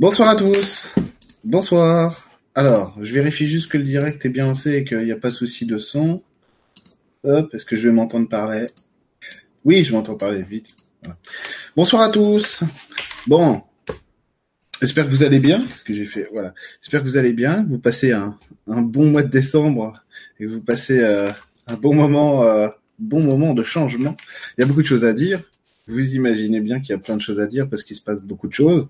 Bonsoir à tous. Bonsoir. Alors, je vérifie juste que le direct est bien lancé et qu'il n'y a pas de souci de son. Hop, est-ce que je vais m'entendre parler? Oui, je m'entends parler vite. Bonsoir à tous. Bon, j'espère que vous allez bien. Qu'est-ce que j'ai fait Voilà. J'espère que vous allez bien. Vous passez un, bon mois de décembre et vous passez euh, un bon moment, euh, bon moment de changement. Il y a beaucoup de choses à dire. Vous imaginez bien qu'il y a plein de choses à dire parce qu'il se passe beaucoup de choses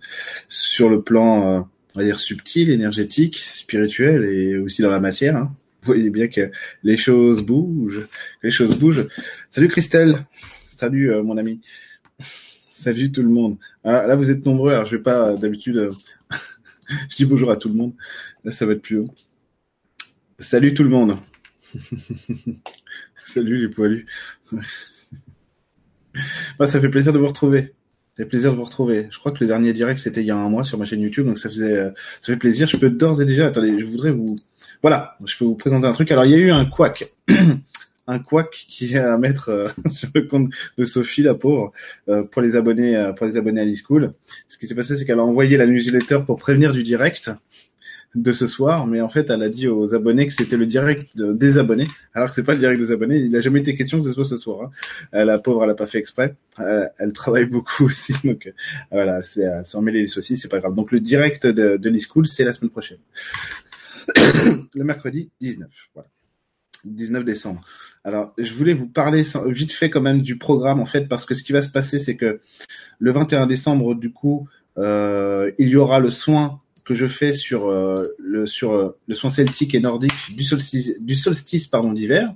sur le plan, euh, on va dire subtil, énergétique, spirituel et aussi dans la matière. Hein. Vous voyez bien que les choses bougent, les choses bougent. Salut Christelle, salut mon ami. Salut tout le monde. Ah, là, vous êtes nombreux. Alors, je vais pas d'habitude. Euh, je dis bonjour à tout le monde. Là, ça va être plus haut. Salut tout le monde. Salut les poilus. Ça fait plaisir de vous retrouver. Ça fait plaisir de vous retrouver. Je crois que le dernier direct c'était il y a un mois sur ma chaîne YouTube, donc ça faisait, euh, ça fait plaisir. Je peux d'ores et déjà. Attendez, je voudrais vous. Voilà, je peux vous présenter un truc. Alors, il y a eu un couac. un couac qui est à mettre euh, sur le compte de Sophie, la pauvre, euh, pour les abonnés, pour les abonnés à l'e-school. Ce qui s'est passé, c'est qu'elle a envoyé la newsletter pour prévenir du direct de ce soir, mais en fait, elle a dit aux abonnés que c'était le direct des abonnés, alors que c'est pas le direct des abonnés. Il n'a jamais été question que ce soit ce soir. Hein. La pauvre, elle a pas fait exprès. elle travaille beaucoup aussi, donc voilà, c'est s'en mêler les soucis, c'est pas grave. Donc le direct de, de l'e-school, c'est la semaine prochaine, le mercredi 19. Voilà. 19 décembre. Alors, je voulais vous parler vite fait quand même du programme en fait, parce que ce qui va se passer, c'est que le 21 décembre, du coup, euh, il y aura le soin que je fais sur euh, le sur euh, le soin celtique et nordique du solstice du solstice pardon d'hiver.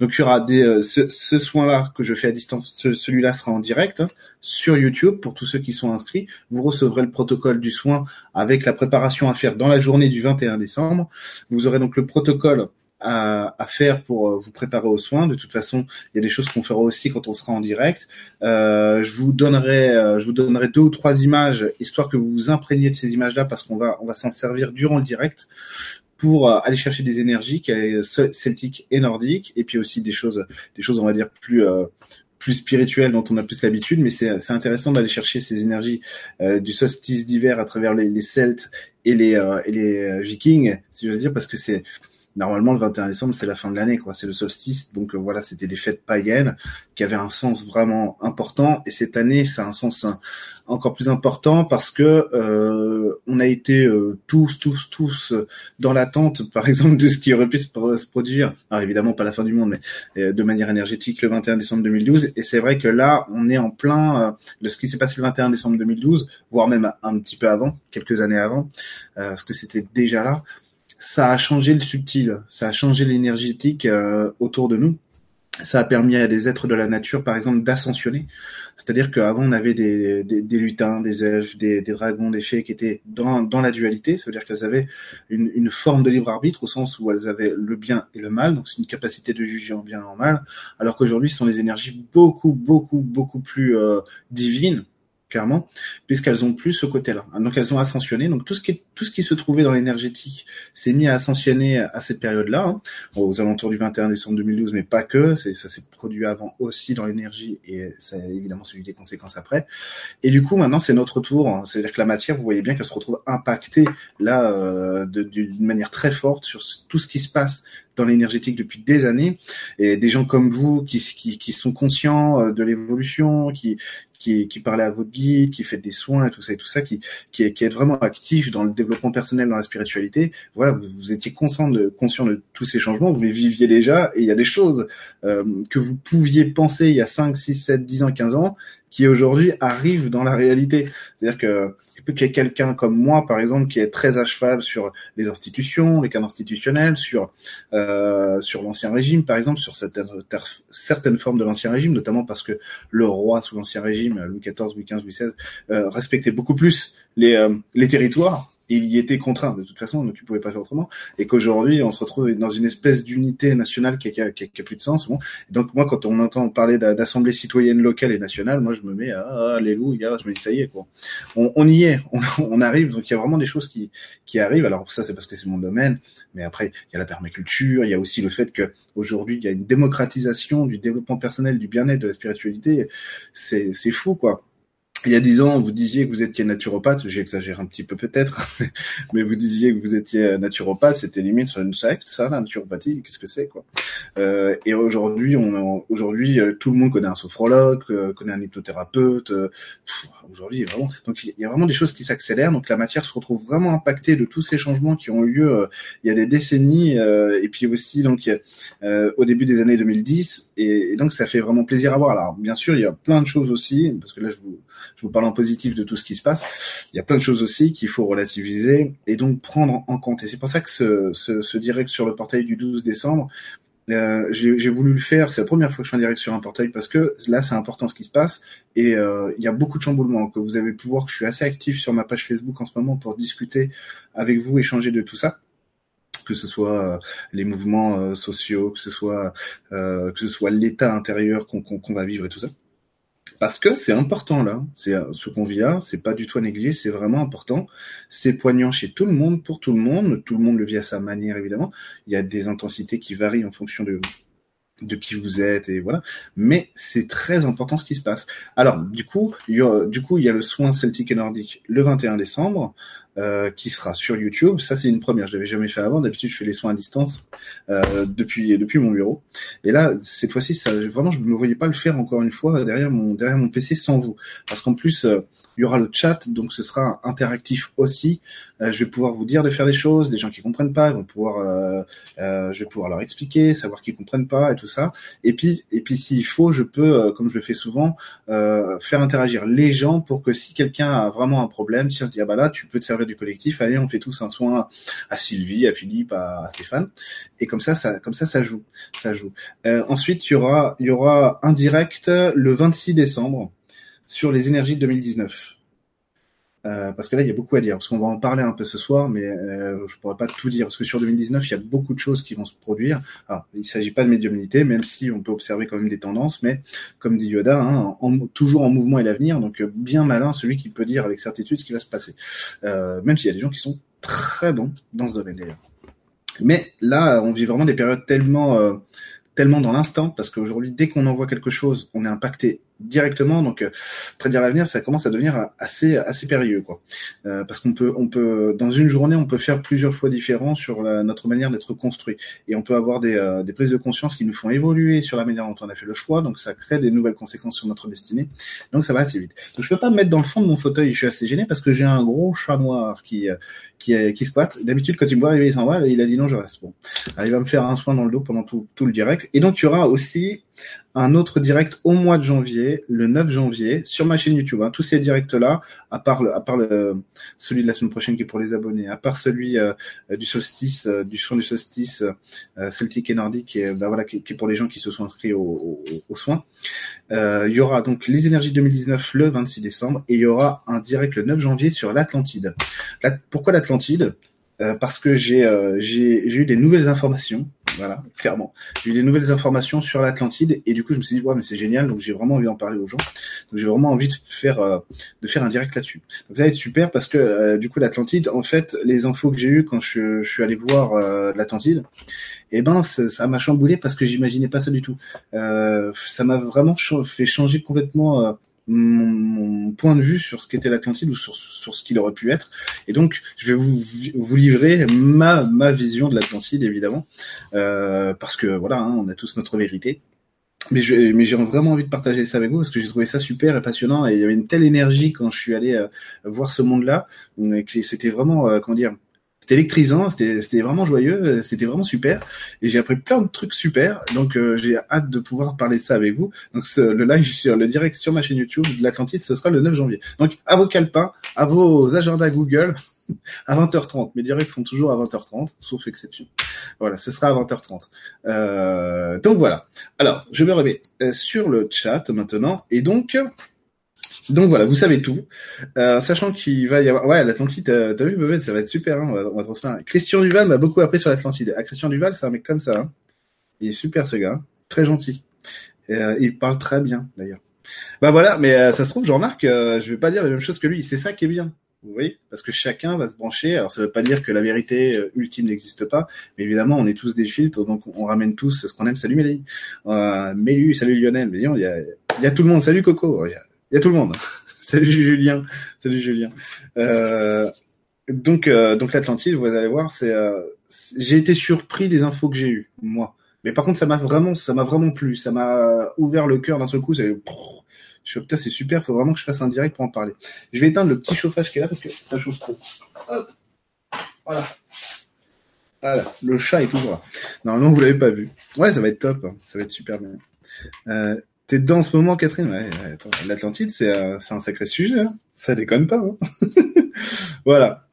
Donc il y aura des ce, ce soin-là que je fais à distance. Celui-là sera en direct hein, sur YouTube pour tous ceux qui sont inscrits. Vous recevrez le protocole du soin avec la préparation à faire dans la journée du 21 décembre. Vous aurez donc le protocole à, faire pour euh, vous préparer aux soins. De toute façon, il y a des choses qu'on fera aussi quand on sera en direct. Euh, je vous donnerai, euh, je vous donnerai deux ou trois images histoire que vous vous imprégniez de ces images-là parce qu'on va, on va s'en servir durant le direct pour euh, aller chercher des énergies celtiques et nordiques et puis aussi des choses, des choses on va dire plus plus spirituelles dont on a plus l'habitude, mais c'est intéressant d'aller chercher ces énergies euh, du solstice d'hiver à travers les, les Celtes et les, euh, et les Vikings, si veux dire, parce que c'est normalement le 21 décembre c'est la fin de l'année quoi, c'est le solstice. Donc euh, voilà c'était des fêtes païennes qui avaient un sens vraiment important. Et cette année ça a un sens encore plus important parce que euh, on a été euh, tous tous tous dans l'attente par exemple de ce qui aurait pu se, produire. Alors évidemment pas la fin du monde mais de manière énergétique le 21 décembre 2012 et c'est vrai que là on est en plein de ce qui s'est passé le 21 décembre 2012 voire même un petit peu avant quelques années avant parce que c'était déjà là ça a changé le subtil, ça a changé l'énergétique euh, autour de nous. Ça a permis à des êtres de la nature, par exemple, d'ascensionner. C'est-à-dire qu'avant, on avait des, des, des, lutins, des elfes, des, des, dragons, des fées qui étaient dans, dans la dualité. Ça veut dire qu'elles avaient une, une, forme de libre arbitre au sens où elles avaient le bien et le mal. Donc, c'est une capacité de juger en bien et en mal. Alors qu'aujourd'hui, ce sont des énergies beaucoup, beaucoup, beaucoup plus euh, divines clairement, puisqu'elles ont plus ce côté-là. Donc elles ont ascensionné. Donc tout ce qui tout ce qui se trouvait dans l'énergétique s'est mis à ascensionner à cette période-là, hein, aux alentours du 21 décembre 2012, mais pas que. Ça s'est produit avant aussi dans l'énergie et ça a évidemment suivi des conséquences après. Et du coup maintenant c'est notre tour. Hein. C'est-à-dire que la matière, vous voyez bien qu'elle se retrouve impactée là euh, d'une manière très forte sur tout ce qui se passe dans l'énergétique depuis des années et des gens comme vous qui, qui, qui sont conscients euh, de l'évolution, qui, qui, qui parlez à votre guide, qui fait des soins et tout ça et tout ça, qui, qui, qui êtes vraiment actif dans le développement personnel, dans la spiritualité. Voilà, vous, vous étiez conscient de, conscient de tous ces changements, vous les viviez déjà et il y a des choses euh, que vous pouviez penser il y a 5, 6, 7, 10 ans, 15 ans qui aujourd'hui arrivent dans la réalité. C'est-à-dire que qu'il y ait quelqu'un comme moi, par exemple, qui est très à cheval sur les institutions, les cadres institutionnels, sur euh, sur l'ancien régime, par exemple, sur certaines certaines formes de l'ancien régime, notamment parce que le roi sous l'ancien régime, Louis XIV, Louis XV, Louis XVI, euh, respectait beaucoup plus les euh, les territoires il y était contraint. De toute façon, donc il pouvait pas faire autrement, et qu'aujourd'hui on se retrouve dans une espèce d'unité nationale qui a, qui, a, plus de sens. Bon, donc moi quand on entend parler d'assemblée citoyenne locale et nationale, moi je me mets à ah, alléluia, je me dis ça y est quoi, on, on y est, on, on, arrive, donc il y a vraiment des choses qui qui arrivent. Alors ça c'est parce que c'est mon domaine, mais après il y a la permaculture, il y a aussi le fait que aujourd'hui il y a une démocratisation du développement personnel, du bien-être, de la spiritualité, c'est fou quoi il y a dix ans, vous disiez que vous étiez naturopathe, j'exagère un petit peu peut-être, mais vous disiez que vous étiez naturopathe, c'était limite sur une secte, ça, la naturopathie, qu'est-ce que c'est quoi? Euh, Et aujourd'hui, aujourd'hui, euh, tout le monde connaît un sophrologue, euh, connaît un hypnothérapeute. Euh, aujourd'hui, vraiment, donc il y a vraiment des choses qui s'accélèrent, donc la matière se retrouve vraiment impactée de tous ces changements qui ont eu lieu il y a des décennies, et puis aussi donc au début des années 2010, et, et, donc ça fait vraiment plaisir à voir. Alors bien sûr, il y a plein de choses aussi, parce que là je vous je vous parle en positif de tout ce qui se passe. Il y a plein de choses aussi qu'il faut relativiser et donc prendre en compte. Et c'est pour ça que ce, ce, ce direct sur le portail du 12 décembre, euh, j'ai voulu le faire. C'est la première fois que je fais un direct sur un portail parce que là, c'est important ce qui se passe et euh, il y a beaucoup de chamboulements. Que vous avez pu voir que je suis assez actif sur ma page Facebook en ce moment pour discuter avec vous, échanger de tout ça que ce soit euh, les mouvements sociaux, que ce soit que ce soit l'état intérieur qu'on va vivre et tout ça parce que c'est important là. C'est ce qu'on vit là, c'est pas du tout à négliger, c'est vraiment important. C'est poignant chez tout le monde, pour tout le monde. Tout le monde le vit à sa manière évidemment. Il y a des intensités qui varient en fonction de de qui vous êtes et voilà. Mais c'est très important ce qui se passe. Alors du coup, il y a, du coup il y a le soin celtique et nordique le 21 décembre. Euh, qui sera sur YouTube. Ça, c'est une première. Je l'avais jamais fait avant. D'habitude, je fais les soins à distance euh, depuis depuis mon bureau. Et là, cette fois-ci, ça, vraiment, je ne me voyais pas le faire encore une fois derrière mon derrière mon PC sans vous, parce qu'en plus. Euh, il y aura le chat, donc ce sera interactif aussi. Euh, je vais pouvoir vous dire de faire des choses, des gens qui comprennent pas, vont pouvoir, euh, euh, je vais pouvoir leur expliquer, savoir qu'ils comprennent pas et tout ça. Et puis, et puis s'il faut, je peux, comme je le fais souvent, faire interagir les gens pour que si quelqu'un a vraiment un problème, si on ah bah là, tu peux te servir du collectif, allez, on fait tous un soin à Sylvie, à Philippe, à, Stéphane, et comme ça, ça, comme ça, ça joue, ça joue. ensuite, il y aura, il y aura un direct le 26 décembre sur les énergies de 2019. Euh, parce que là, il y a beaucoup à dire, parce qu'on va en parler un peu ce soir, mais euh, je pourrais pas tout dire, parce que sur 2019, il y a beaucoup de choses qui vont se produire. Alors, il s'agit pas de médiumnité, même si on peut observer quand même des tendances, mais comme dit Yoda, hein, toujours en mouvement et l'avenir, donc euh, bien malin celui qui peut dire avec certitude ce qui va se passer. Euh, même s'il y a des gens qui sont très bons dans ce domaine d'ailleurs. Mais là, on vit vraiment des périodes tellement, tellement dans l'instant, parce qu'aujourd'hui, dès qu'on envoie quelque chose, on est impacté directement. Donc, euh, prédire l'avenir, ça commence à devenir assez assez périlleux, quoi. Euh, parce qu'on peut on peut dans une journée, on peut faire plusieurs choix différents sur notre manière d'être construit, et on peut avoir des, euh, des prises de conscience qui nous font évoluer sur la manière dont on a fait le choix. Donc, ça crée des nouvelles conséquences sur notre destinée. Donc, ça va assez vite. Donc, je peux pas me mettre dans le fond de mon fauteuil. Je suis assez gêné parce que j'ai un gros chat noir qui qui, qui squatte. D'habitude, quand il me voit arriver, il s'en va. Il a dit non, je reste. Bon, il va me faire un soin dans le dos pendant tout tout le direct. Et donc, il y aura aussi un autre direct au mois de janvier, le 9 janvier, sur ma chaîne YouTube. Hein. Tous ces directs-là, à part, le, à part celui de la semaine prochaine qui est pour les abonnés, à part celui euh, du solstice, euh, du soin du solstice euh, celtique et nordique, qui est, bah, voilà, qui, est pour les gens qui se sont inscrits aux au, soins. il y aura donc les énergies 2019 le 26 décembre et il y aura un direct le 9 janvier sur l'Atlantide. pourquoi l'Atlantide? Parce que j'ai eu des nouvelles informations voilà, clairement. J'ai eu des nouvelles informations sur l'Atlantide et du coup je me suis dit ouais mais c'est génial donc j'ai vraiment envie d'en parler aux gens. Donc j'ai vraiment envie de faire euh, de faire un direct là-dessus. Donc ça va être super parce que euh, du coup l'Atlantide en fait les infos que j'ai eues quand je, suis allé voir euh, l'Atlantide, eh ben ça m'a chamboulé parce que j'imaginais pas ça du tout. ça m'a vraiment fait changer complètement mon, point de vue sur ce qu'était l'Atlantide ou sur, sur ce qu'il aurait pu être. Et donc, je vais vous, vous livrer ma, ma vision de l'Atlantide, évidemment, euh, parce que voilà, hein, on a tous notre vérité. Mais j'ai mais vraiment envie de partager ça avec vous parce que j'ai trouvé ça super et passionnant et il y avait une telle énergie quand je suis allé euh, voir ce monde-là. C'était vraiment, euh, comment dire, c'était électrisant, c'était vraiment joyeux, c'était vraiment super. Et j'ai appris plein de trucs super. Donc euh, j'ai hâte de pouvoir parler de ça avec vous. Donc le live sur le direct sur ma chaîne YouTube de l'Atlantide, ce sera le 9 janvier. Donc à vos calepins, à vos agendas Google, à 20h30. Mes directs sont toujours à 20h30, sauf exception. Voilà, ce sera à 20h30. Euh, donc voilà. Alors, je me remets euh, sur le chat maintenant. Et donc, donc voilà, vous savez tout. Euh, sachant qu'il va y avoir... Ouais, l'Atlantide, t'as vu, Bobette, ça va être super, hein, on, va, on va. Christian Duval m'a beaucoup appris sur l'Atlantide. Ah, Christian Duval, c'est un mec comme ça. Hein. Il est super, ce gars. Hein. Très gentil. Euh, il parle très bien, d'ailleurs. Bah voilà, mais euh, ça se trouve, je remarque, euh, je vais pas dire la même chose que lui. C'est ça qui est bien. Vous voyez Parce que chacun va se brancher. Alors, ça veut pas dire que la vérité euh, ultime n'existe pas, mais évidemment, on est tous des filtres, donc on ramène tous ce qu'on aime. Salut Mélie. Euh, salut Lionel. Mais il y a, y a tout le monde. Salut Coco. A, il y a tout le monde. Salut Julien. Salut Julien. Euh, donc, euh, donc l'Atlantide, vous allez voir, c'est, euh, j'ai été surpris des infos que j'ai eues, moi. Mais par contre, ça m'a vraiment, ça m'a vraiment plu. Ça m'a ouvert le cœur d'un seul coup. Je suis putain, c'est super. Faut vraiment que je fasse un direct pour en parler. Je vais éteindre le petit chauffage qui est là parce que ça chauffe trop. Hop. Voilà. Voilà. Le chat est toujours là. Normalement, vous l'avez pas vu. Ouais, ça va être top. Hein. Ça va être super bien. Euh, T'es dedans en ce moment, Catherine? L'Atlantide, c'est euh, un sacré sujet. Hein. Ça déconne pas. Hein. voilà.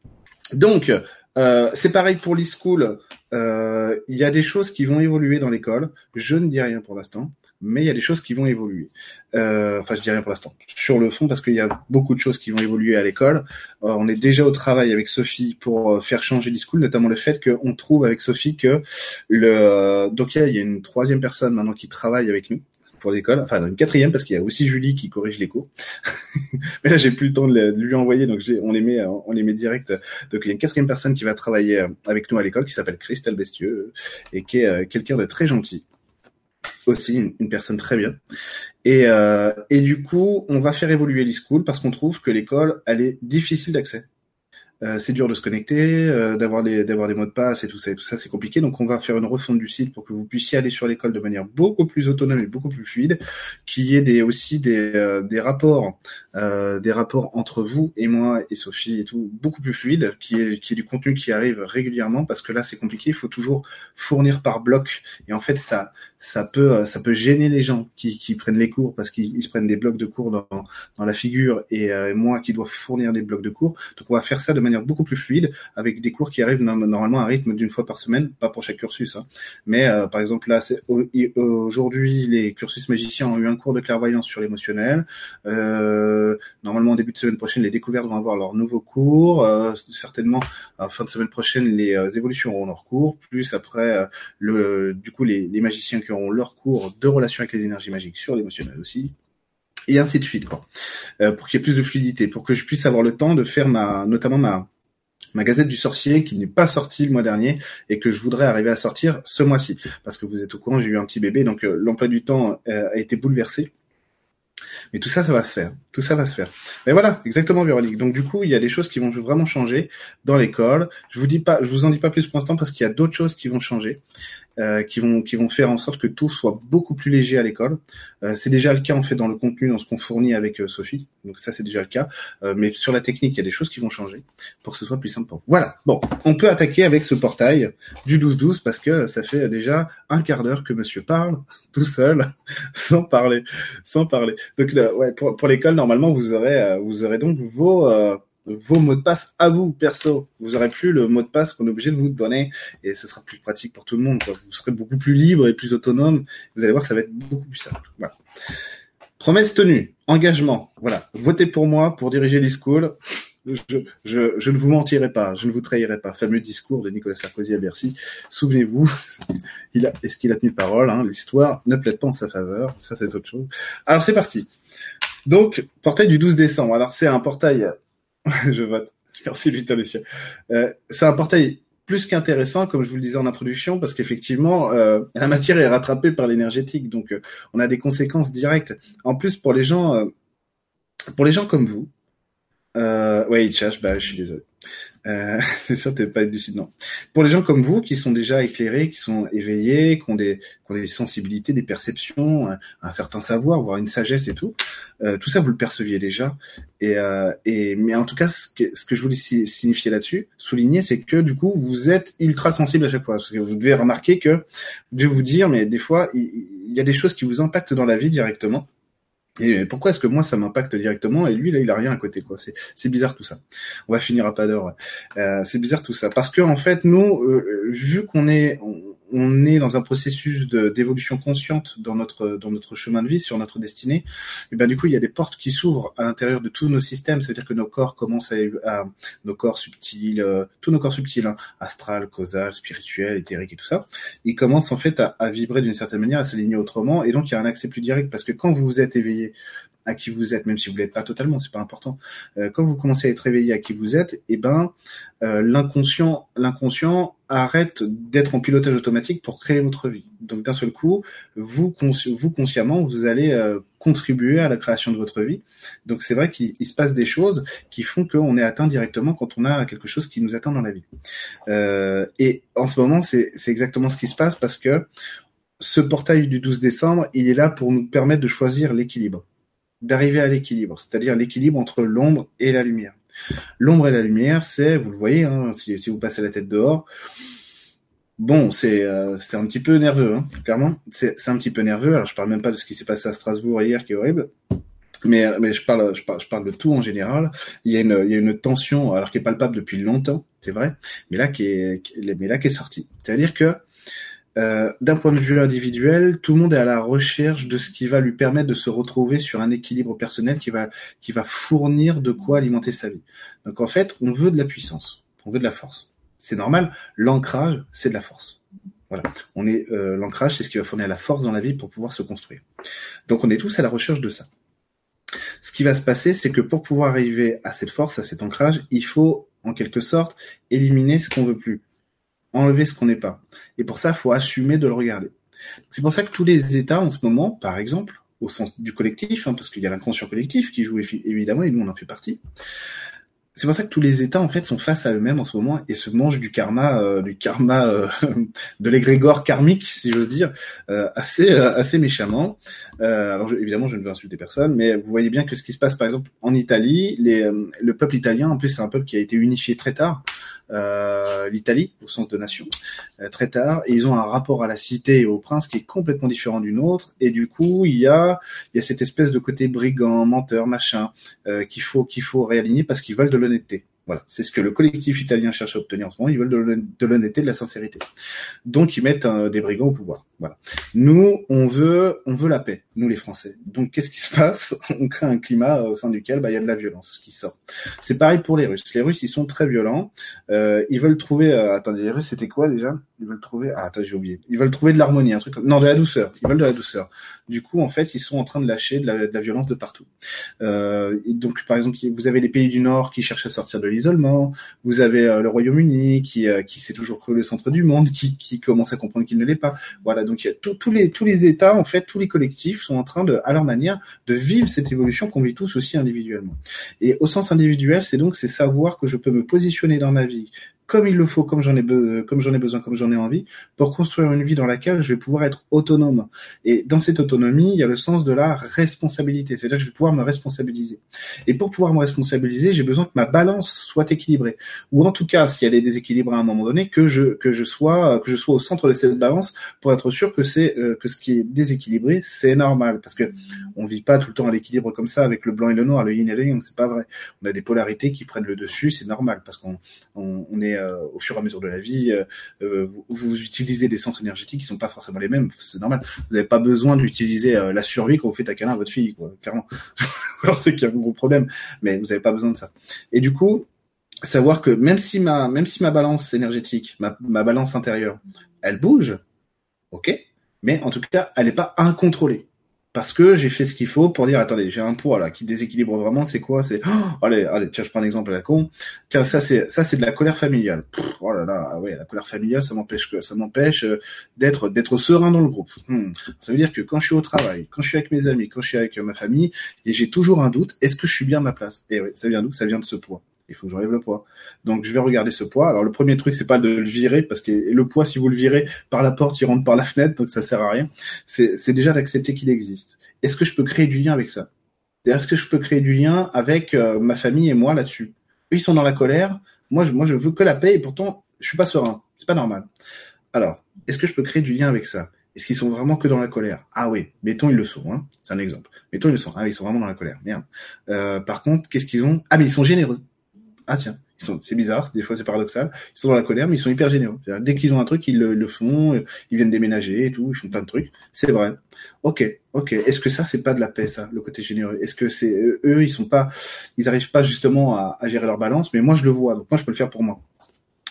Donc, euh, c'est pareil pour l'e-school. Euh, il y a des choses qui vont évoluer dans l'école. Je ne dis rien pour l'instant, mais il y a des choses qui vont évoluer. Enfin, je dis rien pour l'instant. Sur le fond, parce qu'il y a beaucoup de choses qui vont évoluer à l'école. On est déjà au travail avec Sophie pour faire changer l'e-school, notamment le fait qu'on trouve avec Sophie que le donc il y a une troisième personne maintenant qui travaille avec nous pour l'école, enfin une quatrième parce qu'il y a aussi Julie qui corrige les cours. Mais là j'ai plus le temps de, lui envoyer, donc on les met, on les direct. Donc il y a une quatrième personne qui va travailler euh, avec nous à l'école qui s'appelle Christelle Bestieux et qui est euh, quelqu'un de très gentil aussi une, personne très bien. Et, euh, et du coup, on va faire évoluer l'e-school parce qu'on trouve que l'école, elle est difficile d'accès. Euh, c'est dur de se connecter, euh, d'avoir des d'avoir des mots de passe et tout ça et tout ça c'est compliqué. Donc on va faire une refonte du site pour que vous puissiez aller sur l'école de manière beaucoup plus autonome et beaucoup plus fluide, qu'il y ait des aussi des euh, des rapports des rapports entre vous et moi et Sophie et tout beaucoup plus fluide, qui est qui est du contenu qui arrive régulièrement parce que là c'est compliqué, il faut toujours fournir par bloc et en fait ça ça peut ça peut gêner les gens qui, qui prennent les cours parce qu'ils se prennent des blocs de cours dans, dans la figure et moi qui dois fournir des blocs de cours. Donc on va faire ça de manière beaucoup plus fluide, avec des cours qui arrivent normalement à un rythme d'une fois par semaine, pas pour chaque cursus. Hein. Mais euh, par exemple là, aujourd'hui, les cursus magiciens ont eu un cours de clairvoyance sur l'émotionnel. Euh, normalement, au début de semaine prochaine, les découvertes vont avoir leur nouveau cours. Euh, certainement, en fin de semaine prochaine, les évolutions auront leur cours. Plus après, le, du coup, les magiciens qui auront leur cours de relation avec les énergies magiques sur l'émotionnel aussi et ainsi de suite, quoi. Euh, pour qu'il y ait plus de fluidité, pour que je puisse avoir le temps de faire ma, notamment ma, ma Gazette du Sorcier qui n'est pas sortie le mois dernier et que je voudrais arriver à sortir ce mois-ci. Parce que vous êtes au courant, j'ai eu un petit bébé, donc euh, l'emploi du temps euh, a été bouleversé. Mais tout ça, ça va se faire. Tout ça va se faire. Mais voilà, exactement, Véronique. Donc du coup, il y a des choses qui vont vraiment changer dans l'école. Je vous dis pas, je vous en dis pas plus pour l'instant parce qu'il y a d'autres choses qui vont changer. Euh, qui vont qui vont faire en sorte que tout soit beaucoup plus léger à l'école. Euh, c'est déjà le cas en fait dans le contenu, dans ce qu'on fournit avec euh, Sophie. Donc ça c'est déjà le cas. mais sur la technique, il y a des choses qui vont changer pour que ce soit plus simple pour vous. Voilà. Bon, on peut attaquer avec ce portail du 12-12 parce que ça fait déjà un quart d'heure que Monsieur parle tout seul, sans parler, sans parler. Donc ouais, pour, pour l'école normalement vous aurez vous aurez donc vos vos mots de passe à vous, perso. Vous aurez plus le mot de passe qu'on est obligé de vous donner et ce sera plus pratique pour tout le monde. Vous serez beaucoup plus libre et plus autonome. Vous allez voir que ça va être beaucoup plus simple. Promesse tenue, engagement. Voilà. Votez pour moi pour diriger l'e-school. Je, je, ne vous mentirai pas, je ne vous trahirai pas. Fameux discours de Nicolas Sarkozy à Bercy. Souvenez-vous, est-ce qu'il a tenu parole hein? L'histoire ne plaide pas en sa faveur. Ça, c'est autre chose. Alors, c'est parti. Donc, portail du 12 décembre. Alors, c'est un portail je vote. Merci Victor Lucia. Euh, c'est un portail plus qu'intéressant, comme je vous le disais en introduction, parce qu'effectivement, euh, la matière est rattrapée par l'énergétique, donc euh, on a des conséquences directes. En plus, pour les gens, euh, pour les gens comme vous, ouais, Itchash, bah, je suis désolé. Euh, c'est sûr, t'es pas du sud, non. Pour les gens comme vous, qui sont déjà éclairés, qui sont éveillés, qui ont des, qui ont des sensibilités, des perceptions, un, certain savoir, voire une sagesse et tout, euh, tout ça vous le perceviez déjà. Et, euh, et mais en tout cas, ce que, ce que je voulais signifier là-dessus, souligner, c'est que du coup, vous êtes ultra sensible à chaque fois. Parce que vous devez remarquer que, vous devez vous dire, mais des fois, il y a des choses qui vous impactent dans la vie directement et pourquoi est-ce que moi ça m'impacte directement et lui là il a rien à côté quoi C'est bizarre tout ça. On va finir à pas d'heure. Euh, c'est bizarre tout ça parce que en fait nous euh, vu qu'on est est dans un processus d'évolution consciente dans notre dans notre chemin de vie, sur notre destinée, et ben du coup il y a des portes qui s'ouvrent à l'intérieur de tous nos systèmes, c'est-à-dire que nos corps commencent à, nos corps subtils, euh, tous nos corps subtils, hein, astral, causal, spirituel, éthérique et tout ça, ils commencent en fait à, à vibrer d'une certaine manière, à s'aligner autrement, et donc il y a un accès plus direct parce que quand vous vous êtes éveillé à qui vous êtes, même si vous l'êtes pas totalement, c'est pas important. Euh, quand vous commencez à être réveillé à qui vous êtes, et eh ben euh, l'inconscient, l'inconscient arrête d'être en pilotage automatique pour créer votre vie. Donc d'un seul coup, vous, vous consciemment, vous allez euh, contribuer à la création de votre vie. Donc c'est vrai qu'il se passe des choses qui font qu'on est atteint directement quand on a quelque chose qui nous atteint dans la vie. Et en ce moment, c'est exactement ce qui se passe parce que ce portail du 12 décembre, il est là pour nous permettre de choisir l'équilibre, d'arriver à l'équilibre, c'est-à-dire l'équilibre entre l'ombre et la lumière. L'ombre et la lumière, c'est, vous le voyez, hein, si, si, vous passez la tête dehors, bon, c'est euh, un petit peu nerveux, hein, clairement. C'est un petit peu nerveux. Alors je parle même pas de ce qui s'est passé à Strasbourg hier, qui est horrible. Mais, mais je parle, je parle, je parle de tout en général. Il y a une, il y a une tension, alors qui est palpable depuis longtemps, c'est vrai, mais là qui est, mais là qui est sortie. C'est-à-dire que euh, d'un point de vue individuel, tout le monde est à la recherche de ce qui va lui permettre de se retrouver sur un équilibre personnel qui va, qui va fournir de quoi alimenter sa vie. Donc en fait, on veut de la puissance, on veut de la force. C'est normal. L'ancrage, c'est de la force. Voilà. On est euh, l'ancrage, c'est ce qui va fournir la force dans la vie pour pouvoir se construire. Donc on est tous à la recherche de ça. Ce qui va se passer, c'est que pour pouvoir arriver à cette force, à cet ancrage, il faut en quelque sorte éliminer ce qu'on veut plus enlever ce qu'on n'est pas. Et pour ça, il faut assumer de le regarder. C'est pour ça que tous les États en ce moment, par exemple, au sens du collectif, hein, parce qu'il y a l'inconscient collectif qui joue évidemment, et nous on en fait partie. C'est pour ça que tous les États en fait sont face à eux-mêmes en ce moment et se mangent du karma, euh, du karma euh, de l'égrégore karmique, si j'ose dire, euh, assez assez méchamment. alors évidemment, je ne veux insulter personne, mais vous voyez bien que ce qui se passe par exemple en Italie, le peuple italien, en plus c'est un peuple qui a été unifié très tard. Euh, l'Italie au sens de nation euh, très tard et ils ont un rapport à la cité et au prince qui est complètement différent du nôtre et du coup il y a il y a cette espèce de côté brigand menteur machin euh, qu'il faut qu'il faut réaligner parce qu'ils veulent de l'honnêteté voilà, c'est ce que le collectif italien cherche à obtenir en ce moment. Ils veulent de l'honnêteté, de la sincérité. Donc ils mettent des brigands au pouvoir. Voilà. Nous, on veut, on veut la paix. Nous, les Français. Donc qu'est-ce qui se passe On crée un climat au sein duquel bah, il y a de la violence qui sort. C'est pareil pour les Russes. Les Russes, ils sont très violents. Euh, ils veulent trouver. Euh, attendez, les Russes, c'était quoi déjà? Ils veulent trouver. Ah, attends, j'ai oublié. Ils veulent trouver de l'harmonie, un truc. Non, de la douceur. Ils veulent de la douceur. Du coup, en fait, ils sont en train de lâcher de la, de la violence de partout. Euh, donc, par exemple, vous avez les pays du Nord qui cherchent à sortir de l'isolement. Vous avez euh, le Royaume-Uni qui, euh, qui s'est toujours cru le centre du monde, qui, qui commence à comprendre qu'il ne l'est pas. Voilà. Donc, il les tous les États, en fait, tous les collectifs sont en train de, à leur manière, de vivre cette évolution qu'on vit tous aussi individuellement. Et au sens individuel, c'est donc c'est savoir que je peux me positionner dans ma vie comme il le faut, comme j'en ai, besoin, comme j'en ai envie, pour construire une vie dans laquelle je vais pouvoir être autonome. Et dans cette autonomie, il y a le sens de la responsabilité, c'est-à-dire que je vais pouvoir me responsabiliser. Et pour pouvoir me responsabiliser, j'ai besoin que ma balance soit équilibrée, ou en tout cas, s'il y a des déséquilibres à un moment donné, que je que je sois que je sois au centre de cette balance pour être sûr que c'est euh, que ce qui est déséquilibré, c'est normal, parce que on vit pas tout le temps à l'équilibre comme ça avec le blanc et le noir, le yin et le yang, c'est pas vrai. On a des polarités qui prennent le dessus, c'est normal, parce qu'on on, on est euh, au fur et à mesure de la vie, euh, euh, vous, utilisez des centres énergétiques qui sont pas forcément les mêmes. C'est normal. Vous n'avez pas besoin d'utiliser la survie quand vous faites un câlin à votre fille, clairement. Alors c'est qu'il y a un gros problème, mais vous n'avez pas besoin de ça. Et du coup, savoir que même si ma même si ma balance énergétique, ma, ma balance intérieure, elle bouge, ok, mais en tout cas, elle n'est pas incontrôlée parce que j'ai fait ce qu'il faut pour dire attendez j'ai un poids là qui déséquilibre vraiment c'est quoi? C'est oh, allez allez tiens je prends un exemple à la con. Tiens ça c'est ça c'est de la colère familiale. Oh là là ah ouais la colère familiale ça m'empêche que ça m'empêche euh, d'être d'être serein dans le groupe. Hmm. ça veut dire que quand je suis au travail quand je suis avec mes amis quand je suis avec ma famille et j'ai toujours un doute est-ce que je suis bien à ma place? Et oui ça vient d'où? Ça vient de ce poids il faut que j'enlève le poids. Donc je vais regarder ce poids. Alors le premier truc c'est pas de le virer parce que le poids si vous le virez par la porte il rentre par la fenêtre donc ça sert à rien. C'est déjà d'accepter qu'il existe. Est-ce que je peux créer du lien avec ça? Est-ce que je peux créer du lien avec euh, ma famille et moi là-dessus? Ils sont dans la colère. Moi je, moi je veux que la paix et pourtant je suis pas serein. C'est pas normal. Alors est-ce que je peux créer du lien avec ça? Est-ce qu'ils sont vraiment que dans la colère? Ah oui, mettons ils le sont, hein. c'est un exemple. Mettons ils le sont. Ah ils sont vraiment dans la colère. Merde. Euh, par contre, qu'est-ce qu'ils ont? Ah mais ils sont généreux ah tiens, ils sont, c'est bizarre, des fois c'est paradoxal. Ils sont dans la colère, mais ils sont hyper généreux. Dès qu'ils ont un truc, ils le, font, ils viennent déménager et tout, ils font plein de trucs. C'est vrai. Ok, ok. Est-ce que ça c'est pas de la paix, ça, le côté généreux? Est-ce que c'est eux, ils sont pas, ils arrivent pas justement à, à, gérer leur balance, mais moi je le vois, donc moi je peux le faire pour moi.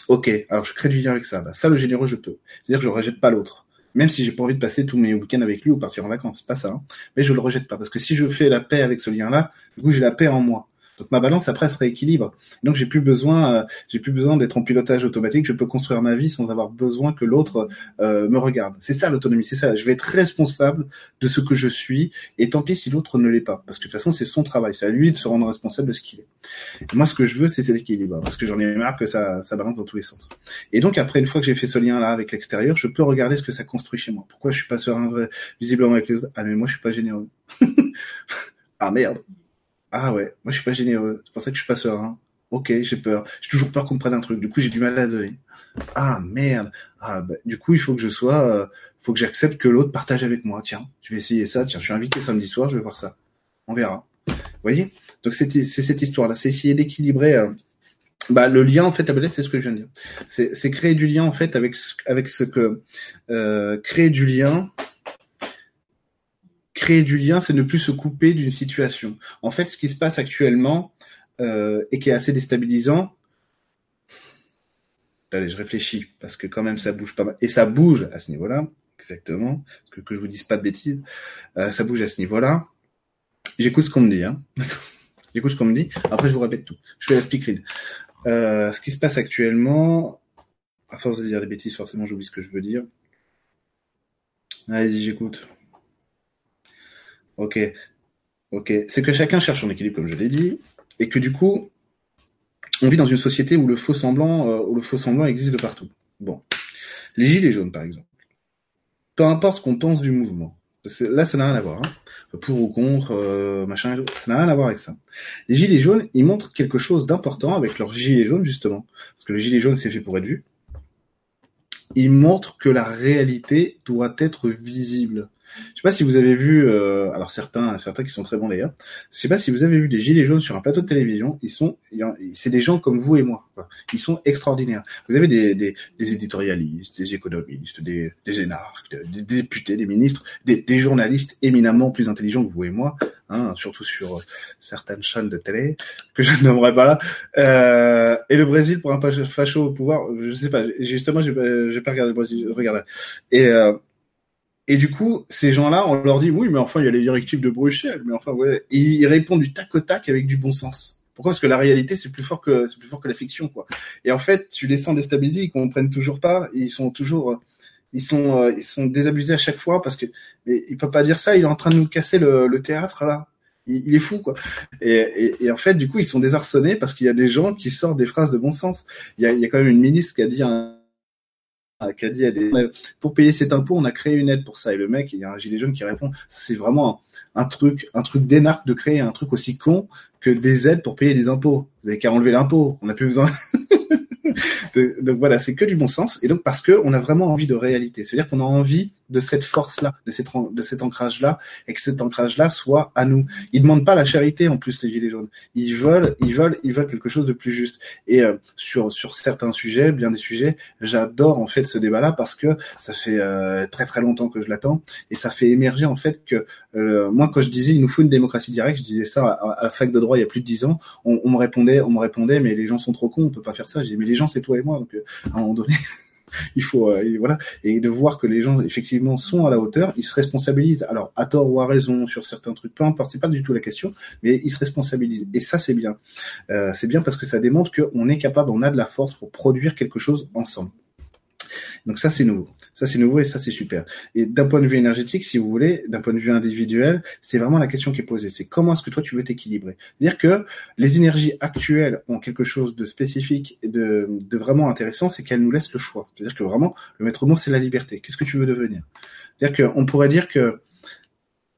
Ok, alors je crée du lien avec ça. Bah, ça le généreux je peux. C'est-à-dire que je rejette pas l'autre. Même si j'ai pas envie de passer tous mes week-ends avec lui ou partir en vacances, pas ça. Hein. Mais je le rejette pas parce que si je fais la paix avec ce lien-là, du coup j'ai la paix en moi. Donc ma balance après se rééquilibre. Donc j'ai plus besoin, euh, j'ai plus besoin d'être en pilotage automatique. Je peux construire ma vie sans avoir besoin que l'autre euh, me regarde. C'est ça l'autonomie, c'est ça. Je vais être responsable de ce que je suis, et tant pis si l'autre ne l'est pas, parce que de toute façon c'est son travail, c'est à lui de se rendre responsable de ce qu'il est. moi ce que je veux c'est cet équilibre, parce que j'en ai marre que ça, ça balance dans tous les sens. Et donc après une fois que j'ai fait ce lien là avec l'extérieur, je peux regarder ce que ça construit chez moi. Pourquoi je suis pas serein visiblement avec les autres? Ah mais moi je suis pas généreux. ah merde. Ah ouais, moi je suis pas généreux, c'est pour ça que je suis pas serein. Ok, j'ai peur. J'ai toujours peur qu'on prenne un truc. Du coup, j'ai du mal à donner. Ah merde. Ah bah, du coup, il faut que je sois, euh, faut que j'accepte que l'autre partage avec moi. Tiens, je vais essayer ça. Tiens, je suis invité samedi soir, je vais voir ça. On verra. Vous voyez? Donc c'est cette histoire-là. C'est essayer d'équilibrer. Euh, bah, le lien en fait, c'est ce que je viens de dire. C'est créer du lien en fait avec avec ce que euh, créer du lien créer du lien, c'est ne plus se couper d'une situation. En fait, ce qui se passe actuellement euh, et qui est assez déstabilisant. Allez, je réfléchis parce que quand même ça bouge pas mal et ça bouge à ce niveau-là, exactement. Que que je vous dise pas de bêtises, euh, ça bouge à ce niveau-là. J'écoute ce qu'on me dit, hein. J'écoute ce qu'on me dit. Après, je vous répète tout. Je fais la speakerine. Euh, ce qui se passe actuellement, à force de dire des bêtises, forcément, j'oublie ce que je veux dire. Allez-y, j'écoute. Ok. Ok. C'est que chacun cherche son équilibre, comme je l'ai dit, et que du coup, on vit dans une société où le faux semblant, euh, où le faux semblant existe de partout. Bon. Les gilets jaunes, par exemple. Peu importe ce qu'on pense du mouvement. là, ça n'a rien à voir. Hein. Pour ou contre, euh, machin, ça n'a rien à voir avec ça. Les gilets jaunes, ils montrent quelque chose d'important avec leurs gilets jaunes, justement. Parce que le gilet jaune, c'est fait pour être vu. Ils montrent que la réalité doit être visible. Je sais pas si vous avez vu, euh, alors certains, certains qui sont très bons d'ailleurs. Je sais pas si vous avez vu des gilets jaunes sur un plateau de télévision. Ils sont, c'est des gens comme vous et moi. Quoi. Ils sont extraordinaires. Vous avez des, des, des éditorialistes, des économistes, des, des énarques, des, députés, des ministres, des, des, journalistes éminemment plus intelligents que vous et moi, hein, surtout sur certaines chaînes de télé que je nommerai pas là. Euh, et le Brésil pour un facho au pouvoir, je sais pas. Justement, j'ai pas regardé le Brésil. Regardez. Et euh, et du coup, ces gens-là, on leur dit oui, mais enfin, il y a les directives de Bruxelles, mais enfin, ouais. Ils répondent du tac au tac avec du bon sens. Pourquoi? Parce que la réalité, c'est plus fort que c'est plus fort que la fiction, quoi. Et en fait, tu les sens déstabilisés, ils comprennent toujours pas, ils sont toujours, ils sont, ils sont désabusés à chaque fois parce que, mais il peut pas dire ça, il est en train de nous casser le, le théâtre là. Il, est fou, quoi. Et, et, et, en fait, du coup, ils sont désarçonnés parce qu'il y a des gens qui sortent des phrases de bon sens. Il y a, il y a quand même une ministre qui a dit un pour payer cet impôt, on a créé une aide pour ça. Et le mec, il y a un gilet jaune qui répond, c'est vraiment un, truc, un truc d'énarque de créer un truc aussi con que des aides pour payer des impôts. Vous avez qu'à enlever l'impôt. On n'a plus besoin. donc voilà, c'est que du bon sens. Et donc parce que on a vraiment envie de réalité. C'est-à-dire qu'on a envie de cette force-là, de, de cet ancrage-là, et que cet ancrage-là soit à nous. Ils demandent pas la charité en plus les gilets jaunes. Ils veulent, ils veulent, ils veulent quelque chose de plus juste. Et euh, sur sur certains sujets, bien des sujets, j'adore en fait ce débat-là parce que ça fait euh, très très longtemps que je l'attends et ça fait émerger en fait que euh, moi quand je disais il nous faut une démocratie directe, je disais ça à, la fac de droit il y a plus de dix ans. On, on, me répondait, on me répondait mais les gens sont trop cons, on peut pas faire ça. Disais mais les gens c'est toi et moi donc à un moment donné il faut euh, voilà et de voir que les gens effectivement sont à la hauteur, ils se responsabilisent. Alors à tort ou à raison sur certains trucs, peu importe, c'est pas du tout la question, mais ils se responsabilisent et ça c'est bien. Euh, c'est bien parce que ça démontre qu'on est capable, on a de la force pour produire quelque chose ensemble. Donc ça c'est nouveau. Ça, c'est nouveau et ça, c'est super. Et d'un point de vue énergétique, si vous voulez, d'un point de vue individuel, c'est vraiment la question qui est posée. C'est comment est-ce que toi, tu veux t'équilibrer? C'est-à-dire que les énergies actuelles ont quelque chose de spécifique et de, vraiment intéressant, c'est qu'elles nous laissent le choix. C'est-à-dire que vraiment, le maître mot, c'est la liberté. Qu'est-ce que tu veux devenir? C'est-à-dire qu'on pourrait dire que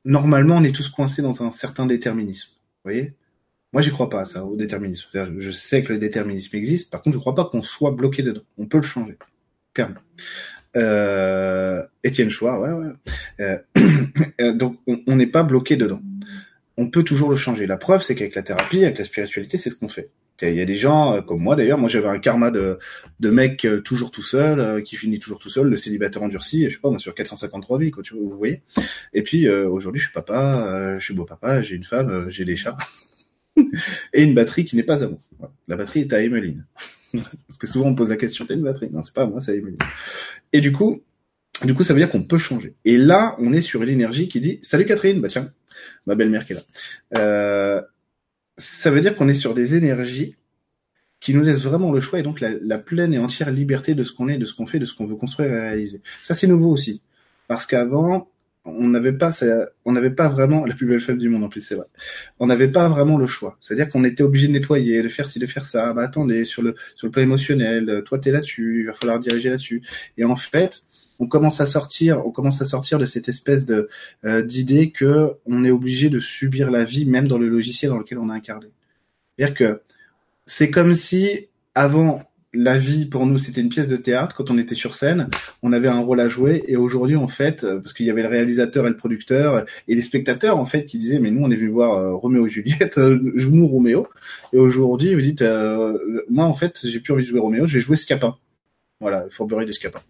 normalement, on est tous coincés dans un certain déterminisme. Vous voyez? Moi, j'y crois pas ça, au déterminisme. Je sais que le déterminisme existe, par contre, je crois pas qu'on soit bloqué dedans. On peut le changer. Clairement. Euh, Étienne Chouard, ouais, ouais. Euh, euh, donc, on n'est pas bloqué dedans. On peut toujours le changer. La preuve, c'est qu'avec la thérapie, avec la spiritualité, c'est ce qu'on fait. Il y a des gens euh, comme moi d'ailleurs. Moi, j'avais un karma de, de mec toujours tout seul, qui finit toujours tout seul, le célibataire endurci. Je sais pas, moi, sur 453 vies, quoi, tu vois, vous voyez. Et puis aujourd'hui, je suis papa, je suis beau papa, j'ai une femme, j'ai des chats et une batterie qui n'est pas à moi. La batterie est à Emeline. Parce que souvent on pose la question, t'as une batterie? Non, c'est pas moi, c'est Emeline. Et du coup, Du coup, ça veut dire qu'on peut changer. Et là, on est sur l'énergie qui dit Salut Catherine, bah tiens, ma belle-mère qui est là. Euh, ça veut dire qu'on est sur des énergies qui nous laissent vraiment le choix et donc la, la pleine et entière liberté de ce qu'on est, de ce qu'on fait, de ce qu'on veut construire et réaliser. Ça, c'est nouveau aussi. Parce qu'avant, on n'avait pas, on n'avait pas vraiment la plus belle femme du monde en plus, c'est vrai. On n'avait pas vraiment le choix. C'est-à-dire qu'on était obligé de nettoyer, de faire ci, de faire ça. Bah attendez, sur le sur le plan émotionnel, toi t'es là-dessus, il va falloir diriger là-dessus. Et en fait, on commence à sortir, on commence à sortir de cette espèce de euh, d'idée que on est obligé de subir la vie, même dans le logiciel dans lequel on a incarné. C'est-à-dire que c'est comme si avant la vie pour nous c'était une pièce de théâtre quand on était sur scène. On avait un rôle à jouer et aujourd'hui en fait euh, parce qu'il y avait le réalisateur et le producteur et les spectateurs en fait qui disaient mais nous on est venu voir euh, Roméo et Juliette euh, joue-nous Roméo. Et aujourd'hui vous dites euh, moi en fait j'ai plus envie de jouer Roméo je vais jouer Scapin. Voilà Fourberie de Scapin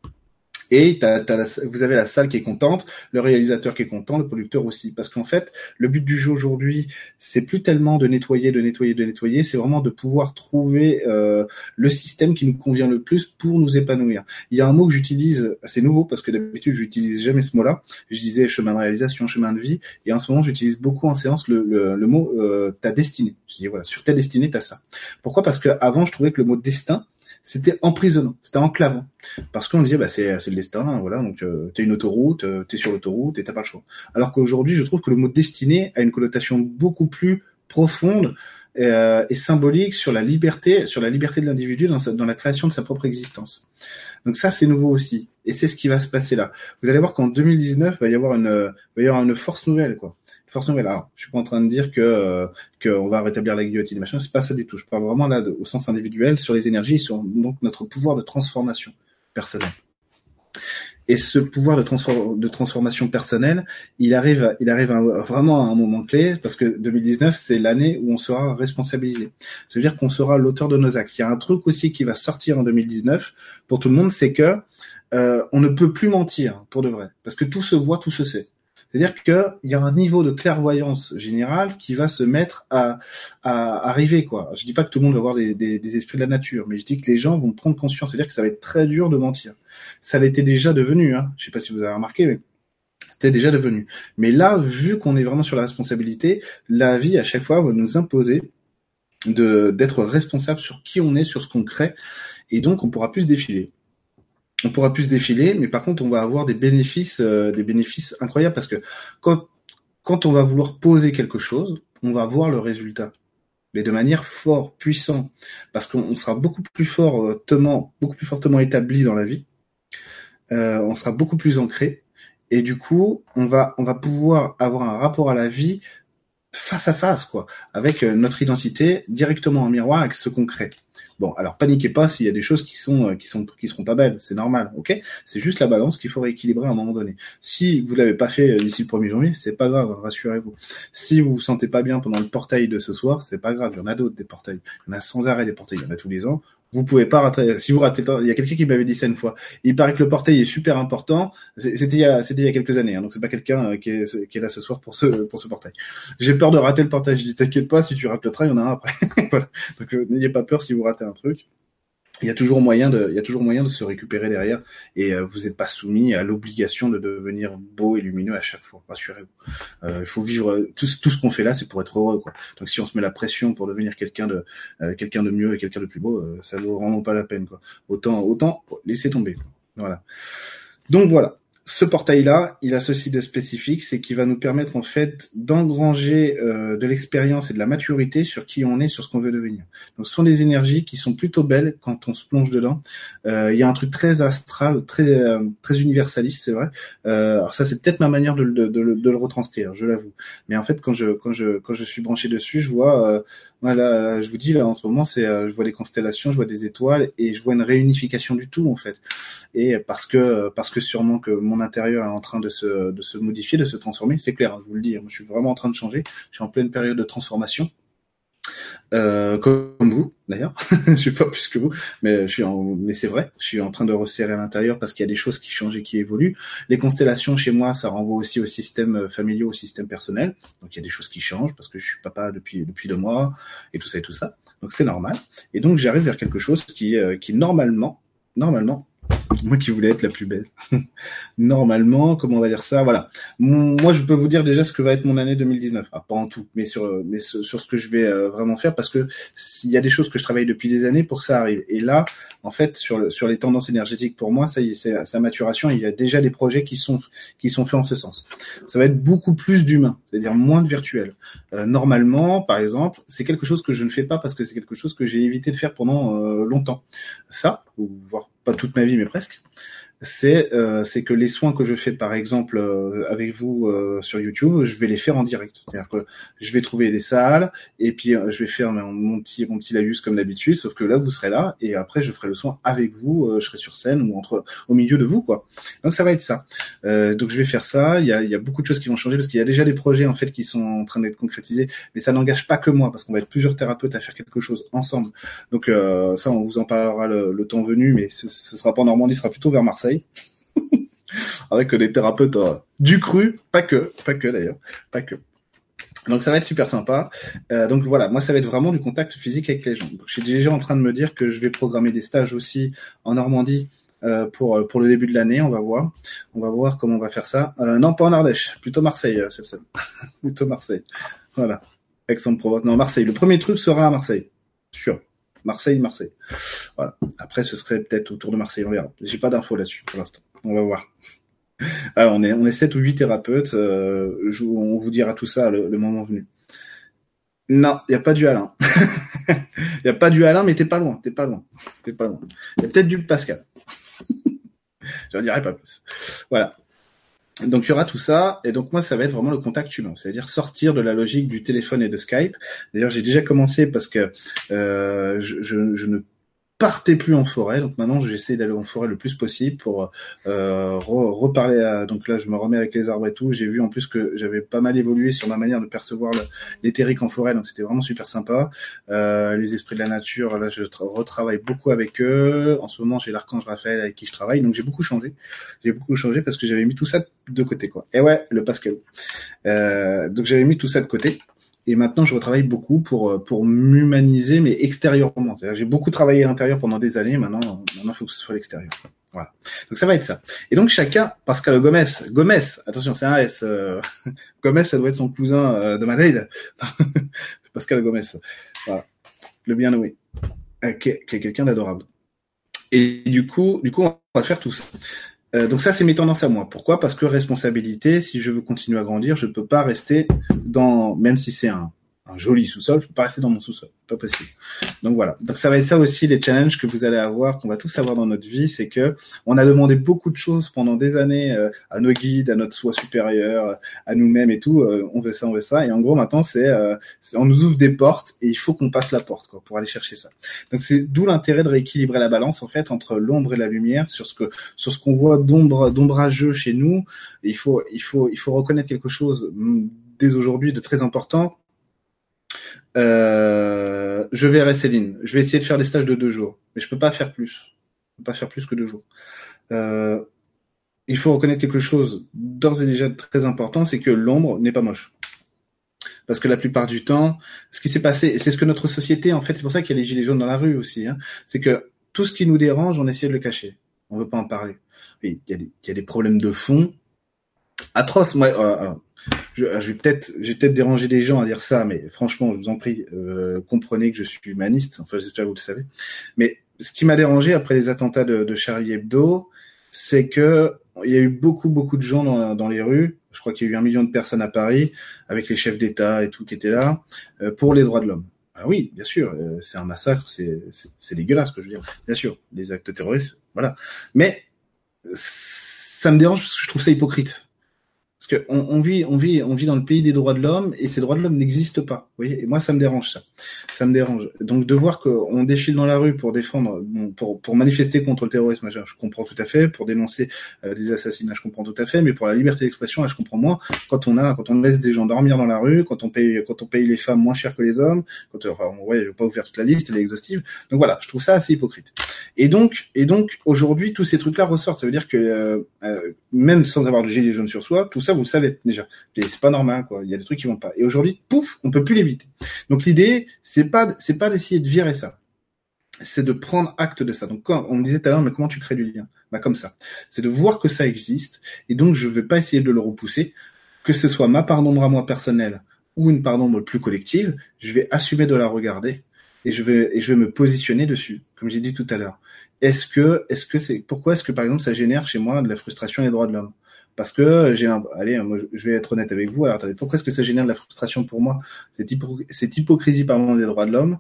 et t'as, t'as vous avez la salle qui est contente, le réalisateur qui est content, le producteur aussi. Parce qu'en fait, le but du jeu aujourd'hui, c'est plus tellement de nettoyer, de nettoyer, de nettoyer, c'est vraiment de pouvoir trouver euh, le système qui nous convient le plus pour nous épanouir. Il y a un mot que j'utilise, c'est nouveau parce que d'habitude j'utilise jamais ce mot-là. Je disais chemin de réalisation, chemin de vie, et en ce moment j'utilise beaucoup en séance le, le, le mot euh, ta destinée. Je dis voilà, sur ta destinée, t'as ça. Pourquoi? Parce que avant je trouvais que le mot destin c'était emprisonnant, c'était enclavant. Parce qu'on disait, bah, c'est, c'est le destin, hein, voilà, donc euh, t'es une autoroute, euh, t'es sur l'autoroute et t'as pas le choix. Alors qu'aujourd'hui, je trouve que le mot destiné a une connotation beaucoup plus profonde euh, et symbolique sur la liberté, sur la liberté de l'individu dans, dans la création de sa propre existence. Donc ça, c'est nouveau aussi, et c'est ce qui va se passer là. Vous allez voir qu'en 2019, va y avoir une, va y avoir une force nouvelle, quoi force nouvelle. Alors, je suis pas en train de dire que euh, qu'on va rétablir la guillotine, machin. C'est pas ça du tout. Je parle vraiment là au sens individuel sur les énergies, sur donc notre pouvoir de transformation personnelle. Et ce pouvoir de, de transformation personnelle, il arrive, il arrive vraiment à un moment clé parce que 2019, c'est l'année où on sera responsabilisé. Ça veut dire qu'on sera l'auteur de nos actes. Il y a un truc aussi qui va sortir en 2019 pour tout le monde, c'est que euh, on ne peut plus mentir pour de vrai, parce que tout se voit, tout se sait. C'est-à-dire qu'il y a un niveau de clairvoyance générale qui va se mettre à, à arriver. Quoi. Je dis pas que tout le monde va avoir des, des, des, esprits de la nature, mais je dis que les gens vont prendre conscience. C'est-à-dire que ça va être très dur de mentir. Ça l'était déjà devenu. Hein. Je sais pas si vous avez remarqué, mais c'était déjà devenu. Mais là, vu qu'on est vraiment sur la responsabilité, la vie à chaque fois va nous imposer de d'être responsable sur qui on est, sur ce qu'on crée, et donc on pourra plus se défiler on pourra plus défiler, mais par contre, on va avoir des bénéfices, euh, des bénéfices incroyables parce que quand, on va vouloir poser quelque chose, on va voir le résultat, mais de manière fort, puissant, parce qu'on sera beaucoup plus fortement, beaucoup plus fortement établi dans la vie. Euh, on sera beaucoup plus ancré, et du coup, on va, on va pouvoir avoir un rapport à la vie face à face, quoi, avec euh, notre identité directement en miroir avec ce qu'on crée. Bon, alors paniquez pas s'il y a des choses qui sont euh, qui sont qui seront pas belles, c'est normal, ok? C'est juste la balance qu'il faut rééquilibrer à un moment donné. Si vous l'avez pas fait euh, d'ici le 1er janvier, c'est pas grave, rassurez-vous. Si vous vous sentez pas bien pendant le portail de ce soir, c'est pas grave, il y en a d'autres des portails. Il y en a sans arrêt des portails, il y en a tous les ans vous pouvez pas rater. Si vous ratez, il y a quelqu'un qui m'avait dit ça une fois. Il paraît que le portail est super important. C'était il y a, c'était il y a quelques années, hein, donc c'est pas quelqu'un euh, qui est, qui est là ce soir pour ce pour ce portail. J'ai peur de rater le portail. Je dis t'inquiète pas, si tu rates le train, il y en a un après. voilà. Donc euh, n'ayez pas peur si vous ratez un truc il y a toujours moyen de, il y a toujours moyen de se récupérer derrière et euh, vous n'êtes pas soumis à l'obligation de devenir beau et lumineux à chaque fois. Rassurez-vous. Euh, il faut vivre tout, tout ce qu'on fait là, c'est pour être heureux, quoi. Donc si on se met la pression pour devenir quelqu'un de, euh, quelqu'un de mieux et quelqu'un de plus beau, ça vaut vraiment pas la peine, quoi. Autant, autant laisser tomber. Voilà. Donc voilà ce portail-là, il a ceci de spécifique, c'est qu'il va nous permettre en fait d'engranger euh, de l'expérience et de la maturité sur qui on est, sur ce qu'on veut devenir. Donc, ce sont des énergies qui sont plutôt belles quand on se plonge dedans. Euh, il y a un truc très astral, très euh, très universaliste, c'est vrai. alors ça, c'est peut-être ma manière de, de, de, de, le retranscrire, je l'avoue. Mais en fait, quand je quand je quand je suis branché dessus, je vois voilà, je vous dis là en ce moment, c'est, euh, je vois des constellations, je vois des étoiles et je vois une réunification du tout en fait. Et parce que parce que sûrement que mon intérieur est en train de se de se modifier, de se transformer, c'est clair, hein, je vous le dis. Hein, je suis vraiment en train de changer. Je suis en pleine période de transformation. Euh, comme vous d'ailleurs, je suis pas plus que vous, mais je suis en, mais c'est vrai, je suis en train de resserrer à l'intérieur parce qu'il y a des choses qui changent et qui évoluent. Les constellations chez moi, ça renvoie aussi au système euh, familial, au système personnel. Donc il y a des choses qui changent parce que je suis papa depuis depuis deux mois et tout ça et tout ça. Donc c'est normal. Et donc j'arrive vers quelque chose qui euh, qui normalement normalement Moi qui voulais être la plus belle. Normalement, comment on va dire ça? Voilà. Moi, je peux vous dire déjà ce que va être mon année 2019. Ah, pas en tout, mais sur mais sur ce que je vais euh, vraiment faire parce que s'il y a des choses que je travaille depuis des années pour que ça arrive. Et là, en fait, sur sur les tendances énergétiques, pour moi, ça y est, c'est sa maturation. Il y a déjà des projets qui sont qui sont faits en ce sens. Ça va être beaucoup plus d'humain, c'est-à-dire moins de virtuel. Euh, normalement, par exemple, c'est quelque chose que je ne fais pas parce que c'est quelque chose que j'ai évité de faire pendant euh, longtemps. Ça, ou voire toute ma vie, mais presque c'est euh, que les soins que je fais par exemple euh, avec vous euh, sur YouTube, je vais les faire en direct. C'est-à-dire que je vais trouver des salles et puis je vais faire mon, petit mon petit laïus comme d'habitude, sauf que là vous serez là et après je ferai le soin avec vous, je serai sur scène ou entre au milieu de vous quoi. Donc ça va être ça. donc je vais faire ça. Il y a y a beaucoup de choses qui vont changer parce qu'il y a déjà des projets en fait qui sont en train d'être concrétisés, mais ça n'engage pas que moi parce qu'on va être plusieurs thérapeutes à faire quelque chose ensemble. Donc ça on vous en parlera le, le temps venu, mais ce, ce sera pas en Normandie, ce sera plutôt vers Marseille. Avec des thérapeutes euh, du cru, pas que, pas que d'ailleurs, pas que. Donc ça va être super sympa. Euh, donc voilà, moi ça va être vraiment du contact physique avec les gens. Donc, je suis déjà en train de me dire que je vais programmer des stages aussi en Normandie euh, pour pour le début de l'année. On va voir, on va voir comment on va faire ça. non, pas en Ardèche, plutôt Marseille, plutôt Marseille. Voilà, Aix-en-Provence. Non, Marseille. Le premier truc sera à Marseille, sûr. Marseille, Marseille. Voilà. Après, ce serait peut-être autour de Marseille, on verra. J'ai pas d'infos là-dessus pour l'instant. On va voir. Alors, on est on est sept ou huit thérapeutes. Euh, on vous dira tout ça le, moment venu. Non, il y a pas du Alain. Il y a pas du Alain, mais t'es pas loin. T'es pas loin. T'es pas loin. Il y a peut-être du Pascal. Je n'en dirai pas plus. Voilà. Donc il y aura tout ça, et donc moi ça va être vraiment le contact humain, c'est-à-dire sortir de la logique du téléphone et de Skype. D'ailleurs j'ai déjà commencé parce que euh, je, je, je, ne partez plus en forêt. Donc maintenant, j'essaie d'aller en forêt le plus possible pour euh, reparler. À... Donc là, je me remets avec les arbres et tout. J'ai vu en plus que j'avais pas mal évolué sur ma manière de percevoir l'éthérique en forêt. Donc c'était vraiment super sympa. Euh, les esprits de la nature, là, je retravaille beaucoup avec eux. En ce moment, j'ai l'archange Raphaël avec qui je travaille. Donc j'ai beaucoup changé. J'ai beaucoup changé parce que j'avais mis tout ça de côté, quoi. Et ouais, le Pascal. Euh, donc j'avais mis tout ça de côté. Et maintenant, je retravaille beaucoup pour euh, pour m'humaniser, mais extérieurement. J'ai beaucoup travaillé à l'intérieur pendant des années. Maintenant, maintenant, faut que ce soit l'extérieur. Voilà. Donc ça va être ça. Et donc chacun, Pascal Gomez, Gomez, attention, c'est un S. Euh, Gomez, ça doit être son cousin euh, de Madrid. Pascal Gomez. Voilà. Le bien nommé. Euh, qui est, quelqu'un d'adorable. Et du coup, du coup, on va faire tout ça. Euh, donc ça, c'est mes tendances à moi. Pourquoi? Parce que responsabilité, si je veux continuer à grandir, je peux pas rester dans, même si c'est un, un joli sous-sol, je peux pas rester dans mon sous-sol, pas possible. Donc voilà. Donc ça va être ça aussi les challenges que vous allez avoir, qu'on va tous avoir dans notre vie, c'est que on a demandé beaucoup de choses pendant des années euh, à nos guides, à notre soi supérieur, à nous-mêmes et tout. Euh, on veut ça, on veut ça. Et en gros maintenant c'est, euh, on nous ouvre des portes et il faut qu'on passe la porte quoi pour aller chercher ça. Donc c'est d'où l'intérêt de rééquilibrer la balance en fait entre l'ombre et la lumière sur ce que sur ce qu'on voit d'ombre d'ombrageux chez nous. il faut il faut il faut reconnaître quelque chose mm, dès aujourd'hui de très important euh, je verrai Céline. Je vais essayer de faire des stages de deux jours, mais je peux pas faire plus. Je peux pas faire plus que deux jours. Euh, il faut reconnaître quelque chose d'ores et déjà très important, c'est que l'ombre n'est pas moche. Parce que la plupart du temps, ce qui s'est passé, c'est ce que notre société, en fait, c'est pour ça qu'il y a les gilets jaunes dans la rue aussi, hein, c'est que tout ce qui nous dérange, on essaie de le cacher. On veut pas en parler. Il y a des, y a des problèmes de fond atroces. Moi, euh, je, je vais peut-être, j'ai peut-être des gens à dire ça, mais franchement, je vous en prie, euh, comprenez que je suis humaniste. Enfin, j'espère que vous le savez. Mais ce qui m'a dérangé après les attentats de, de Charlie Hebdo, c'est que il y a eu beaucoup, beaucoup de gens dans, dans les rues. Je crois qu'il y a eu un million de personnes à Paris, avec les chefs d'État et tout qui étaient là, euh, pour les droits de l'homme. Ah oui, bien sûr, euh, c'est un massacre, c'est, c'est dégueulasse, ce que je veux dire. Bien sûr, les actes terroristes, voilà. Mais ça me dérange parce que je trouve ça hypocrite. Parce qu'on on vit, on vit, on vit dans le pays des droits de l'homme et ces droits de l'homme n'existent pas. Vous voyez? Et moi, ça me dérange ça. Ça me dérange. Donc de voir qu'on défile dans la rue pour défendre, pour, pour manifester contre le terrorisme, je comprends tout à fait. Pour dénoncer euh, des assassinats, je comprends tout à fait. Mais pour la liberté d'expression, je comprends moins. Quand on a, quand on laisse des gens dormir dans la rue, quand on paye, quand on paye les femmes moins cher que les hommes, quand, enfin, ouais, je vais pas vous faire toute la liste, elle est exhaustive. Donc voilà, je trouve ça assez hypocrite. Et donc, et donc aujourd'hui, tous ces trucs-là ressortent. Ça veut dire que euh, euh, même sans avoir de gilet jaune sur soi, tout ça vous le savez déjà. Et c'est pas normal, quoi. Il y a des trucs qui vont pas. Et aujourd'hui, pouf, on peut plus l'éviter. Donc l'idée, c'est pas, c'est pas d'essayer de virer ça. C'est de prendre acte de ça. Donc quand on me disait tout à l'heure, mais comment tu crées du lien? Bah comme ça. C'est de voir que ça existe, et donc je vais pas essayer de le repousser, que ce soit ma part d'ombre à moi personnelle ou une part d'ombre plus collective, je vais assumer de la regarder et je vais et je vais me positionner dessus, comme j'ai dit tout à l'heure. Est-ce que est-ce que c'est pourquoi est-ce que par exemple ça génère chez moi de la frustration des droits de l'homme? Parce que j'ai un, allez, moi, je vais être honnête avec vous. Alors, attendez, pourquoi est-ce que ça génère de la frustration pour moi? C'est cette hypocrisie par des droits de l'homme,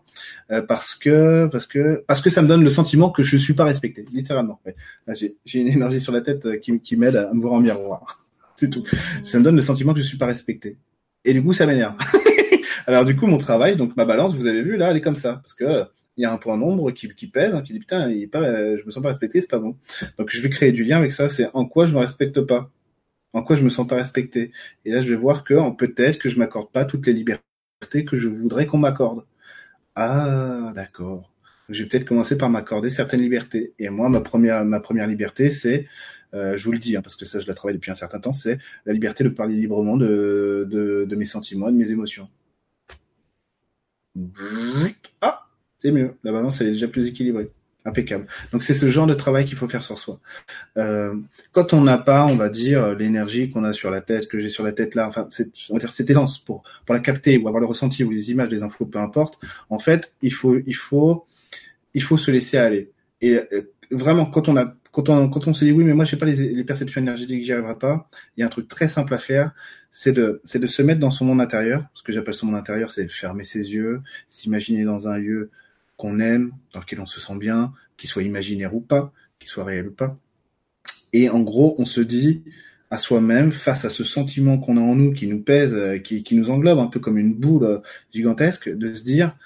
euh, parce que, parce que, parce que ça me donne le sentiment que je suis pas respecté, littéralement. J'ai une énergie sur la tête euh, qui, qui m'aide à me voir en miroir. C'est tout. Ça me donne le sentiment que je suis pas respecté. Et du coup, ça m'énerve. Alors, du coup, mon travail, donc ma balance, vous avez vu là, elle est comme ça, parce que il y a un point nombre qui, qui pèse, hein, qui dit putain, il est pas, je me sens pas respecté, c'est pas bon. Donc je vais créer du lien avec ça. C'est en quoi je me respecte pas en quoi je me sens pas respecté. Et là, je vais voir que peut-être que je m'accorde pas toutes les libertés que je voudrais qu'on m'accorde. Ah, d'accord. Je vais peut-être commencer par m'accorder certaines libertés. Et moi, ma première, ma première liberté, c'est, euh, je vous le dis, hein, parce que ça, je la travaille depuis un certain temps, c'est la liberté de parler librement de, de, de mes sentiments et de mes émotions. Ah, c'est mieux. La balance, elle est déjà plus équilibrée. Impeccable. Donc c'est ce genre de travail qu'il faut faire sur soi. Euh, quand on n'a pas, on va dire, l'énergie qu'on a sur la tête, que j'ai sur la tête là, enfin, on va dire cette aisance pour pour la capter ou avoir le ressenti ou les images, les infos, peu importe. En fait, il faut il faut il faut se laisser aller. Et euh, vraiment, quand on a quand on quand on se dit oui, mais moi j'ai pas les, les perceptions énergétiques, j'y arriverai pas. Il y a un truc très simple à faire, c'est de c'est de se mettre dans son monde intérieur. Ce que j'appelle son monde intérieur, c'est fermer ses yeux, s'imaginer dans un lieu qu'on aime, dans lequel on se sent bien, qu'il soit imaginaire ou pas, qu'il soit réel ou pas. Et en gros, on se dit à soi-même, face à ce sentiment qu'on a en nous, qui nous pèse, euh, qui, qui nous englobe un peu comme une boule euh, gigantesque, de se dire,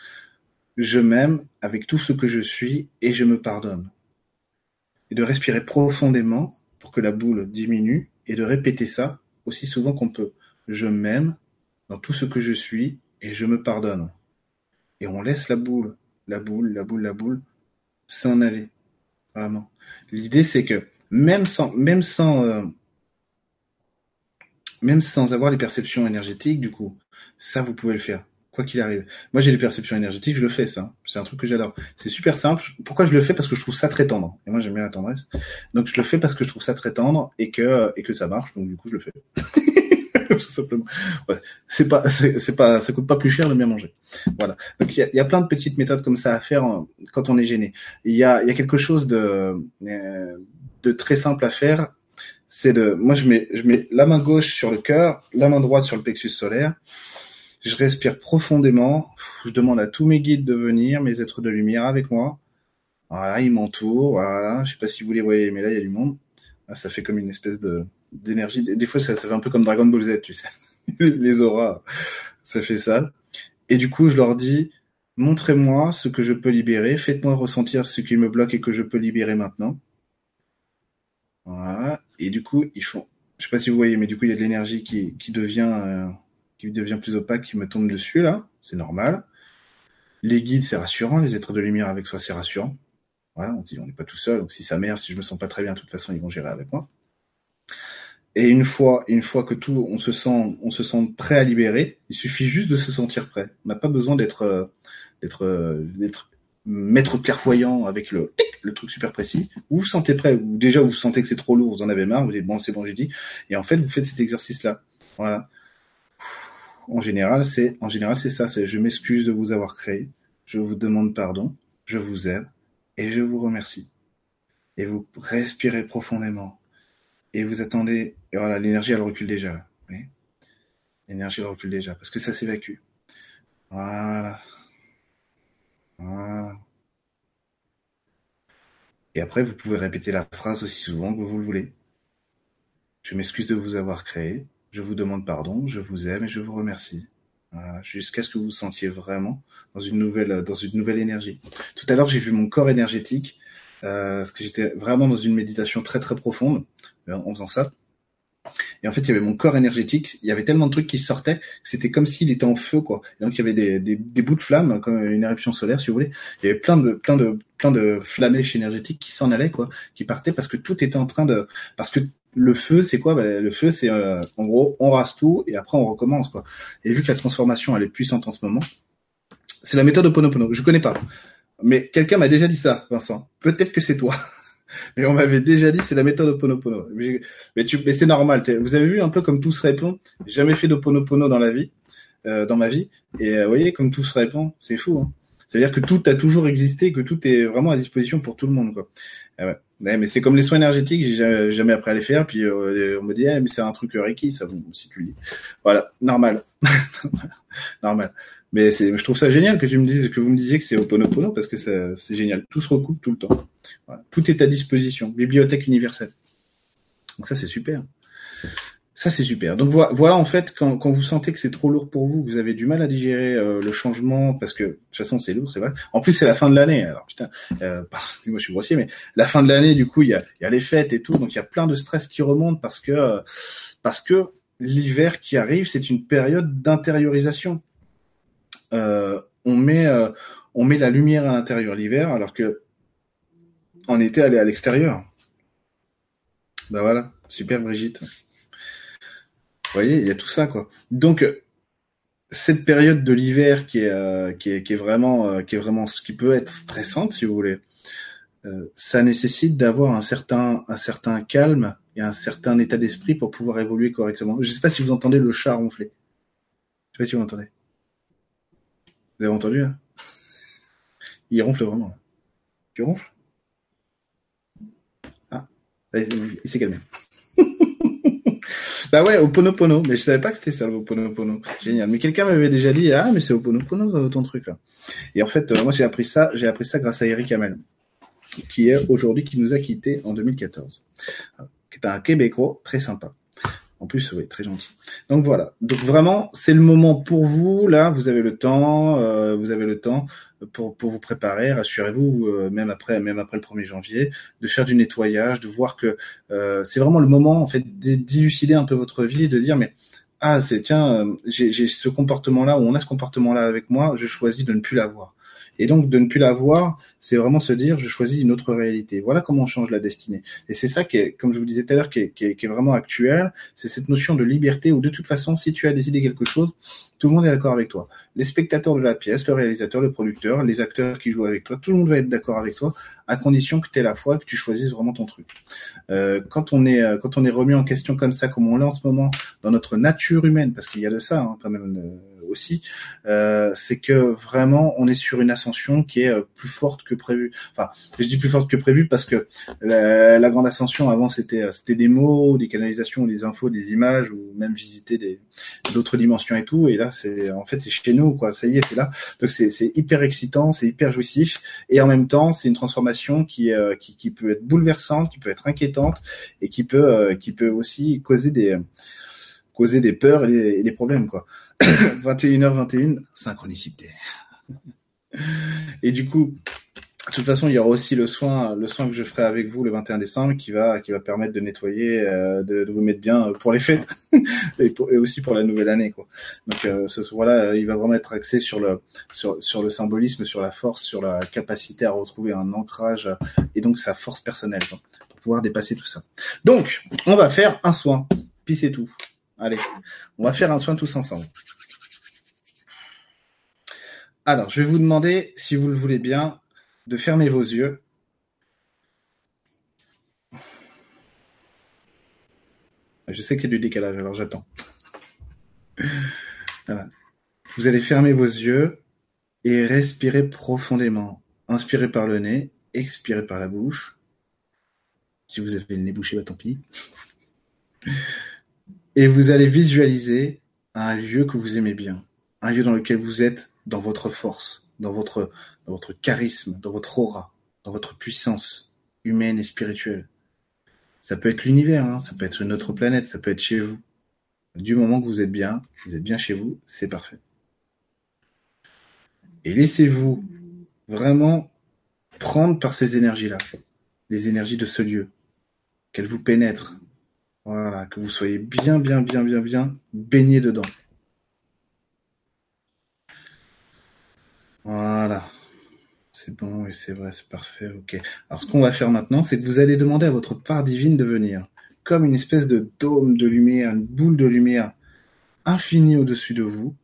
je m'aime avec tout ce que je suis et je me pardonne. Et de respirer profondément pour que la boule diminue et de répéter ça aussi souvent qu'on peut. Je m'aime dans tout ce que je suis et je me pardonne. Et on laisse la boule la boule, la boule, la boule, s'en aller. Vraiment. L'idée, c'est que même sans, même sans, euh, même sans avoir les perceptions énergétiques, du coup, ça, vous pouvez le faire, quoi qu'il arrive. Moi, j'ai les perceptions énergétiques, je le fais, ça. C'est un truc que j'adore. C'est super simple. Pourquoi je le fais? Parce que je trouve ça très tendre. Et moi, j'aime bien la tendresse. Donc, je le fais parce que je trouve ça très tendre et que, et que ça marche. Donc, du coup, je le fais. tout simplement. Ouais. C'est pas, c'est pas, ça coûte pas plus cher de bien manger. Voilà. Donc il y a, plein de petites méthodes comme ça à faire quand on est gêné. Il y a, il y a quelque chose de, euh, de très simple à faire. C'est de, moi je mets, je mets la main gauche sur le cœur, la main droite sur le plexus solaire. Je respire profondément. Je demande à tous mes guides de venir, mes êtres de lumière avec moi. Voilà, ils m'entourent. Voilà, je sais pas si vous les voyez, mais là il y a du monde. ça fait comme une espèce de d'énergie. Des fois, ça, fait un peu comme Dragon Ball Z, tu sais. Les auras, ça fait ça. Et du coup, je leur dis, montrez-moi ce que je peux libérer, faites-moi ressentir ce qui me bloque et que je peux libérer maintenant. Voilà. Et du coup, ils font, je sais pas si vous voyez, mais du coup, il y a de l'énergie qui, qui devient, euh, qui devient plus opaque, qui me tombe dessus, là. C'est normal. Les guides, c'est rassurant. Les êtres de lumière avec soi, c'est rassurant. Voilà. On dit, on n'est pas tout seul. Donc, si ça merde, si je me sens pas très bien, de toute façon, ils vont gérer avec moi. Et une fois, une fois que tout, on se sent, on se sent prêt à libérer, il suffit juste de se sentir prêt. On n'a pas besoin d'être, euh, d'être, euh, d'être maître clairvoyant avec le, le truc super précis. Vous vous sentez prêt, ou déjà vous sentez que c'est trop lourd, vous en avez marre, vous dites bon c'est bon j'ai dit, et en fait vous faites cet exercice-là. Voilà. En général c'est, en général c'est ça, c'est je m'excuse de vous avoir créé, je vous demande pardon, je vous aime et je vous remercie. Et vous respirez profondément et vous attendez, et voilà, l'énergie elle recule déjà. L'énergie recule déjà, parce que ça s'évacue. Voilà. Voilà. Et après, vous pouvez répéter la phrase aussi souvent que vous le voulez. Je m'excuse de vous avoir créé, je vous demande pardon, je vous aime et je vous remercie. Jusqu'à ce que vous vous sentiez vraiment dans une nouvelle, dans une nouvelle énergie. Tout à l'heure, j'ai vu mon corps énergétique, parce que j'étais vraiment dans une méditation très très profonde en faisant ça. Et en fait, il y avait mon corps énergétique. Il y avait tellement de trucs qui sortaient c'était comme s'il était en feu, quoi. Et donc, il y avait des, des, des, bouts de flammes, comme une éruption solaire, si vous voulez. Il y avait plein de, plein de, plein de flamèches énergétiques qui s'en allaient, quoi, qui partaient parce que tout était en train de, parce que le feu, c'est quoi? Ben, Le feu, c'est euh, en gros, on rase tout et après on recommence, quoi. Et vu que la transformation elle est puissante en ce moment, c'est la méthode Oponopono. Je connais pas, mais quelqu'un m'a déjà dit ça, Vincent. Peut-être que c'est toi. Mais on m'avait déjà dit c'est la méthode Oponopono. Mais, tu, mais c'est normal. Vous avez vu un peu comme tout se répond. Jamais fait d'Oponopono dans la vie, euh, dans ma vie. Et euh, vous voyez comme tout se répond, c'est fou. Hein. C'est-à-dire que tout a toujours existé, que tout est vraiment à disposition pour tout le monde. Quoi. Ah ouais. mais c'est comme les soins énergétiques, j'ai jamais, appris à les faire. Puis euh, on me dit, ah, mais c'est un truc Reiki, ça, si tu dis. Voilà, normal, normal. Mais c'est, je trouve ça génial que tu me dises, que vous me disiez que c'est Oponopono parce que c'est génial. Tout se recoupe tout le temps. Voilà. Tout est à disposition. Bibliothèque universelle. Donc ça, c'est super. Ça, c'est super. Donc voilà, en fait, quand, quand vous sentez que c'est trop lourd pour vous, que vous avez du mal à digérer euh, le changement, parce que de toute façon, c'est lourd, c'est vrai. En plus, c'est la fin de l'année. Alors putain, euh, moi je suis grossier, mais la fin de l'année, du coup, il y a, y a les fêtes et tout, donc il y a plein de stress qui remonte parce que parce que l'hiver qui arrive, c'est une période d'intériorisation. Euh, on met euh, on met la lumière à l'intérieur l'hiver, alors que en été, elle est à l'extérieur. Ben voilà, super Brigitte. Vous voyez, il y a tout ça quoi. Donc cette période de l'hiver qui est, euh, qui est qui est vraiment euh, qui est vraiment qui peut être stressante si vous voulez. Euh, ça nécessite d'avoir un certain un certain calme et un certain état d'esprit pour pouvoir évoluer correctement. Je sais pas si vous entendez le chat ronfler. Je sais pas si vous entendez. Vous avez entendu Il ronfle vraiment. Tu ronfles? Ah, il s'est calmé. Bah ouais, Oponopono, mais je savais pas que c'était ça le Oponopono. Génial. Mais quelqu'un m'avait déjà dit ah mais c'est Oponopono euh, ton truc là. Et en fait, euh, moi j'ai appris ça, j'ai appris ça grâce à Eric Hamel, qui est aujourd'hui qui nous a quittés en 2014, qui est un Québécois très sympa. En plus, oui, très gentil. Donc voilà. Donc vraiment, c'est le moment pour vous. Là, vous avez le temps. Euh, vous avez le temps pour, pour vous préparer. Rassurez-vous, euh, même après, même après le 1er janvier, de faire du nettoyage, de voir que euh, c'est vraiment le moment, en fait, d'élucider un peu votre vie, de dire mais ah c'est tiens, j'ai ce comportement-là ou on a ce comportement-là avec moi, je choisis de ne plus l'avoir. Et donc de ne plus la voir, c'est vraiment se dire je choisis une autre réalité. Voilà comment on change la destinée. Et c'est ça qui est, comme je vous disais tout à l'heure, qui est, vraiment actuel. C'est cette notion de liberté où de toute façon, si tu as décidé quelque chose, tout le monde est d'accord avec toi. Les spectateurs de la pièce, le réalisateur, le producteur, les acteurs qui jouent avec toi, tout le monde va être d'accord avec toi, à condition que tu aies la foi, que tu choisisses vraiment ton truc. Euh, quand on est euh, quand on est remis en question comme ça, comme on l'est en ce moment dans notre nature humaine, parce qu'il y a de ça hein, quand même. Euh, aussi, euh, c'est que vraiment on est sur une ascension qui est euh, plus forte que prévu. Enfin, je dis plus forte que prévu parce que la, grande ascension avant c'était euh, c'était des mots, des canalisations, des infos, des images ou même visiter des d'autres dimensions et tout. Et là c'est en fait c'est chez nous quoi. Ça y est, c'est là. Donc c'est c'est hyper excitant, c'est hyper jouissif et en même temps c'est une transformation qui, qui qui peut être bouleversante, qui peut être inquiétante et qui peut qui peut aussi causer des causer des peurs et des, problèmes quoi. 21h21, synchronicité. Et du coup, de toute façon, il y aura aussi le soin, le soin que je ferai avec vous le 21 décembre, qui va, qui va permettre de nettoyer, euh, de, vous mettre bien pour les fêtes et, aussi pour la nouvelle année, quoi. Donc, euh, ce soir-là, il va vraiment être axé sur le, sur, sur le symbolisme, sur la force, sur la capacité à retrouver un ancrage et donc sa force personnelle, pour pouvoir dépasser tout ça. Donc, on va faire un soin, puis c'est tout. Allez, on va faire un soin tous ensemble. Alors, je vais vous demander, si vous le voulez bien, de fermer vos yeux. Je sais qu'il y a du décalage, alors j'attends. Vous allez fermer vos yeux et respirer profondément. Inspirez par le nez, expirez par la bouche. Si vous avez le nez bouché, bah tant pis. Et vous allez visualiser un lieu que vous aimez bien, un lieu dans lequel vous êtes dans votre force, dans votre, charisme, dans votre aura, dans votre puissance humaine et spirituelle. Ça peut être l'univers, hein, ça peut être une autre planète, ça peut être chez vous. Du moment que vous êtes bien, vous êtes bien chez vous, c'est parfait. Et laissez-vous vraiment prendre par ces énergies-là, les énergies de ce lieu, qu'elles vous pénètrent, voilà, que vous soyez bien, bien, bien, bien, bien baigné dedans. Voilà. C'est bon et c'est vrai, c'est parfait, ok. Alors ce qu'on va faire maintenant, c'est que vous allez demander à votre part divine de venir, comme une espèce de dôme de lumière, une boule de lumière infinie au-dessus de vous,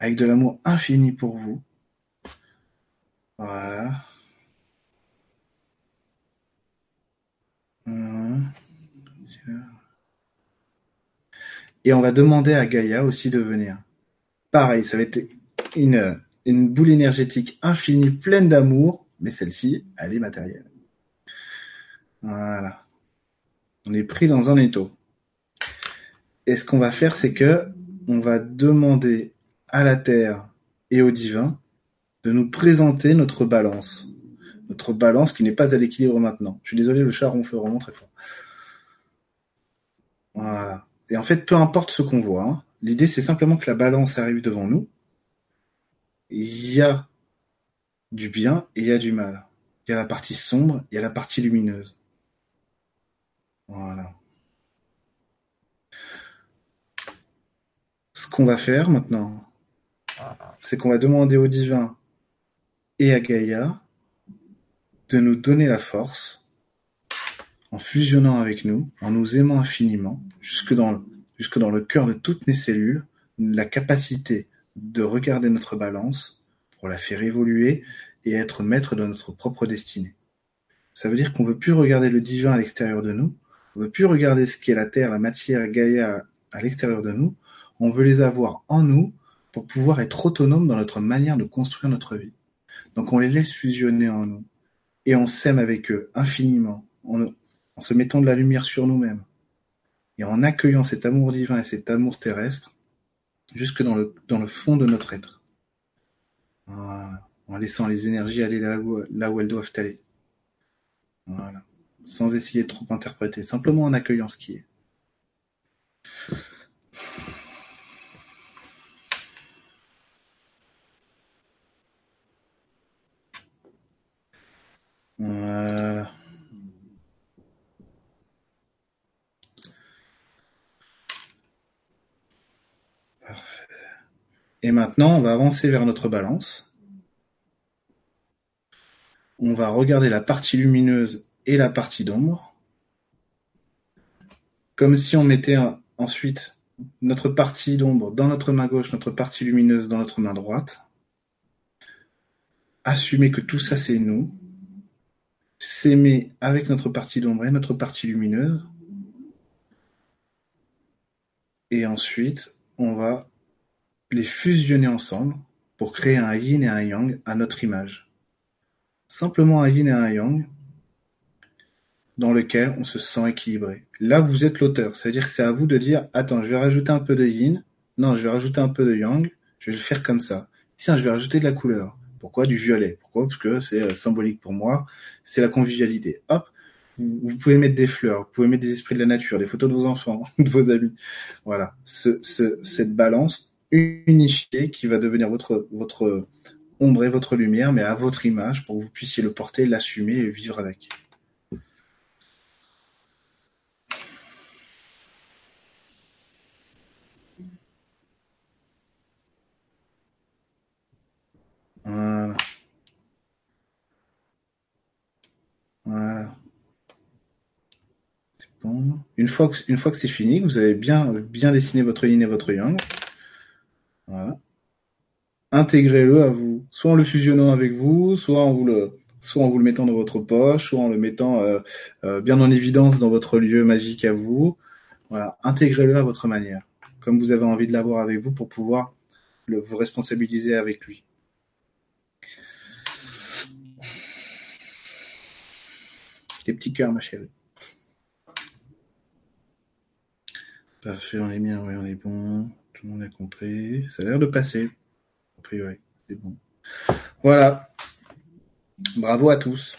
avec de l'amour infini pour vous. Voilà. Et on va demander à Gaïa aussi de venir. Pareil, ça va être une, boule énergétique infinie, pleine d'amour, mais celle-ci, elle est matérielle. Voilà. On est pris dans un étau. Et ce qu'on va faire, c'est que on va demander à la Terre et au divin de nous présenter notre balance. Notre balance qui n'est pas à l'équilibre maintenant. Je suis désolé, le chat ronfle vraiment très fort. Voilà. Et en fait, peu importe ce qu'on voit, hein, l'idée c'est simplement que la balance arrive devant nous. Il y a du bien et il y a du mal. Il y a la partie sombre, il y a la partie lumineuse. Voilà. Ce qu'on va faire maintenant, c'est qu'on va demander au divin et à Gaïa de nous donner la force en fusionnant avec nous, en nous aimant infiniment, jusque dans, le cœur de toutes les cellules, la capacité de regarder notre balance pour la faire évoluer et être maître de notre propre destinée. Ça veut dire qu'on veut plus regarder le divin à l'extérieur de nous, on veut plus regarder ce qui est la terre, la matière, Gaïa à l'extérieur de nous, on veut les avoir en nous pour pouvoir être autonome dans notre manière de construire notre vie. Donc on les laisse fusionner en nous et on s'aime avec eux infiniment, en, en se mettant de la lumière sur nous-mêmes et en accueillant cet amour divin et cet amour terrestre jusque dans le, fond de notre être. Voilà. En laissant les énergies aller là où, là où elles doivent aller. Voilà sans essayer de trop interpréter, simplement en accueillant ce qui est. Et maintenant, on va avancer vers notre balance. On va regarder la partie lumineuse et la partie d'ombre, comme si on mettait ensuite notre partie d'ombre dans notre main gauche, notre partie lumineuse dans notre main droite. Assumer que tout ça c'est nous. S'aimer avec notre partie d'ombre et notre partie lumineuse. Et ensuite, on va les fusionner ensemble pour créer un yin et un yang à notre image. Simplement un yin et un yang dans lequel on se sent équilibré. Là, vous êtes l'auteur. C'est-à-dire que c'est à vous de dire, attends, je vais rajouter un peu de yin. Non, je vais rajouter un peu de yang. Je vais le faire comme ça. Tiens, je vais rajouter de la couleur. Pourquoi du violet? Pourquoi? Parce que c'est euh, symbolique pour moi. C'est la convivialité. Hop, vous, pouvez mettre des fleurs, vous pouvez mettre des esprits de la nature, des photos de vos enfants, de vos amis. Voilà, ce, ce, cette balance unifiée qui va devenir votre votre ombre et votre lumière, mais à votre image pour que vous puissiez le porter, l'assumer et vivre avec. Voilà. Voilà. Bon. Une fois que, que c'est fini, vous avez bien, bien dessiné votre yin et votre yang. Voilà. Intégrez-le à vous. Soit en le fusionnant avec vous, soit en vous le, soit en vous le mettant dans votre poche, soit en le mettant euh, euh, bien en évidence dans votre lieu magique à vous. Voilà. Intégrez-le à votre manière. Comme vous avez envie de l'avoir avec vous pour pouvoir le, vous responsabiliser avec lui. Des petits cœurs, ma chérie. Parfait, on est bien, oui, on est bon. Le monde a compris. Ça a l'air de passer. A priori, c'est bon. Voilà. Bravo à tous.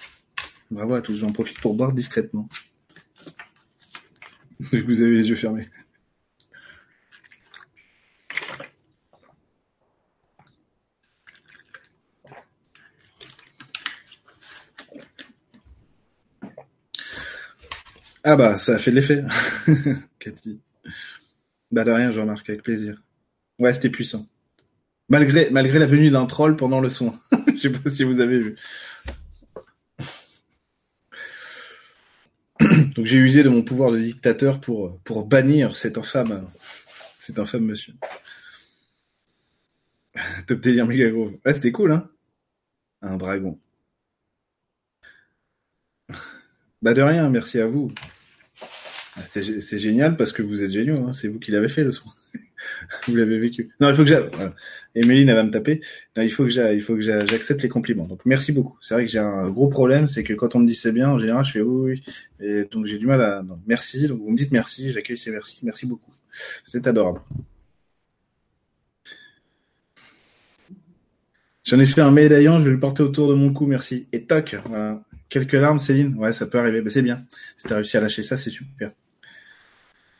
Bravo à tous. J'en profite pour boire discrètement. Vous avez les yeux fermés. Ah bah, ça a fait l'effet, Cathy. Bah de rien, je remarque, avec plaisir. Ouais, c'était puissant. Malgré, malgré la venue d'un troll pendant le son. je sais pas si vous avez vu. Donc j'ai usé de mon pouvoir de dictateur pour, pour bannir cet infâme, cet infâme monsieur. Top délire méga gros. Ouais, c'était cool, hein Un dragon. Bah de rien, merci à vous. Ah, c'est génial parce que vous êtes géniaux, hein. c'est vous qui l'avez fait le son. vous l'avez vécu. Non, il faut que j'aille. Va me taper. Non, il faut que il faut que j'accepte les compliments. Donc merci beaucoup. C'est vrai que j'ai un gros problème, c'est que quand on me dit c'est bien, en général, je fais oui, oui. Donc j'ai du mal à. Non, merci. Donc vous me dites merci, j'accueille ces merci. Merci beaucoup. C'est adorable. J'en ai fait un médaillon, je vais le porter autour de mon cou, merci. Et toc. Quelques larmes, Céline. Ouais, ça peut arriver. Mais c'est bien. Si t'as réussi à lâcher ça, c'est super.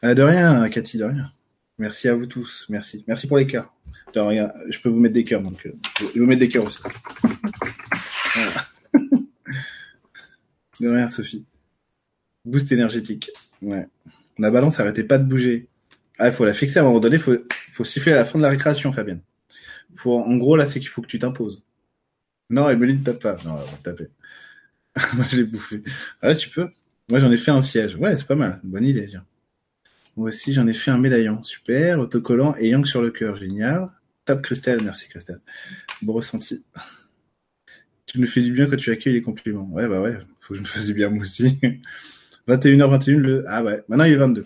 Euh, de rien, Cathy, de rien. Merci à vous tous. Merci. Merci pour les cœurs. De rien. Je peux vous mettre des cœurs, donc euh, je vous mettre des cœurs aussi. de rien, Sophie. Boost énergétique. Ouais. La balance arrêtait pas de bouger. Ah, il faut la fixer à un moment donné. Faut, faut siffler à la fin de la récréation, Fabienne. Faut, en gros, là, c'est qu'il faut que tu t'imposes. Non, Emeline tape pas. Non, on va taper. Moi, je l'ai bouffé. Ah, tu peux. Moi, j'en ai fait un siège. Ouais, c'est pas mal. Bonne idée, viens. Moi aussi, j'en ai fait un médaillon. Super. Autocollant et Yang sur le cœur. Génial. Top Christelle. Merci, Christelle. Bon ressenti. Tu me fais du bien quand tu accueilles les compliments. Ouais, bah ouais. Faut que je me fasse du bien, moi aussi. 21h21, le, ah ouais. Maintenant, il est 22.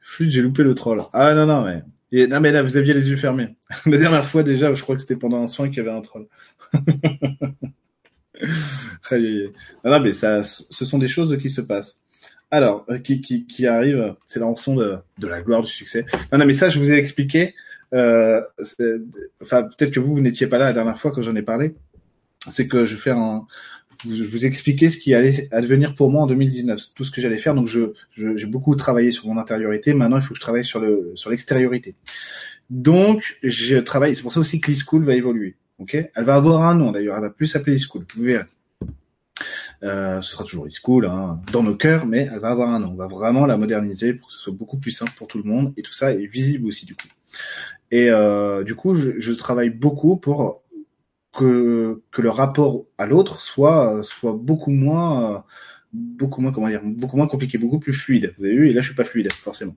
Flûte, j'ai loupé le troll. Ah non, non, mais, non, mais là, vous aviez les yeux fermés. La dernière fois, déjà, je crois que c'était pendant un soin qu'il y avait un troll. non, mais ça, ce sont des choses qui se passent. Alors, euh, qui, qui, qui arrive, c'est la rançon de, de la gloire du succès. Non, non, mais ça, je vous ai expliqué. Euh, enfin, peut-être que vous, vous n'étiez pas là la dernière fois quand j'en ai parlé. C'est que je fais un, je vous ai expliqué ce qui allait advenir pour moi en 2019, tout ce que j'allais faire. Donc, je, j'ai beaucoup travaillé sur mon intériorité. Maintenant, il faut que je travaille sur le, sur l'extériorité. Donc, je travaille. C'est pour ça aussi que l'e-school va évoluer. Ok, elle va avoir un nom d'ailleurs. Elle va plus s'appeler e-school. Vous verrez. Euh, ce sera toujours e-school hein, dans nos cœurs, mais elle va avoir un nom. On va vraiment la moderniser pour que ce soit beaucoup plus simple pour tout le monde et tout ça est visible aussi du coup. Et euh, du coup, je, je, travaille beaucoup pour que que le rapport à l'autre soit soit beaucoup moins beaucoup moins comment dire beaucoup moins compliqué beaucoup plus fluide vous avez vu et là je suis pas fluide forcément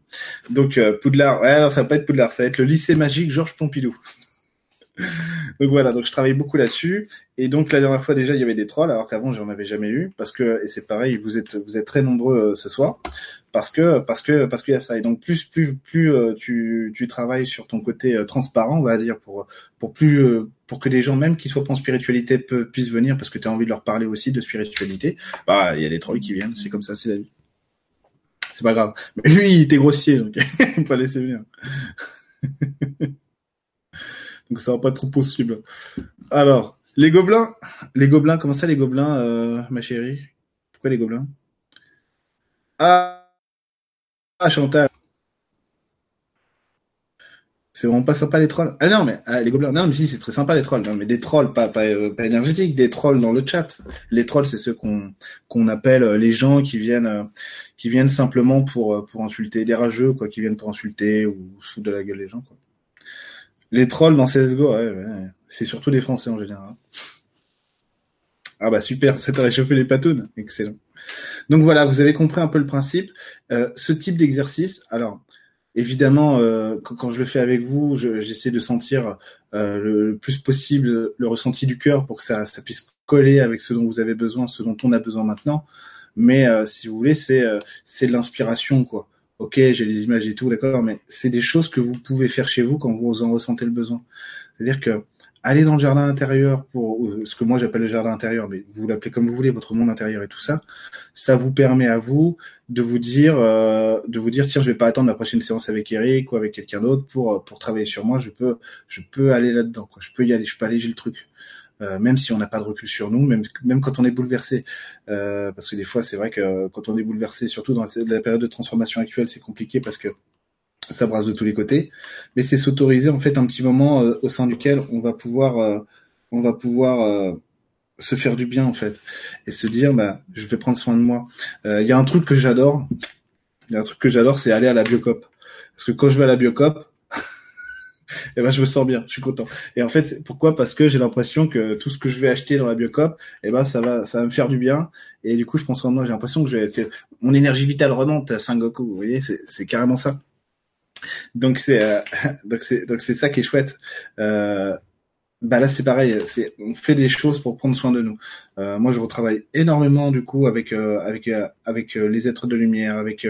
donc euh, Poudlard ouais non, ça va pas être Poudlard ça va être le lycée magique Georges Pompidou donc voilà, donc je travaille beaucoup là-dessus. Et donc la dernière fois déjà il y avait des trolls, alors qu'avant j'en avais jamais eu, parce que et c'est pareil, vous êtes vous êtes très nombreux euh, ce soir, parce que parce que parce qu'il y a ça. Et donc plus plus plus euh, tu tu travailles sur ton côté euh, transparent, on va dire, pour pour plus pour que des gens même qui soient pas en spiritualité puissent venir, parce que tu as envie de leur parler aussi de spiritualité. Bah il y a des trolls qui viennent, c'est comme ça, c'est la vie. C'est pas grave. Mais lui il était grossier, donc on peut pas laisser venir. donc ça va pas être trop possible. Alors, les gobelins, les gobelins, comment ça les gobelins, euh, ma chérie? Pourquoi les gobelins? Ah, ah, Chantal. C'est vraiment pas sympa les trolls. Ah non mais ah, les gobelins, non mais si c'est très sympa les trolls. Non mais des trolls pas pas, euh, pas énergétiques, des trolls dans le chat. Les trolls c'est ceux qu'on qu'on appelle euh, les gens qui viennent qui viennent simplement pour pour insulter des rageux quoi, qui viennent pour insulter ou foutre de la gueule les gens quoi. Les trolls dans CSGO, ouais, ouais. c'est surtout des Français en général. Ah bah super, ça t'a réchauffé les patounes, excellent. Donc voilà, vous avez compris un peu le principe. Euh, ce type d'exercice, alors évidemment, euh, quand, je le fais avec vous, j'essaie de sentir euh, le, plus possible le ressenti du cœur pour que ça, ça puisse coller avec ce dont vous avez besoin, ce dont on a besoin maintenant. Mais euh, si vous voulez, c'est euh, c'est de l'inspiration quoi ok, j'ai les images et tout, d'accord, mais c'est des choses que vous pouvez faire chez vous quand vous en ressentez le besoin. C'est-à-dire que aller dans le jardin intérieur pour ce que moi j'appelle le jardin intérieur, mais vous l'appelez comme vous voulez, votre monde intérieur et tout ça, ça vous permet à vous de vous dire, euh, de vous dire, tiens, je vais pas attendre la prochaine séance avec Eric ou avec quelqu'un d'autre pour pour travailler sur moi, je peux je peux aller là-dedans. Je peux y aller, je peux alléger le truc. Euh, même si on n'a pas de recul sur nous, même, quand on est bouleversé. Euh, parce que des fois, c'est vrai que quand on est bouleversé, surtout dans la, période de transformation actuelle, c'est compliqué parce que ça brasse de tous les côtés. Mais c'est s'autoriser en fait un petit moment euh, au sein duquel on va pouvoir, on va pouvoir se faire du bien en fait et se dire bah je vais prendre soin de moi. Il y a un truc que j'adore. Il y a un truc que j'adore, c'est aller à la biocop. Parce que quand je vais à la biocop, et ben je me sens bien, je suis content. Et en fait, pourquoi? Parce que j'ai l'impression que tout ce que je vais acheter dans la biocop, et ben ça va, ça va me faire du bien. Et du coup, je pense soin moi. J'ai l'impression que je vais, mon énergie vitale remonte à Sangoku. Vous voyez, c'est carrément ça. Donc c'est, euh, donc c'est, donc c'est ça qui est chouette. Euh, bah là c'est pareil, c'est on fait des choses pour prendre soin de nous. Euh, moi je retravaille énormément du coup avec euh, avec euh, avec les êtres de lumière, avec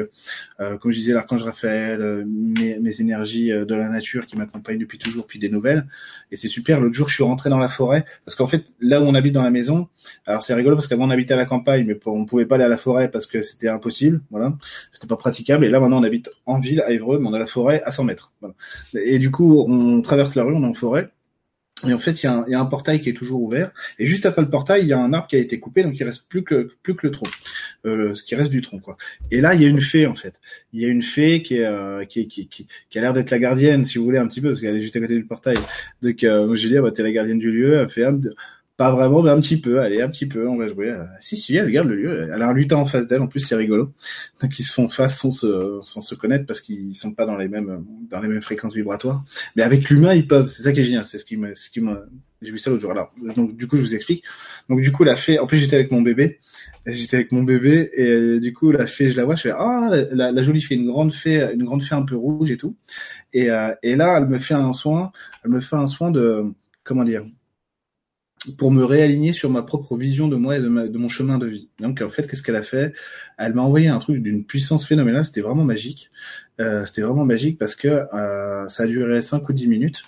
comme je disais l'archange Raphaël, mes, mes énergies de la nature qui m'accompagnent depuis toujours, puis des nouvelles. Et c'est super. L'autre jour je suis rentré dans la forêt parce qu'en fait là où on habite dans la maison, alors c'est rigolo parce qu'avant on habitait à la campagne, mais on pouvait pas aller à la forêt parce que c'était impossible, voilà, c'était pas praticable. Et là maintenant on habite en ville à Évreux, mais on a la forêt à 100 mètres. Voilà. Et du coup on traverse la rue, on est en forêt. Et en fait, il y, a un, portail qui est toujours ouvert. Et juste après le portail, il y a un arbre qui a été coupé, donc il reste plus que plus que le tronc, euh, ce qui reste du tronc, quoi. Et là, il y a une fée en fait. Il y a une fée euh, qui, a l'air d'être la gardienne, si vous voulez un petit peu, parce qu'elle est juste à côté du portail. Donc, euh, je dis, ah, bah, t'es la gardienne du lieu. Elle fait, pas vraiment, mais un petit peu. Allez, un petit peu, on va jouer. Si, si, elle regarde le lieu. Elle a un lutin en face d'elle. En plus, c'est rigolo. Donc, ils se font face sans se, sans se connaître parce qu'ils sont pas dans les mêmes, dans les mêmes fréquences vibratoires. Mais avec l'humain, ils peuvent. C'est ça qui est génial. C'est ce qui me, ce qui me, j'ai vu ça l'autre jour. Alors, donc, du coup, je vous explique. Donc, du coup, la fée, en plus, j'étais avec mon bébé. J'étais avec mon bébé et du coup, la fée, je la vois, je fais, ah, la, la, jolie fée, une grande fée, une grande fée un peu rouge et tout. Et, euh, et là, elle me fait un soin, elle me fait un soin de, comment dire, pour me réaligner sur ma propre vision de moi et de, de mon chemin de vie. Donc en fait, qu'est-ce qu'elle a fait? Elle m'a envoyé un truc d'une puissance phénoménale. C'était vraiment magique. Euh, c'était vraiment magique parce que euh, ça a duré 5 ou 10 minutes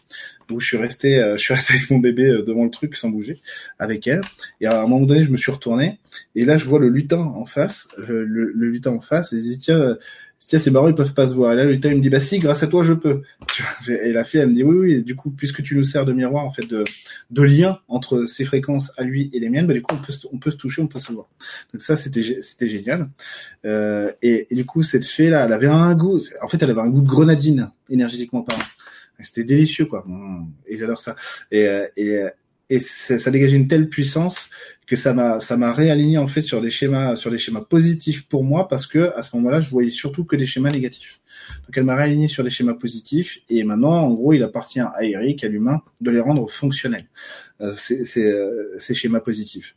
où je suis resté, euh, je suis resté avec mon bébé euh, devant le truc sans bouger avec elle. Et à un moment donné, je me suis retourné et là, je vois le lutin en face, le, le, le lutin en face, et je dis tiens tiens, c'est marrant, ils peuvent pas se voir. Et là, le il me dit, bah si, grâce à toi, je peux. Et la fille, elle me dit, oui, oui, du coup, puisque tu nous sers de miroir, en fait, de, de lien entre ses fréquences à lui et les miennes, bah du coup, on peut, on peut se toucher, on peut se voir. Donc ça, c'était, c'était génial. Euh, et, et, du coup, cette fée-là, elle avait un goût, en fait, elle avait un goût de grenadine, énergétiquement parlant. C'était délicieux, quoi. Mmh. Et j'adore ça. Et, euh, et, et ça, ça dégageait une telle puissance que ça m'a ça m'a réaligné en fait sur des schémas sur des schémas positifs pour moi parce que à ce moment-là je voyais surtout que des schémas négatifs. Donc elle m'a réaligné sur des schémas positifs et maintenant en gros il appartient à Eric à l'humain de les rendre fonctionnels. Euh, c'est euh, ces schémas positifs.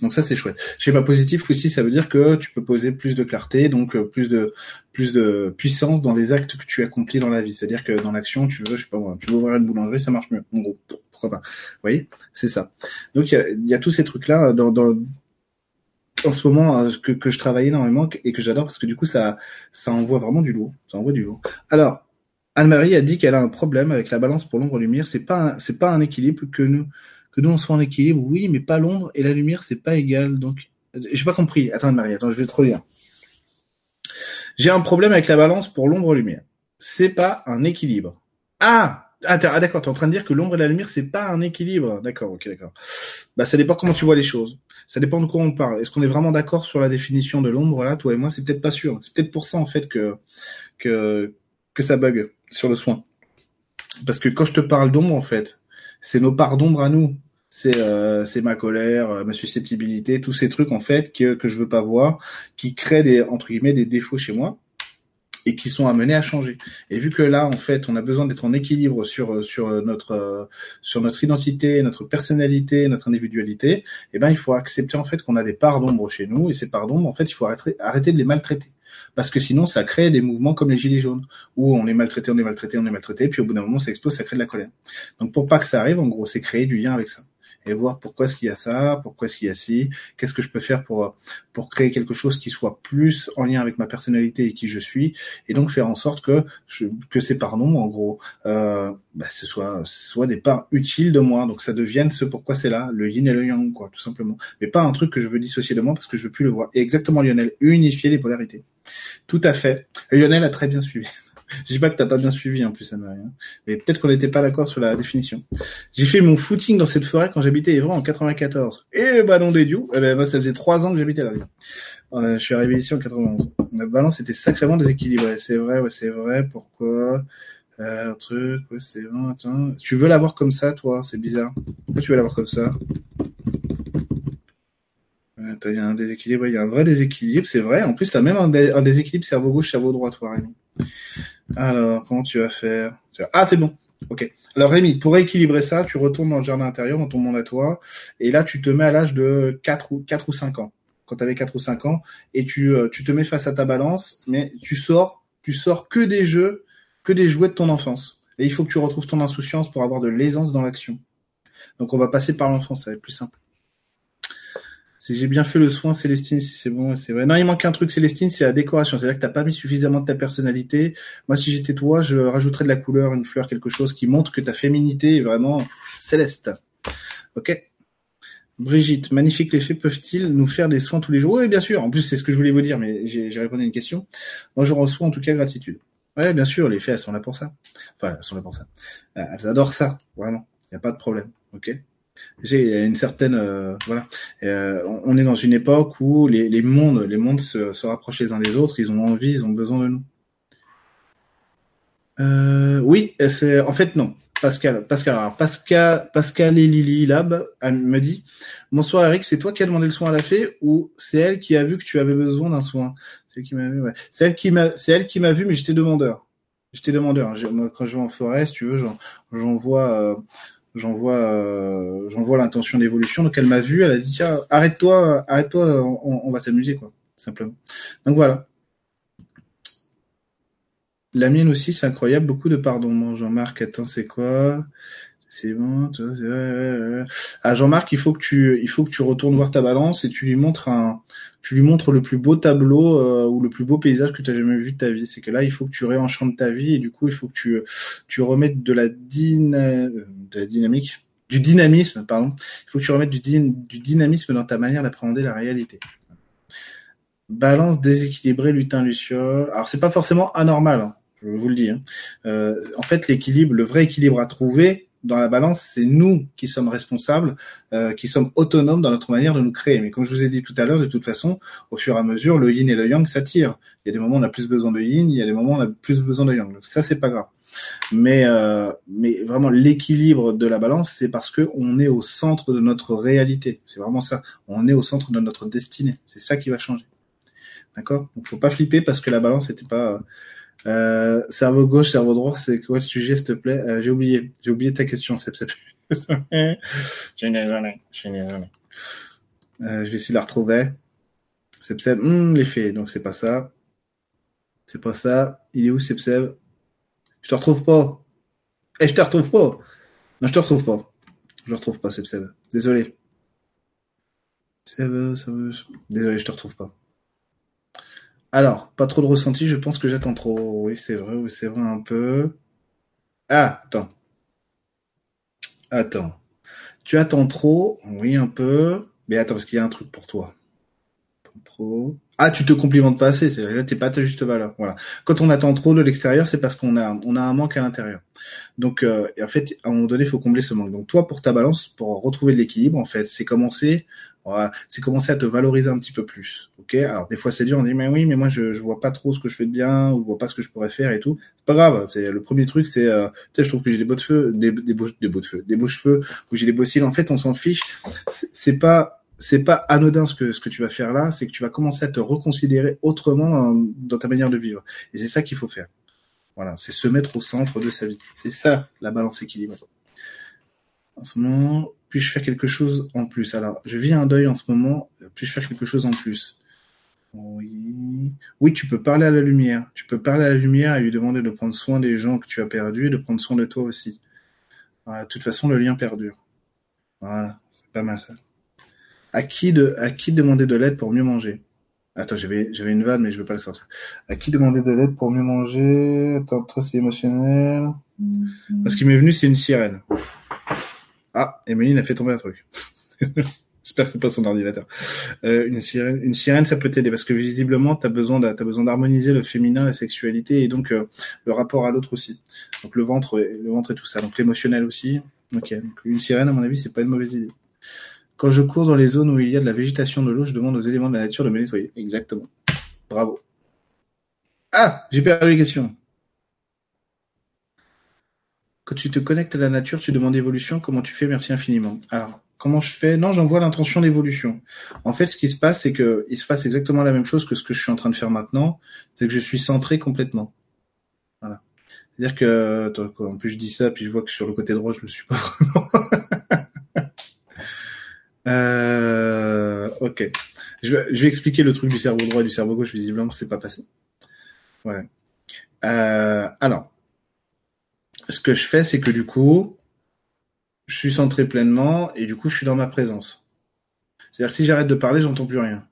Donc ça c'est chouette. Schéma positif aussi ça veut dire que tu peux poser plus de clarté donc euh, plus de plus de puissance dans les actes que tu accomplis dans la vie. C'est-à-dire que dans l'action tu veux je sais pas moi, tu veux ouvrir une boulangerie ça marche mieux en gros pas. Vous voyez, c'est ça. Donc il y a, tous ces trucs là dans, en ce moment euh, que, que je travaille énormément et que j'adore parce que du coup ça ça envoie vraiment du lourd, ça envoie du lourd. Alors Anne-Marie a dit qu'elle a un problème avec la balance pour l'ombre lumière. C'est pas c'est pas un équilibre que nous que nous on soit en équilibre, oui, mais pas l'ombre et la lumière c'est pas égal. Donc j'ai pas compris. Attends Anne-Marie, attends, je vais trop lire. J'ai un problème avec la balance pour l'ombre lumière. C'est pas un équilibre. Ah ah, ah d'accord, t'es en train de dire que l'ombre et la lumière, c'est pas un équilibre. D'accord, ok, d'accord. Bah, ça dépend comment tu vois les choses. Ça dépend de quoi on parle. Est-ce qu'on est vraiment d'accord sur la définition de l'ombre là, toi et moi? C'est peut-être pas sûr. C'est peut-être pour ça en fait que que que ça bug sur le soin. Parce que quand je te parle d'ombre, en fait, c'est nos parts d'ombre à nous. C'est euh, ma colère, euh, ma susceptibilité, tous ces trucs en fait que que je veux pas voir, qui créent des entre guillemets des défauts chez moi et qui sont amenés à changer. Et vu que là, en fait, on a besoin d'être en équilibre sur sur notre sur notre identité, notre personnalité, notre individualité, eh ben il faut accepter en fait qu'on a des parts d'ombre chez nous et ces parts d'ombre, en fait, il faut arrêter, arrêter de les maltraiter. Parce que sinon, ça crée des mouvements comme les gilets jaunes, où on est maltraité, on est maltraité, on est maltraité, puis au bout d'un moment, ça explose, ça crée de la colère. Donc pour pas que ça arrive, en gros, c'est créer du lien avec ça et voir pourquoi est-ce qu'il y a ça, pourquoi est-ce qu'il y a ci, qu'est-ce que je peux faire pour pour créer quelque chose qui soit plus en lien avec ma personnalité et qui je suis, et donc faire en sorte que je, que ces parts non, en gros, euh, bah, ce soit soit des parts utiles de moi, donc ça devienne ce pourquoi c'est là, le yin et le yang, quoi, tout simplement, mais pas un truc que je veux dissocier de moi parce que je veux plus le voir. Et exactement, Lionel, unifier les polarités. Tout à fait. Lionel a très bien suivi. Je dis pas que t'as pas bien suivi en plus, Anne-Marie. Hein. Mais peut-être qu'on n'était pas d'accord sur la définition. J'ai fait mon footing dans cette forêt quand j'habitais Évron en 94. Et ballon des dieux, eh ben, moi, ça faisait trois ans que j'habitais là. Euh, je suis arrivé ici en 91. La balance était sacrément déséquilibrée. C'est vrai, ouais, c'est vrai. Pourquoi? Euh, un truc, ouais, c'est bon, attends. Tu veux l'avoir comme ça, toi? C'est bizarre. Pourquoi tu veux l'avoir comme ça? Il y a un déséquilibre, il y a un vrai déséquilibre, c'est vrai. En plus, tu as même un, déséquilibre cerveau gauche, cerveau droit, toi, Rémi. Alors, comment tu vas faire Ah, c'est bon. Ok. Alors Rémi, pour équilibrer ça, tu retournes dans le jardin intérieur, dans ton monde à toi, et là tu te mets à l'âge de 4 ou 4 ou 5 ans. Quand tu avais 4 ou 5 ans, et tu, euh, tu te mets face à ta balance, mais tu sors, tu sors que des jeux, que des jouets de ton enfance. Et il faut que tu retrouves ton insouciance pour avoir de l'aisance dans l'action. Donc on va passer par l'enfant, ça va être plus simple. Si j'ai bien fait le soin, Célestine, si c'est bon, c'est vrai. Non, il manque un truc, Célestine, c'est la décoration. C'est-à-dire que t'as pas mis suffisamment de ta personnalité. Moi, si j'étais toi, je rajouterais de la couleur, une fleur, quelque chose qui montre que ta féminité est vraiment céleste. Ok Brigitte, magnifique les peuvent-ils nous faire des soins tous les jours? Oui, bien sûr. En plus, c'est ce que je voulais vous dire, mais j'ai répondu à une question. Moi, je reçois en tout cas gratitude. Ouais, bien sûr, les fées, elles sont là pour ça. Enfin, elles sont là pour ça. Euh, elles adorent ça, vraiment. Il n'y a pas de problème. Ok J'ai une certaine... Euh, voilà. Euh, on est dans une époque où les, les mondes, les mondes se, se, rapprochent les uns des autres. Ils ont envie, ils ont besoin de nous. Euh, oui, c'est en fait non. Pascal, Pascal, alors Pascal, Pascal et Lily Lab me dit Bonsoir Eric, c'est toi qui as demandé le soin à la fée ou c'est elle qui a vu que tu avais besoin d'un soin? C'est elle qui m'a vu. C'est elle qui m'a, c'est elle qui m'a vu, mais j'étais demandeur. J'étais demandeur. Moi, quand je vais en forêt, si tu veux, j'en euh, j'en vois, euh, j'en vois l'intention d'évolution. Donc elle m'a vu, elle a dit tiens, arrête-toi, arrête-toi, on, va s'amuser quoi, simplement. Donc voilà. La mienne aussi, c'est incroyable. Beaucoup de pardon. Jean-Marc, attends, c'est quoi? C'est bon. C'est... Ah, Jean-Marc, il faut que tu, il faut que tu retournes voir ta balance et tu lui montres un, tu lui montres le plus beau tableau euh, ou le plus beau paysage que tu as jamais vu de ta vie. C'est que là, il faut que tu réenchantes ta vie et du coup, il faut que tu, tu remettes de la, dyna... du dynamisme, pardon. Il faut que tu remettes du, du dynamisme dans ta manière d'appréhender la réalité. Balance déséquilibrée, lutin, luciole. Alors, c'est pas forcément anormal. Hein je vous le dis. Hein. Euh, en fait, l'équilibre, le vrai équilibre à trouver dans la balance, c'est nous qui sommes responsables, euh, qui sommes autonomes dans notre manière de nous créer. Mais comme je vous ai dit tout à l'heure, de toute façon, au fur et à mesure, le yin et le yang s'attirent. Il y a des moments où on a plus besoin de yin, il y a des moments où on a plus besoin de yang. Donc ça, c'est pas grave. Mais, euh, mais vraiment, l'équilibre de la balance, c'est parce que on est au centre de notre réalité. C'est vraiment ça. On est au centre de notre destinée. C'est ça qui va changer. D'accord? Donc, faut pas flipper parce que la balance n'était pas euh, cerveau gauche, cerveau droit, c'est quoi ce sujet, s'il te plaît? Euh, J'ai oublié, j'ai oublié ta question, Seb, je. Euh, vais essayer de la retrouver. Seb, Seb, hum, les faits, donc c'est pas ça. C'est pas ça. Il est où, Seb? Je te retrouve pas. Eh, je te retrouve pas. Non, je te retrouve pas. Je retrouve pas, Seb, Seb. Désolé. Seb, Seb, désolé, je te retrouve pas. Alors, pas trop de ressenti, je pense que j'attends trop. Oui, c'est vrai, oui, c'est vrai un peu. Ah, attends. Attends. Tu attends trop, oui, un peu. Mais attends, parce qu'il y a un truc pour toi. Ah, tu te complimentes pas assez, c'est là t'es pas à ta juste valeur. Voilà. Quand on attend trop de l'extérieur, c'est parce qu'on a on a un manque à l'intérieur. Donc euh, en fait, à un moment donné, il faut combler ce manque. Donc toi, pour ta balance, pour retrouver de l'équilibre, en fait, c'est commencer voilà, c'est commencer à te valoriser un petit peu plus. Ok? Alors des fois c'est dur, on dit mais oui, mais moi je je vois pas trop ce que je fais de bien ou je vois pas ce que je pourrais faire et tout. C'est pas grave. C'est le premier truc, c'est euh, je trouve que j'ai des beaux de feu, des des beaux des beaux de feu, des beaux cheveux ou j'ai des beaux cils. En fait, on s'en fiche. C'est pas c'est pas anodin ce que ce que tu vas faire là, c'est que tu vas commencer à te reconsidérer autrement dans, ta manière de vivre. Et c'est ça qu'il faut faire. Voilà, c'est se mettre au centre de sa vie. C'est ça la balance équilibrée. En ce moment, puis-je faire quelque chose en plus? Alors, je vis un deuil en ce moment. Puis-je faire quelque chose en plus? Oui. Oui, tu peux parler à la lumière. Tu peux parler à la lumière et lui demander de prendre soin des gens que tu as perdus et de prendre soin de toi aussi. de toute façon, le lien perdure. Voilà, c'est pas mal ça. À qui de, à qui demander de l'aide pour mieux manger? Attends, j'avais, j'avais une vanne, mais je veux pas le sortir. À qui demander de l'aide pour mieux manger? Attends, toi, c'est émotionnel. Ce qui m'est venu, c'est une sirène. Ah, Emeline a fait tomber un truc. J'espère que c'est pas son ordinateur. Euh, une sirène, une sirène, ça peut t'aider parce que visiblement, t'as besoin, t'as besoin d'harmoniser le féminin, la sexualité et donc euh, le rapport à l'autre aussi. Donc le ventre, le ventre et tout ça. Donc l'émotionnel aussi. Ok. Donc une sirène, à mon avis, c'est pas une mauvaise idée. Quand je cours dans les zones où il y a de la végétation de l'eau, je demande aux éléments de la nature de me nettoyer. Exactement. Bravo. Ah, j'ai perdu les questions. Quand tu te connectes à la nature, tu demandes évolution. Comment tu fais Merci infiniment. Alors, comment je fais? Non, j'envoie l'intention d'évolution. En fait, ce qui se passe, c'est que il se passe exactement la même chose que ce que je suis en train de faire maintenant. C'est que je suis centré complètement. Voilà. C'est-à-dire que, en plus je dis ça, puis je vois que sur le côté droit, je le suis pas vraiment. Euh, ok. Je vais, je vais, expliquer le truc du cerveau droit et du cerveau gauche. Visiblement, c'est pas passé. Ouais. Euh, alors, ce que je fais, c'est que du coup, je suis centré pleinement et du coup, je suis dans ma présence. C'est-à-dire si j'arrête de parler, j'entends plus rien.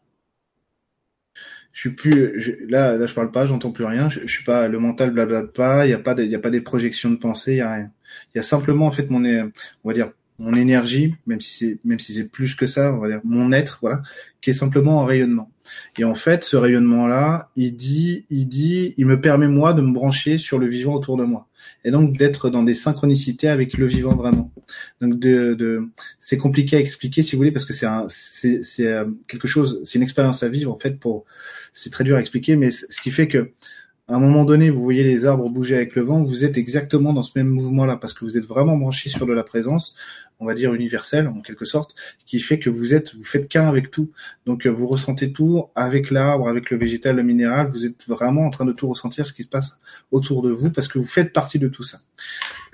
Je suis plus je, là, là, je parle pas, j'entends plus rien. Je, je suis pas le mental blablabla pas. Il y a pas, il y a pas des projections de pensée, il y a rien. Il y a simplement en fait mon, on va dire mon énergie, même si c'est même si c'est plus que ça, on va dire mon être, voilà, qui est simplement en rayonnement. Et en fait, ce rayonnement-là, il dit, il dit, il me permet moi de me brancher sur le vivant autour de moi, et donc d'être dans des synchronicités avec le vivant vraiment. Donc de, de c'est compliqué à expliquer si vous voulez parce que c'est un, c'est, c'est euh, quelque chose, c'est une expérience à vivre en fait pour, c'est très dur à expliquer, mais ce qui fait que à un moment donné, vous voyez les arbres bouger avec le vent, vous êtes exactement dans ce même mouvement-là parce que vous êtes vraiment branché sur de la présence on va dire universel en quelque sorte, qui fait que vous êtes, vous faites qu'un avec tout. Donc euh, vous ressentez tout avec l'arbre, avec le végétal, le minéral. Vous êtes vraiment en train de tout ressentir ce qui se passe autour de vous parce que vous faites partie de tout ça.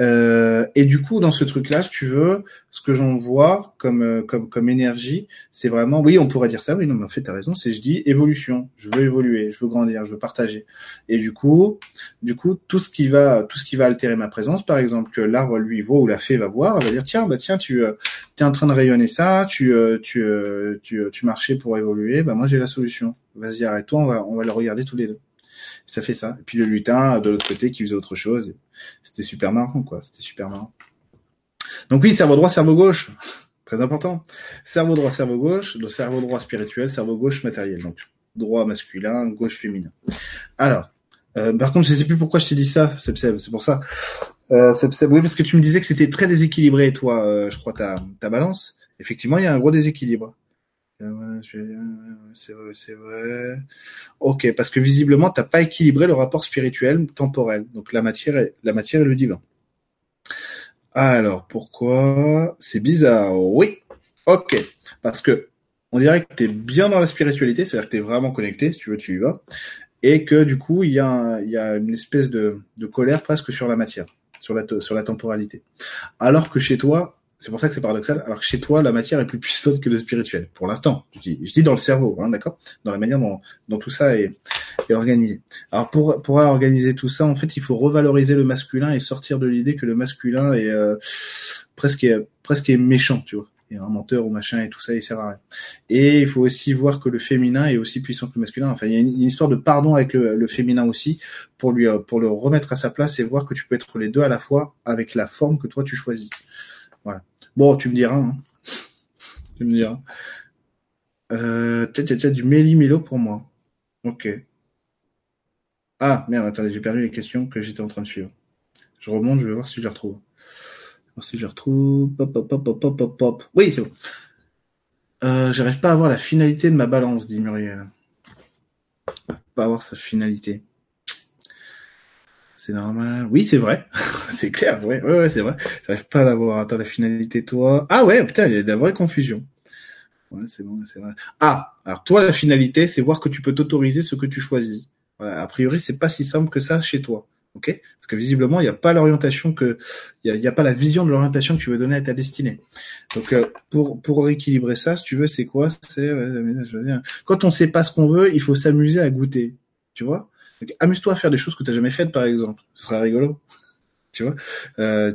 Euh, et du coup, dans ce truc-là, si tu veux, ce que j'en vois comme euh, comme comme énergie, c'est vraiment, oui, on pourrait dire ça. Oui, non, mais en fait, t'as raison. C'est je dis évolution. Je veux évoluer, je veux grandir, je veux partager. Et du coup, du coup, tout ce qui va, tout ce qui va altérer ma présence, par exemple, que l'arbre lui voit ou la fée va voir, elle va dire tiens, bah tiens, tu euh, es en train de rayonner ça, tu euh, tu tu tu marchais pour évoluer. Bah moi j'ai la solution. Vas-y, arrête-toi, on va on va le regarder tous les deux. Ça fait ça. Et puis le lutin de l'autre côté qui faisait autre chose. C'était super marrant, quoi. C'était super. Donc oui, cerveau droit, cerveau gauche. Très important. Cerveau droit, cerveau gauche. Le cerveau droit spirituel, cerveau gauche matériel. Donc droit masculin, gauche féminin. Alors, euh, par contre, je sais plus pourquoi je t'ai dit ça, C'est pour ça. Euh, oui, parce que tu me disais que c'était très déséquilibré, toi, euh, je crois, ta, ta balance. Effectivement, il y a un gros déséquilibre. Euh, c'est vrai, c'est vrai. Ok, parce que visiblement, t'as pas équilibré le rapport spirituel temporel. Donc la matière, est, la matière et le divin. Alors pourquoi? C'est bizarre. Oui. Ok, parce que on dirait que t'es bien dans la spiritualité, c'est-à-dire que t'es vraiment connecté. Si tu veux, tu y vas. Et que du coup, il y y a une espèce de, de colère presque sur la matière, sur la, sur la temporalité. Alors que chez toi, c'est pour ça que c'est paradoxal. Alors que chez toi, la matière est plus puissante que le spirituel, pour l'instant. Je dis, je dis dans le cerveau, hein, d'accord? Dans la manière dont, dont tout ça est, est, organisé. Alors pour, pour organiser tout ça, en fait, il faut revaloriser le masculin et sortir de l'idée que le masculin est euh, presque, presque est méchant, tu vois. Un menteur ou machin et tout ça, il sert à rien. Et il faut aussi voir que le féminin est aussi puissant que le masculin. Enfin, il y a une, histoire de pardon avec le, féminin aussi pour lui, euh, pour le remettre à sa place et voir que tu peux être les deux à la fois avec la forme que toi tu choisis. Voilà. Bon, tu me diras. Hein. Tu me diras. Euh, tiens, du méli-mélo pour moi. Ok. Ah, merde, attendez, j'ai perdu les questions que j'étais en train de suivre. Je remonte, je vais voir si je les retrouve. Si je retrouve. Pop, pop, pop, pop, pop, pop. Oui, c'est bon. Euh, J'arrive pas à voir la finalité de ma balance, dit Muriel. Pas avoir sa finalité. C'est normal. Oui, c'est vrai. c'est clair. Ouais, ouais, ouais c'est vrai. J'arrive pas à l'avoir. Attends, la finalité, toi. Ah ouais, putain, il y a de la vraie confusion. Ouais, c'est bon, c'est vrai. Ah, alors toi, la finalité, c'est voir que tu peux t'autoriser ce que tu choisis. Voilà, a priori, c'est pas si simple que ça chez toi. Ok Parce que visiblement, il n'y a pas l'orientation que, il n'y a, pas la vision de l'orientation que tu veux donner à ta destinée. Donc, euh, pour pour rééquilibrer ça, si tu veux, c'est quoi C'est quand on sait pas ce qu'on veut, il faut s'amuser à goûter. Tu vois amuse-toi à faire des choses que tu n'as jamais faites, par exemple. Ce serait rigolo. tu vois euh,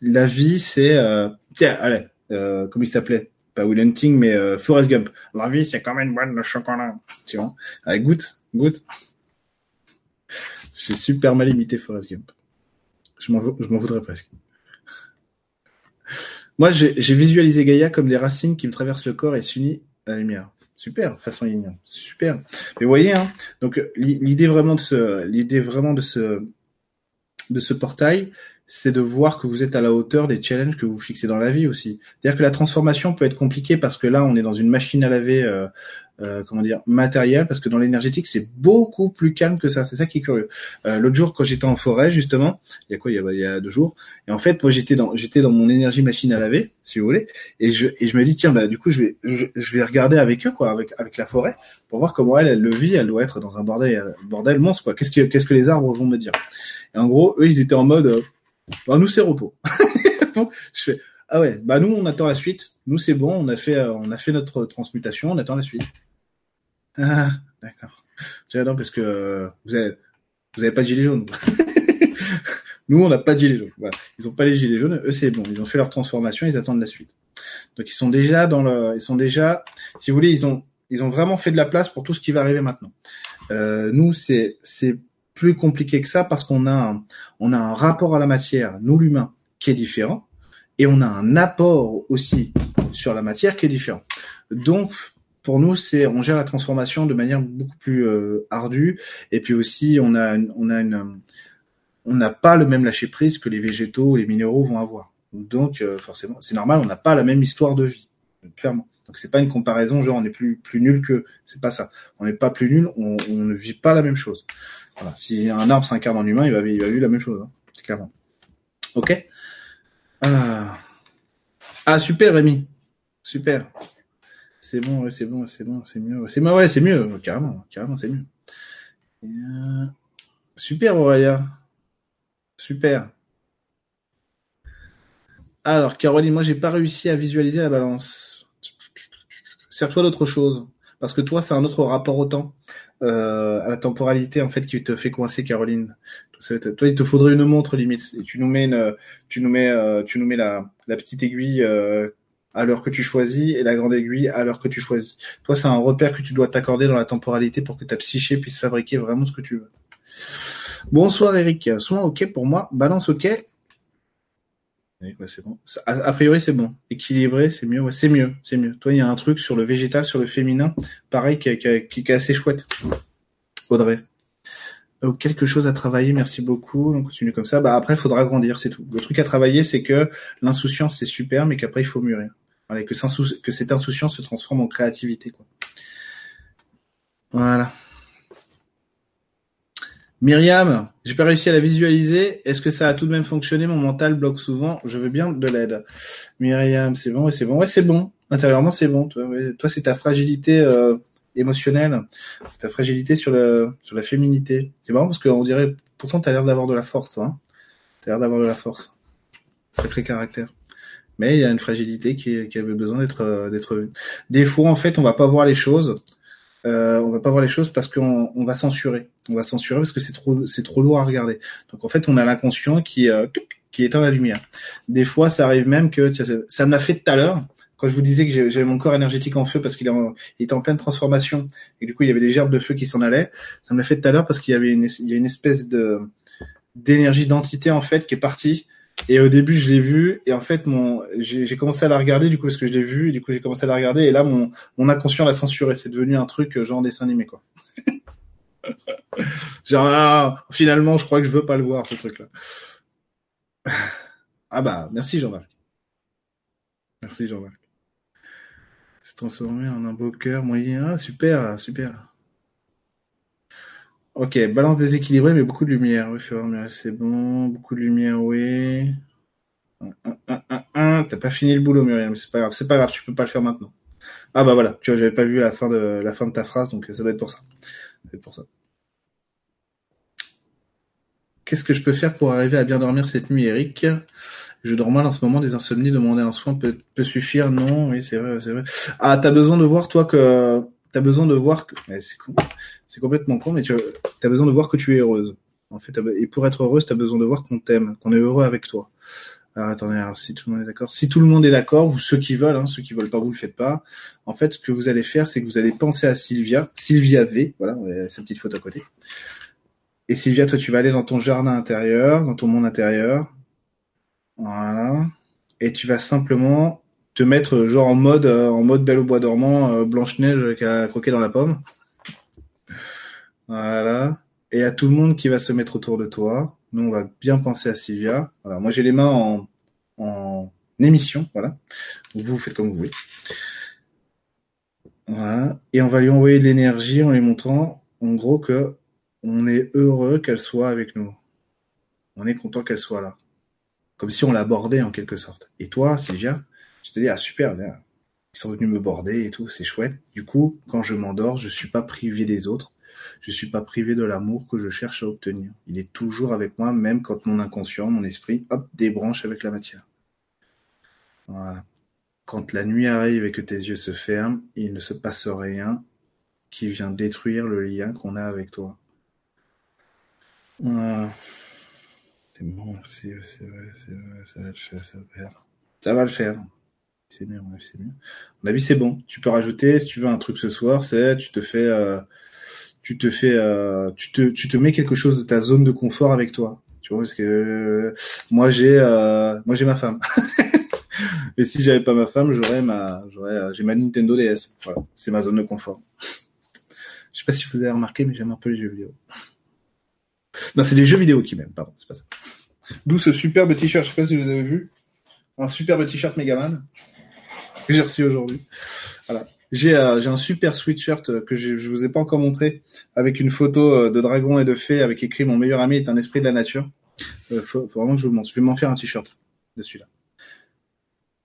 La vie, c'est... Euh... Tiens, allez, comment il s'appelait? Pas Will Hunting, mais Forrest Gump. La vie, c'est comme une boîte de chocolat. Tu vois Allez, goûte, goûte. J'ai super mal imité Forrest Gump. Je m'en voudrais presque. Moi, j'ai visualisé Gaïa comme des racines qui me traversent le corps et s'unissent à la lumière. Super, façon yin super. Mais vous voyez, hein, donc l'idée vraiment de ce, l'idée vraiment de ce, de ce portail, c'est de voir que vous êtes à la hauteur des challenges que vous fixez dans la vie aussi. C'est-à-dire que la transformation peut être compliquée parce que là, on est dans une machine à laver euh, euh, comment dire matériel parce que dans l'énergétique c'est beaucoup plus calme que ça. C'est ça qui est curieux. Euh, l'autre jour quand j'étais en forêt justement il y a quoi il y a, il y a deux jours et en fait moi j'étais dans j'étais dans mon énergie machine à laver si vous voulez et je et je me dis tiens bah du coup je vais je, vais regarder avec eux quoi avec avec la forêt pour voir comment elle elle le vit elle doit être dans un bordel euh, bordel monstre quoi. Qu'est-ce que qu'est-ce que les arbres vont me dire? Et en gros eux ils étaient en mode euh, bah nous c'est repos. Je fais ah ouais, bah nous on attend la suite. Nous c'est bon, on a fait on a fait notre transmutation, on attend la suite. Ah, d'accord. C'est non parce que euh, vous avez, vous avez pas de gilet jaune. Nous, on n'a pas de gilets jaunes. Voilà. Ils ont pas les gilets jaunes. Eux, c'est bon. Ils ont fait leur transformation. Ils attendent la suite. Donc, ils sont déjà dans le, ils sont déjà, si vous voulez, ils ont, ils ont vraiment fait de la place pour tout ce qui va arriver maintenant. Euh, nous, c'est, c'est plus compliqué que ça parce qu'on a, on a un rapport à la matière, nous l'humain, qui est différent, et on a un apport aussi sur la matière qui est différent. Donc, pour nous, c'est on gère la transformation de manière beaucoup plus euh, ardue, et puis aussi on a, on a une, on n'a pas le même lâcher prise que les végétaux ou les minéraux vont avoir. Donc, euh, forcément, c'est normal, on n'a pas la même histoire de vie, clairement. Donc c'est pas une comparaison genre on est plus plus nul que c'est pas ça. On n'est pas plus nul, on, on, ne vit pas la même chose. Voilà. Si un arbre s'incarne en humain, il va, il va vivre la même chose, hein, clairement. Ok? Ah. ah super Rémi, super. C'est bon, ouais, c'est bon, c'est bon, c'est mieux. C'est ouais, c'est mieux, carrément, carrément, c'est mieux. Euh... Super Aurélien, super. Alors Caroline, moi j'ai pas réussi à visualiser la balance. Sers-toi d'autre chose. Parce que toi, c'est un autre rapport au temps, euh, à la temporalité, en fait, qui te fait coincer, Caroline. Toi, il te faudrait une montre, limite. Et tu nous mets tu nous mets, euh, tu nous mets la, petite aiguille, à l'heure que tu choisis et la grande aiguille à l'heure que tu choisis. Toi, c'est un repère que tu dois t'accorder dans la temporalité pour que ta psyché puisse fabriquer vraiment ce que tu veux. Bonsoir Eric, soin ok pour moi, balance ok, c'est bon. A, priori, c'est bon. Équilibré, c'est mieux. Ouais, c'est mieux, c'est mieux. Toi, il y a un truc sur le végétal, sur le féminin, pareil, qui, est assez chouette. Audrey. Donc, quelque chose à travailler, merci beaucoup. On continue comme ça. Bah après, il faudra grandir, c'est tout. Le truc à travailler, c'est que l'insouciance, c'est super, mais qu'après, il faut mûrir. Voilà, que, cette insouciance se transforme en créativité, quoi. Voilà. Myriam, j'ai pas réussi à la visualiser. Est-ce que ça a tout de même fonctionné? Mon mental bloque souvent. Je veux bien de l'aide. Myriam, c'est bon, c'est bon, c'est bon. Intérieurement, c'est bon. Toi, toi c'est ta fragilité euh, émotionnelle, c'est ta fragilité sur sur la féminité. C'est marrant parce qu'on dirait, pourtant, t'as l'air d'avoir de la force, toi. Hein t'as l'air d'avoir de la force. Sacré caractère. Mais il y a une fragilité qui, qui avait besoin d'être euh, d'être vue. Des fois, en fait, on va pas voir les choses euh, on va pas voir les choses parce qu'on on va censurer. On va censurer parce que c'est trop c'est trop lourd à regarder. Donc en fait, on a l'inconscient qui euh, qui éteint la lumière. Des fois, ça arrive même que ça me l'a fait tout à l'heure quand je vous disais que j'avais mon corps énergétique en feu parce qu'il était en pleine transformation et du coup il y avait des gerbes de feu qui s'en allaient. Ça me l'a fait tout à l'heure parce qu'il y avait une il y a une espèce de d'énergie d'entité en fait qui est partie et au début, je l'ai vu, et en fait, mon, j'ai commencé à la regarder, du coup, parce que je l'ai vu, et du coup, j'ai commencé à la regarder, et là, mon, mon inconscient l'a censuré. C'est devenu un truc euh, genre dessin animé, quoi. genre, ah, finalement, je crois que je veux pas le voir, ce truc-là. ah bah, merci Jean-Marc. Merci Jean-Marc. C'est transformé en un beau cœur moyen. Ah, super, super. Ok, balance déséquilibrée, mais beaucoup de lumière. Oui, c'est bon. Beaucoup de lumière, oui. T'as pas fini le boulot, Muriel, mais c'est pas grave. C'est pas grave, tu peux pas le faire maintenant. Ah bah voilà, tu vois, j'avais pas vu la fin de la fin de ta phrase, donc ça doit être pour ça. Ça pour ça. Qu'est-ce que je peux faire pour arriver à bien dormir cette nuit, Eric? Je dors mal en ce moment, des insomnies, demander un soin peut, peut suffire? Non, oui, c'est vrai, c'est vrai. Ah, t'as besoin de voir, toi, que t'as besoin de voir que c'est c'est complètement con, mais tu as besoin de voir que tu es heureuse. En fait, et pour être heureuse, tu as besoin de voir qu'on t'aime, qu'on est heureux avec toi. Alors attendez, alors si tout le monde est d'accord, si tout le monde est d'accord, ou ceux qui veulent, hein, ceux qui veulent pas, vous le faites pas. En fait, ce que vous allez faire, c'est que vous allez penser à Sylvia, Sylvia V, voilà, sa petite photo à côté. Et Sylvia, toi, tu vas aller dans ton jardin intérieur, dans ton monde intérieur, voilà, et tu vas simplement te mettre genre en mode euh, en mode Belle au bois dormant, euh, Blanche Neige qui a croqué dans la pomme. Voilà. Et à tout le monde qui va se mettre autour de toi. Nous, on va bien penser à Sylvia. Voilà. Moi, j'ai les mains en, en émission. Voilà. vous, vous faites comme vous voulez. Voilà. Et on va lui envoyer de l'énergie en lui montrant, en gros, que on est heureux qu'elle soit avec nous. On est content qu'elle soit là. Comme si on l'abordait en quelque sorte. Et toi, Sylvia, je te dis, ah super, ils sont venus me border et tout, c'est chouette. Du coup, quand je m'endors, je suis pas privé des autres je suis pas privé de l'amour que je cherche à obtenir. Il est toujours avec moi, même quand mon inconscient, mon esprit, hop, débranche avec la matière. Voilà. Quand la nuit arrive et que tes yeux se ferment, il ne se passe rien qui vient détruire le lien qu'on a avec toi. Voilà. C'est bon, merci, c'est vrai, c'est vrai, ça va le faire, ça va le faire. Ça va le faire. C'est bien, c'est bien. Mon avis, c'est bon. Tu peux rajouter, si tu veux, un truc ce soir, c'est, tu te fais, euh, tu te fais, euh, tu te, tu te mets quelque chose de ta zone de confort avec toi. Tu vois, parce que euh, moi j'ai, moi j'ai ma femme. Et si j'avais pas ma femme, j'aurais ma, j'aurais, j'ai ma Nintendo DS. Voilà, c'est ma zone de confort. Je sais pas si vous avez remarqué, mais j'aime un peu les jeux vidéo. Non, c'est les jeux vidéo qui m'aiment, pardon, c'est pas ça. D'où ce superbe t-shirt, je sais pas si vous avez vu. Un superbe t-shirt Megaman que j'ai reçu aujourd'hui. Voilà. J'ai euh, un super sweatshirt que je, vous ai pas encore montré avec une photo euh, de dragon et de fée avec écrit mon meilleur ami est un esprit de la nature. Euh, faut, faut vraiment que je vous montre. Je vais m'en faire un t-shirt de celui-là.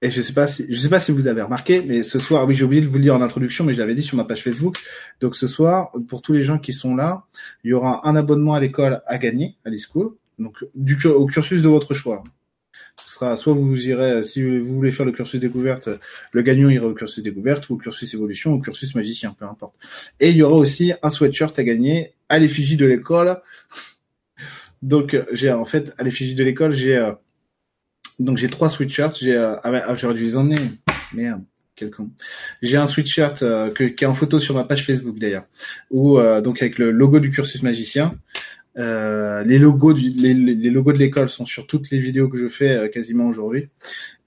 Et je sais pas si je sais pas si vous avez remarqué, mais ce soir, oui, j'ai oublié de vous le dire en introduction, mais je l'avais dit sur ma page Facebook. Donc ce soir, pour tous les gens qui sont là, il y aura un abonnement à l'école à gagner à l'e-school, donc du au cursus de votre choix. Ce sera soit vous irez, si vous voulez faire le cursus découverte, le gagnant ira au cursus découverte ou au cursus évolution ou au cursus magicien, peu importe. Et il y aura aussi un sweatshirt à gagner à l'effigie de l'école. Donc euh, j'ai en fait à l'effigie de l'école, j'ai euh, donc j'ai trois sweatshirts. J'ai euh, ah ah, j'aurais dû les emmener. Merde, quel con. J'ai un sweatshirt euh, que, qui est en photo sur ma page Facebook d'ailleurs, où euh, donc avec le logo du cursus magicien. Euh, les logos les, logos de l'école sont sur toutes les vidéos que je fais euh, quasiment aujourd'hui.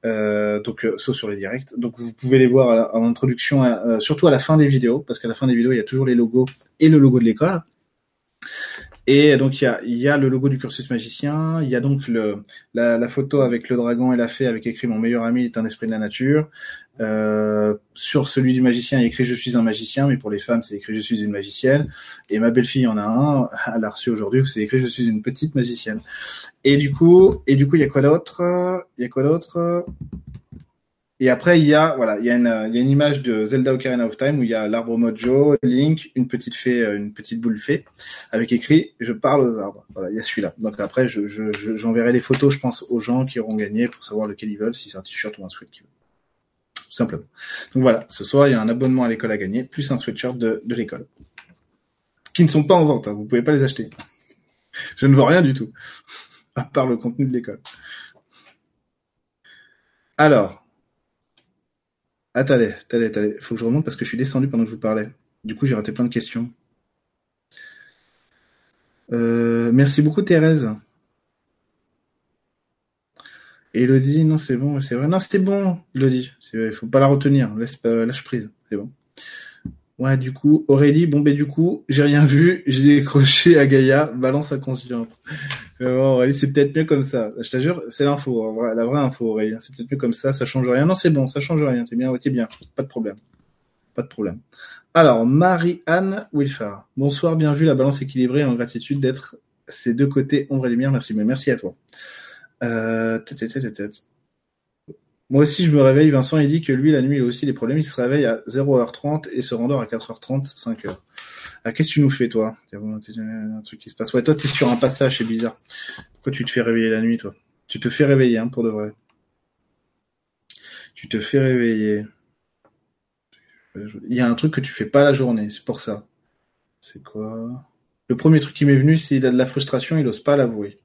Euh, donc sauf sur les directs. Donc vous pouvez les voir en introduction, surtout à la fin des vidéos, parce qu'à la fin des vidéos il y a toujours les logos et le logo de l'école. Et donc il y a, y a le logo du cursus magicien, il y a donc le, la, photo avec le dragon et la fée avec écrit mon meilleur ami est un esprit de la nature. Euh, sur celui du magicien, il a écrit je suis un magicien, mais pour les femmes c'est écrit je suis une magicienne. Et ma belle-fille en a un, elle l'a reçu aujourd'hui, c'est écrit je suis une petite magicienne. Et du coup, et du coup il y a quoi d'autre? Il y a quoi d'autre? Et après, il y a, voilà, il y a une, il y a une image de Zelda Ocarina of Time où il y a l'arbre Mojo, Link, une petite fée, euh, une petite boule fée, avec écrit "Je parle aux arbres". Voilà, il y a celui-là. Donc après, je, je, je- j'enverrai les photos, je pense, aux gens qui auront gagné pour savoir lequel ils veulent, si c'est un t-shirt ou un sweat qu'ils veulent. Tout simplement. Donc voilà, ce soir, il y a un abonnement à l'école à gagner, plus un sweatshirt de, de l'école. Qui ne sont pas en vente, hein, vous pouvez pas les acheter. Je ne vois rien du tout. À part le contenu de l'école. Alors, Attendez, attendez, attendez. Faut que je remonte parce que je suis descendu pendant que je vous parlais. Du coup, j'ai raté plein de questions. Euh, merci beaucoup, Thérèse. Elodie, non, c'est bon, c'est vrai. Non, c'était bon, Elodie. Il faut pas la retenir. Laisse, lâche prise. C'est bon. Ouais, du coup, Aurélie, bon, ben, du coup, j'ai rien vu. J'ai décroché à Gaïa. Balance inconsciente. Euh, bon, Aurélie, c'est peut-être mieux comme ça. Je te jure, c'est l'info, vrai, la vraie info, Aurélie. C'est peut-être mieux comme ça, ça change rien. Non, c'est bon, ça change rien. T'es bien, t'es bien. Pas de problème. Pas de problème. Alors, Marie-Anne Wilfard. Bonsoir, bien vu, la balance équilibrée en gratitude d'être ces deux côtés ombre et lumière. Merci, mais merci à toi. Euh, tête, tête, tête. Moi aussi, je me réveille. Vincent, il dit que lui, la nuit, il a aussi des problèmes. Il se réveille à 0h30 et se rendort à 4h30, 5h. Ah, qu'est-ce que tu nous fais, toi Il un truc qui se passe. Ouais, toi, t'es sur un passage, c'est bizarre. Pourquoi tu te fais réveiller la nuit, toi Tu te fais réveiller, hein, pour de vrai. Tu te fais réveiller. Il y a un truc que tu fais pas la journée, c'est pour ça. C'est quoi? Le premier truc qui m'est venu, c'est qu'il a de la frustration, il ose pas l'avouer.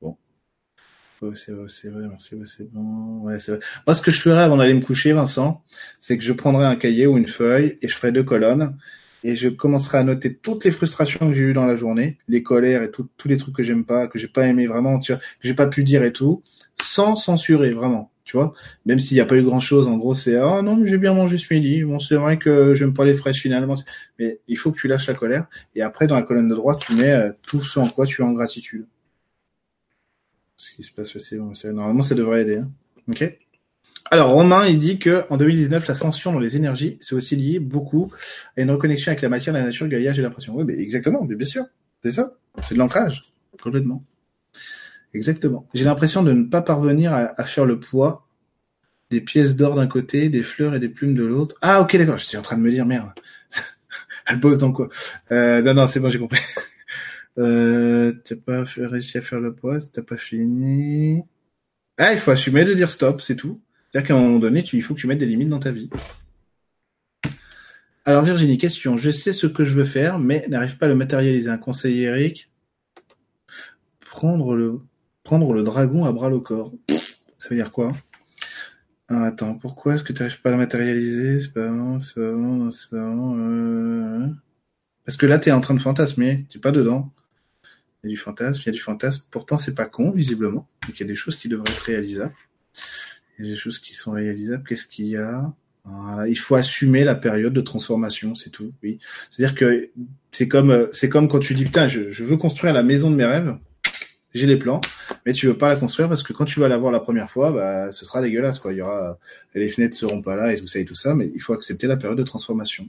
Bon. Ouais, c'est vrai, c'est vrai, c'est bon. C'est vrai. Moi, ce que je ferais avant d'aller me coucher, Vincent, c'est que je prendrais un cahier ou une feuille et je ferais deux colonnes et je commencerai à noter toutes les frustrations que j'ai eues dans la journée, les colères et tous les trucs que j'aime pas, que j'ai pas aimé vraiment, tu vois, que j'ai pas pu dire et tout, sans censurer vraiment, tu vois. Même s'il n'y a pas eu grand chose, en gros, c'est ah non, j'ai bien mangé ce midi. Bon, c'est vrai que j'aime pas les fraises finalement, mais il faut que tu lâches la colère. Et après, dans la colonne de droite, tu mets euh, tout ce en quoi tu es en gratitude. Ce qui se passe, c'est- normalement, ça devrait aider. Hein. Ok? Alors Romain, il dit que en 2019, l'ascension dans les énergies, c'est aussi lié beaucoup à une reconnexion avec la matière, la nature, Gaïa, j'ai l'impression. Oui, mais exactement, mais bien sûr, c'est ça, c'est de l'ancrage, complètement. Exactement. J'ai l'impression de ne pas parvenir à, faire le poids des pièces d'or d'un côté, des fleurs et des plumes de l'autre. Ah, ok, d'accord. Je suis en train de me dire merde. Elle bosse dans quoi? Euh, Non, non, c'est bon, j'ai compris. Euh, t'as pas réussi à faire le poids, t'as pas fini. Ah, il faut assumer de dire stop, c'est tout. C'est-à-dire qu'à un moment donné, il faut que tu mettes des limites dans ta vie. Alors Virginie, question. Je sais ce que je veux faire, mais n'arrive pas à le matérialiser. Un conseil, Eric Prendre le... le dragon à bras le corps. Ça veut dire quoi? Ah, Attends, pourquoi est-ce que tu n'arrives pas à la matérialiser? C'est pas vraiment, c'est pas vraiment, c'est pas vraiment... Euh... Parce que là, tu es en train de fantasmer, tu pas dedans. Il y a du fantasme, il y a du fantasme. Pourtant, c'est pas con, visiblement. Donc, il y a des choses qui devraient être réalisables. Il des choses qui sont réalisables. Qu'est-ce qu'il y a? Voilà. Il faut assumer la période de transformation, c'est tout. Oui, c'est-à-dire que c'est comme c'est comme quand tu dis putain, je, veux construire la maison de mes rêves j'ai les plans, mais tu veux pas la construire parce que quand tu vas la voir la première fois, bah, ce sera dégueulasse, quoi. Il y aura, les fenêtres seront pas là et tout ça et tout ça, mais il faut accepter la période de transformation.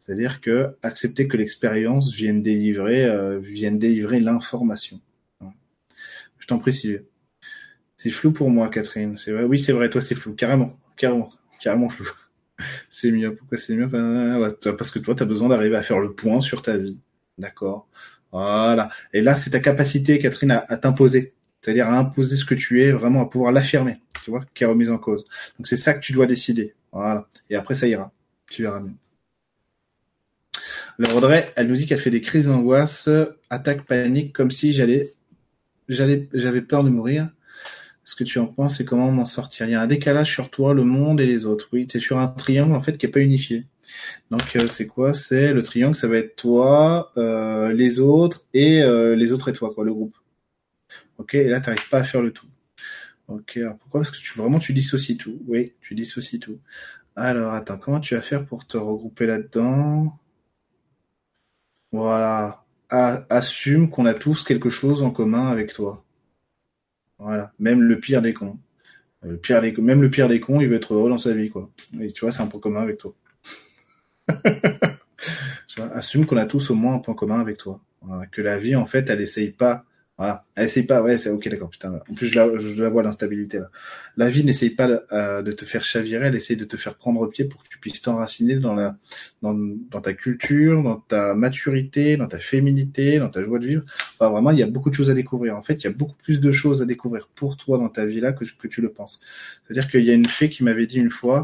C'est-à-dire que accepter que l'expérience vienne délivrer, euh, vienne délivrer l'information. Je t'en prie, Sylvie. C'est flou pour moi, Catherine. C'est vrai. Oui, c'est vrai. Toi, c'est flou. Carrément. Carrément. Carrément flou. c'est mieux. Pourquoi c'est mieux? Parce que toi, tu as besoin d'arriver à faire le point sur ta vie. D'accord? Voilà. Et là, c'est ta capacité, Catherine, à, t'imposer. C'est-à-dire à imposer ce que tu es, vraiment à pouvoir l'affirmer, tu vois, qui est remise en cause. Donc c'est ça que tu dois décider. Voilà. Et après, ça ira. Tu verras mieux. Alors Audrey, elle nous dit qu'elle fait des crises d'angoisse, attaque panique, comme si j'allais, j'allais, j'avais peur de mourir. Ce que tu en penses et comment m'en sortir Il y a un décalage sur toi, le monde et les autres. Oui, tu es sur un triangle en fait qui est pas unifié. Donc euh, c'est quoi? C'est le triangle, ça va être toi, euh, les autres et euh, les autres et toi, quoi, le groupe. Ok, et là tu n'arrives pas à faire le tout. Ok, alors pourquoi? Parce que tu vraiment tu dissocies tout. Oui, tu dissocies tout. Alors attends, comment tu vas faire pour te regrouper là-dedans? Voilà. assume qu'on a tous quelque chose en commun avec toi. Voilà. Même le pire des cons. Le pire des, même le pire des cons, il veut être heureux dans sa vie, quoi. Et tu vois, c'est un point commun avec toi. tu vois, assume qu'on a tous au moins un point commun avec toi. que la vie, en fait, elle essaye pas. Voilà, essaye pas. Ouais, c'est ok, d'accord. Putain. En plus, je la, je la vois l'instabilité là. La vie n'essaye pas euh, de te faire chavirer. Elle essaye de te faire prendre pied pour que tu puisses t'enraciner dans la, dans, dans ta culture, dans ta maturité, dans ta féminité, dans ta joie de vivre. Enfin, vraiment, il y a beaucoup de choses à découvrir. En fait, il y a beaucoup plus de choses à découvrir pour toi dans ta vie là que, que tu le penses. C'est-à-dire qu'il y a une fée qui m'avait dit une fois,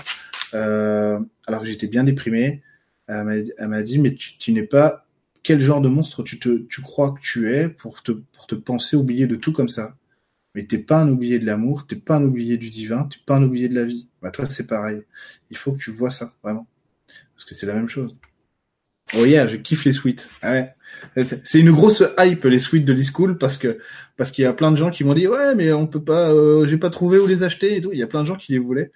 euh, alors que j'étais bien déprimé elle m'a dit, mais tu, n'es pas quel genre de monstre tu te, tu crois que tu es pour te, pour te penser oublier de tout comme ça? Mais t'es pas un oublié de l'amour, t'es pas un oublié du divin, t'es pas un oublié de la vie. Bah toi c'est pareil. Il faut que tu vois ça vraiment, parce que c'est la même chose. Oh yeah, je kiffe les suites. Ah ouais. C'est une grosse hype les suites de l'e-school parce que parce qu'il y a plein de gens qui m'ont dit ouais mais on peut pas, euh, j'ai pas trouvé où les acheter et tout. Il y a plein de gens qui les voulaient.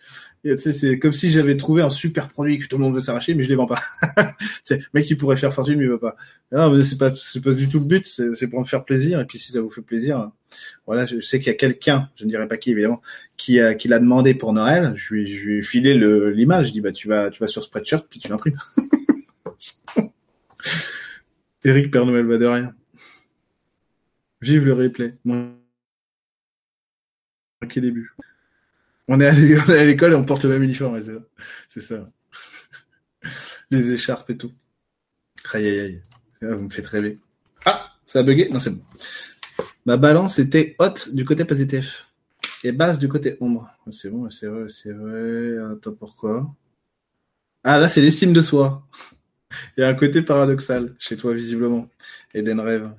C'est comme si j'avais trouvé un super produit que tout le monde veut s'arracher mais je les vends pas. c'est mec il pourrait faire fortune mais il veut pas. Non c'est pas c'est pas du tout le but. C'est pour me faire plaisir et puis si ça vous fait plaisir, voilà. Je sais qu'il y a quelqu'un, je ne dirais pas qui évidemment, qui a qui l'a demandé pour Noël. Je lui je lui ai filé l'image. Je dis bah tu vas tu vas sur Spreadshirt puis tu l'imprimes. Eric Père Noël va de rien. Vive le replay. Moi, qui début. On est à l'école et on porte le même uniforme, c'est ça. Les écharpes et tout. Aïe aïe aïe. Ah, vous me faites rêver. Ah, ça a bugué Non, c'est bon. Ma balance était haute du côté positif et basse du côté ombre. C'est bon, c'est vrai, c'est vrai. Attends, pourquoi? Ah, là, c'est l'estime de soi. Il y a un côté paradoxal chez toi, visiblement. Eden Rêve.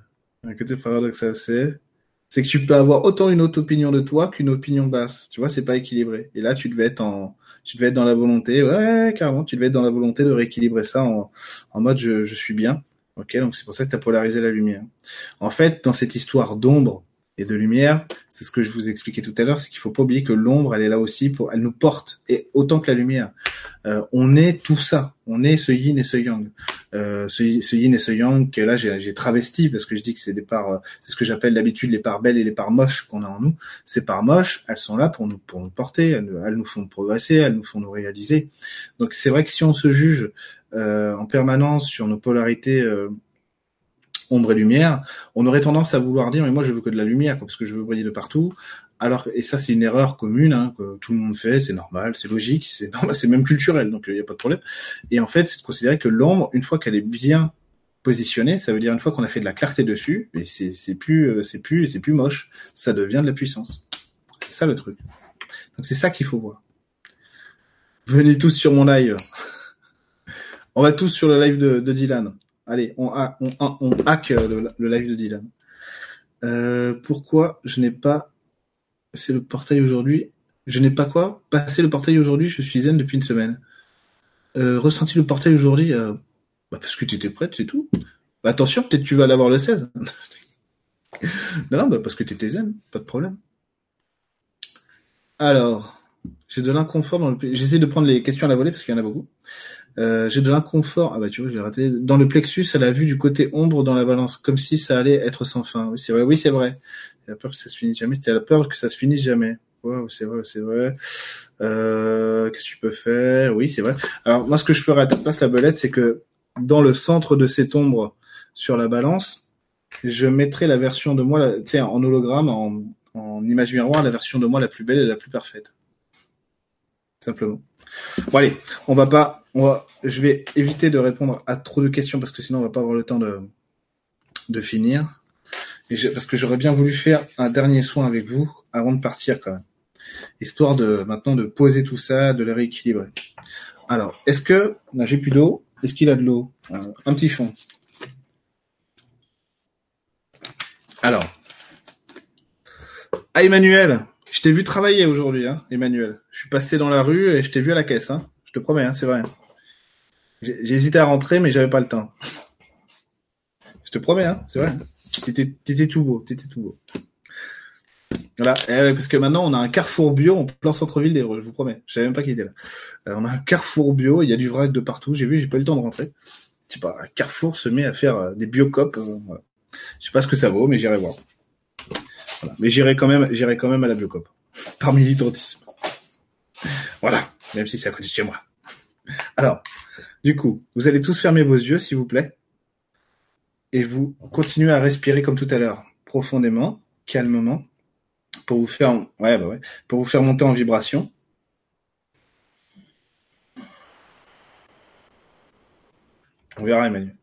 Un côté paradoxal, c'est, c'est que tu peux avoir autant une autre opinion de toi qu'une opinion basse. Tu vois, c'est pas équilibré. Et là, tu devais être en, tu devais être dans la volonté, ouais, carrément, tu devais être dans la volonté de rééquilibrer ça en, mode je, je suis bien. Ok, donc c'est pour ça que tu as polarisé la lumière. En fait, dans cette histoire d'ombre, et de lumière, c'est ce que je vous expliquais tout à l'heure, c'est qu'il faut pas oublier que l'ombre, elle est là aussi pour, elle nous porte et autant que la lumière. Euh, on est tout ça, on est ce yin et ce yang. Euh, ce, yin et ce yang que là j'ai travesti parce que je dis que c'est des parts, euh, c'est ce que j'appelle d'habitude les parts belles et les parts moches qu'on a en nous. Ces parts moches, elles sont là pour nous pour nous porter, elles, elles nous font progresser, elles nous font nous réaliser. Donc c'est vrai que si on se juge euh, en permanence sur nos polarités euh, ombre et lumière, on aurait tendance à vouloir dire mais moi je veux que de la lumière parce que je veux briller de partout. Alors et ça c'est une erreur commune hein, que tout le monde fait, c'est normal, c'est logique, c'est normal, c'est même culturel donc il euh, n'y a pas de problème. Et en fait c'est de considérer que l'ombre une fois qu'elle est bien positionnée, ça veut dire une fois qu'on a fait de la clarté dessus, et c'est c'est plus euh, c'est plus c'est plus moche, ça devient de la puissance. C'est ça le truc. Donc c'est ça qu'il faut voir. Venez tous sur mon live. On va tous sur le live de Dylan. Allez, on, hack euh, le, live de Dylan. Euh, pourquoi je n'ai pas Passer le portail aujourd'hui? Je n'ai pas quoi? Passer le portail aujourd'hui, je suis zen depuis une semaine. Euh, ressenti le portail aujourd'hui bah parce que tu étais prête, c'est tout. Bah attention, peut-être tu vas l'avoir le 16. non, non, bah parce que tu étais zen, pas de problème. Alors, j'ai de l'inconfort dans le... J'essaie de prendre les questions à la volée parce qu'il y en a beaucoup. Euh, j'ai de l'inconfort. Ah bah tu vois, j'ai raté. Dans le plexus, à la vue du côté ombre dans la balance, comme si ça allait être sans fin. Oui, c'est vrai. Oui, c'est vrai. La peur que ça se finisse jamais. C'était la peur que ça se finisse jamais. Ouais, c'est vrai, c'est vrai. Euh, Qu'est-ce que tu peux faire? Oui, c'est vrai. Alors moi, ce que je ferais à ta place, la belette, c'est que dans le centre de cette ombre sur la balance, je mettrai la version de moi, tu sais, en hologramme, en image miroir, la version de moi la plus belle et la plus parfaite. Simplement. Bon allez, on va pas, je vais éviter de répondre à trop de questions parce que sinon on va pas avoir le temps de finir. Parce que j'aurais bien voulu faire un dernier soin avec vous avant de partir quand même, histoire de maintenant de poser tout ça, de le rééquilibrer. Alors, est-ce que j'ai plus d'eau Est-ce qu'il a de l'eau? Euh, Un petit fond. Alors, ah Emmanuel, je t'ai vu travailler aujourd'hui, hein, Emmanuel. Je suis passé dans la rue et je t'ai vu à la caisse, hein. Je te promets, hein, c'est vrai. Hésité à rentrer, mais j'avais pas le temps. Je te promets, hein, c'est vrai. T'étais, t'étais tout beau, t'étais tout beau. Voilà, eh parce que maintenant on a un carrefour bio en plein centre-ville d'Evreux, je vous promets. Je savais même pas qu'il était là. Euh, on a un carrefour bio, il y a du vrac de partout. J'ai vu, j'ai pas eu le temps de rentrer. Je sais pas, un carrefour se met à faire euh, des biocopes. Euh, voilà. Je sais pas ce que ça vaut, mais j'irai voir. Mais j'irai quand même, j'irai quand même à la biocop. Par militantisme. Voilà, même si c'est à côté de chez moi. Alors, du coup, vous allez tous fermer vos yeux, s'il vous plaît, et vous continuez à respirer comme tout à l'heure, profondément, calmement, pour vous faire, ouais, bah pour vous faire monter en vibration. On verra, Emmanuel.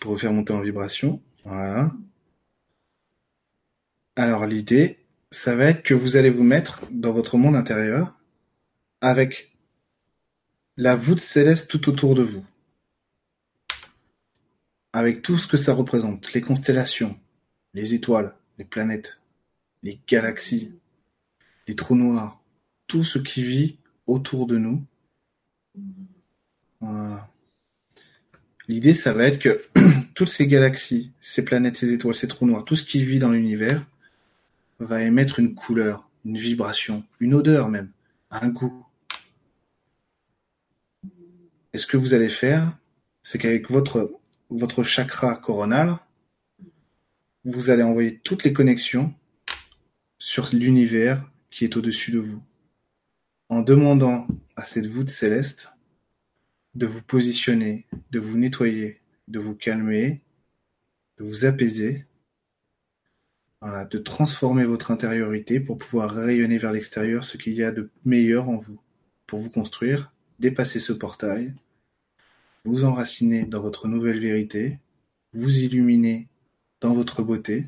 Pour vous faire monter en vibration, voilà. Alors l'idée, ça va être que vous allez vous mettre dans votre monde intérieur avec la voûte céleste tout autour de vous. Avec tout ce que ça représente, les constellations, les étoiles, les planètes, les galaxies, les trous noirs, tout ce qui vit autour de nous. Voilà. L'idée, ça va être que toutes ces galaxies, ces planètes, ces étoiles, ces trous noirs, tout ce qui vit dans l'univers va émettre une couleur, une vibration, une odeur même, un goût. Et ce que vous allez faire, c'est qu'avec votre, votre chakra coronal, vous allez envoyer toutes les connexions sur l'univers qui est au-dessus de vous. En demandant à cette voûte céleste de vous positionner, de vous nettoyer, de vous calmer, de vous apaiser, de transformer votre intériorité pour pouvoir rayonner vers l'extérieur ce qu'il y a de meilleur en vous, pour vous construire, dépasser ce portail, vous enraciner dans votre nouvelle vérité, vous illuminer dans votre beauté,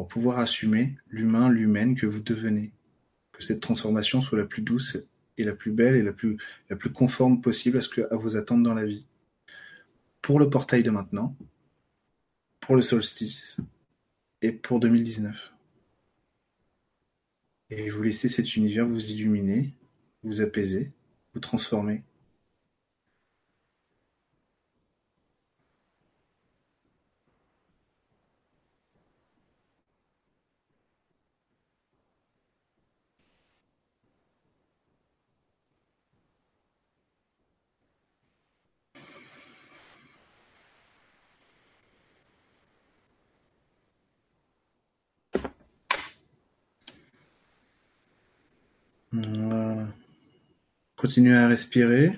pour pouvoir assumer l'humain, l'humaine que vous devenez. Que cette transformation soit la plus douce et la plus belle et la plus, conforme possible à, ce que, à vos attentes dans la vie. Pour le portail de maintenant, pour le solstice et pour 2019. Et vous laissez cet univers vous illuminer, vous apaiser, vous transformer. Continuez à respirer.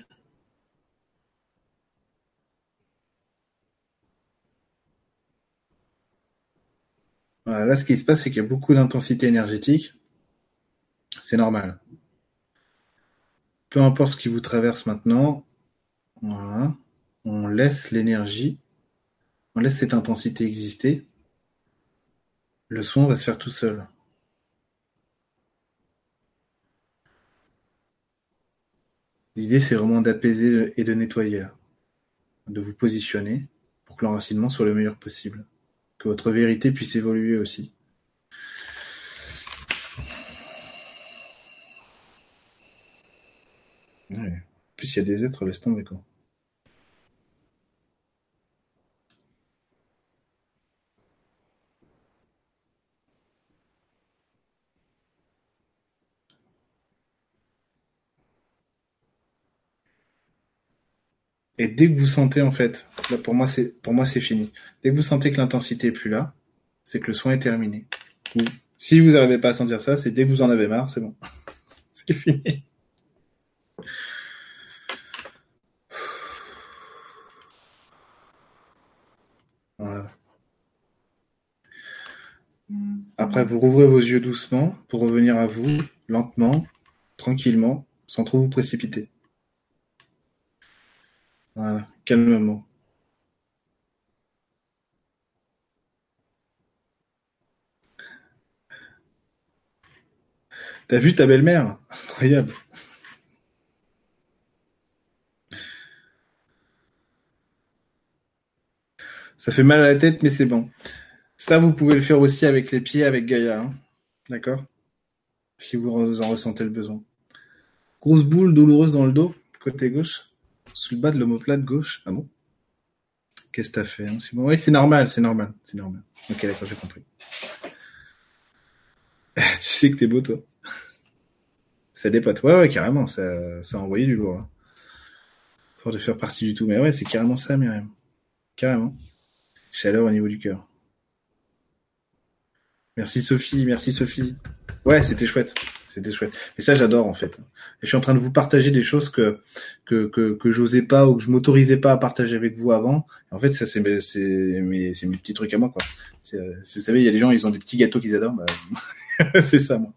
Là, ce qui se passe, c'est qu'il y a beaucoup d'intensité énergétique. C'est normal. Peu importe ce qui vous traverse maintenant, on laisse l'énergie, on laisse cette intensité exister. Le son va se faire tout seul. L'idée c'est vraiment d'apaiser et de nettoyer de vous positionner pour que l'enracinement soit le meilleur possible, que votre vérité puisse évoluer aussi. Plus, il y a des êtres, laisse tomber quoi. Et dès que vous sentez, en fait, pour moi, c'est, pour moi, c'est fini. Dès que vous sentez que l'intensité est plus là, c'est que le soin est terminé. Si vous n'arrivez pas à sentir ça, c'est dès que vous en avez marre, c'est bon. c'est fini. Voilà. Après, vous rouvrez vos yeux doucement pour revenir à vous, lentement, tranquillement, sans trop vous précipiter. Voilà, calmement. T'as vu ta belle-mère? Incroyable. Ça fait mal à la tête, mais c'est bon. Ça, vous pouvez le faire aussi avec les pieds, avec Gaïa. Hein. D'accord? Si vous en ressentez le besoin. Grosse boule douloureuse dans le dos, côté gauche. Sous le bas de l'omoplate gauche. Ah bon? Qu'est-ce que t'as fait hein bon. Oui, c'est normal, c'est normal, c'est normal. Ok, d'accord, j'ai compris. tu sais que t'es beau, toi. ça dépote. Ouais, ouais, carrément, ça, ça a envoyé du lourd. Hein. Pour de faire partie du tout. Mais ouais, c'est carrément ça, Myriam. Carrément. Chaleur au niveau du cœur. Merci Sophie, merci Sophie. Ouais, c'était chouette. C'était chouette. Et ça, j'adore en fait. Et je suis en train de vous partager des choses que que que, que j'osais pas ou que je m'autorisais pas à partager avec vous avant. En fait, ça c'est c'est mes c'est mes petits trucs à moi quoi. Euh, vous savez, il y a des gens, ils ont des petits gâteaux qu'ils adorent. Bah, c'est ça moi.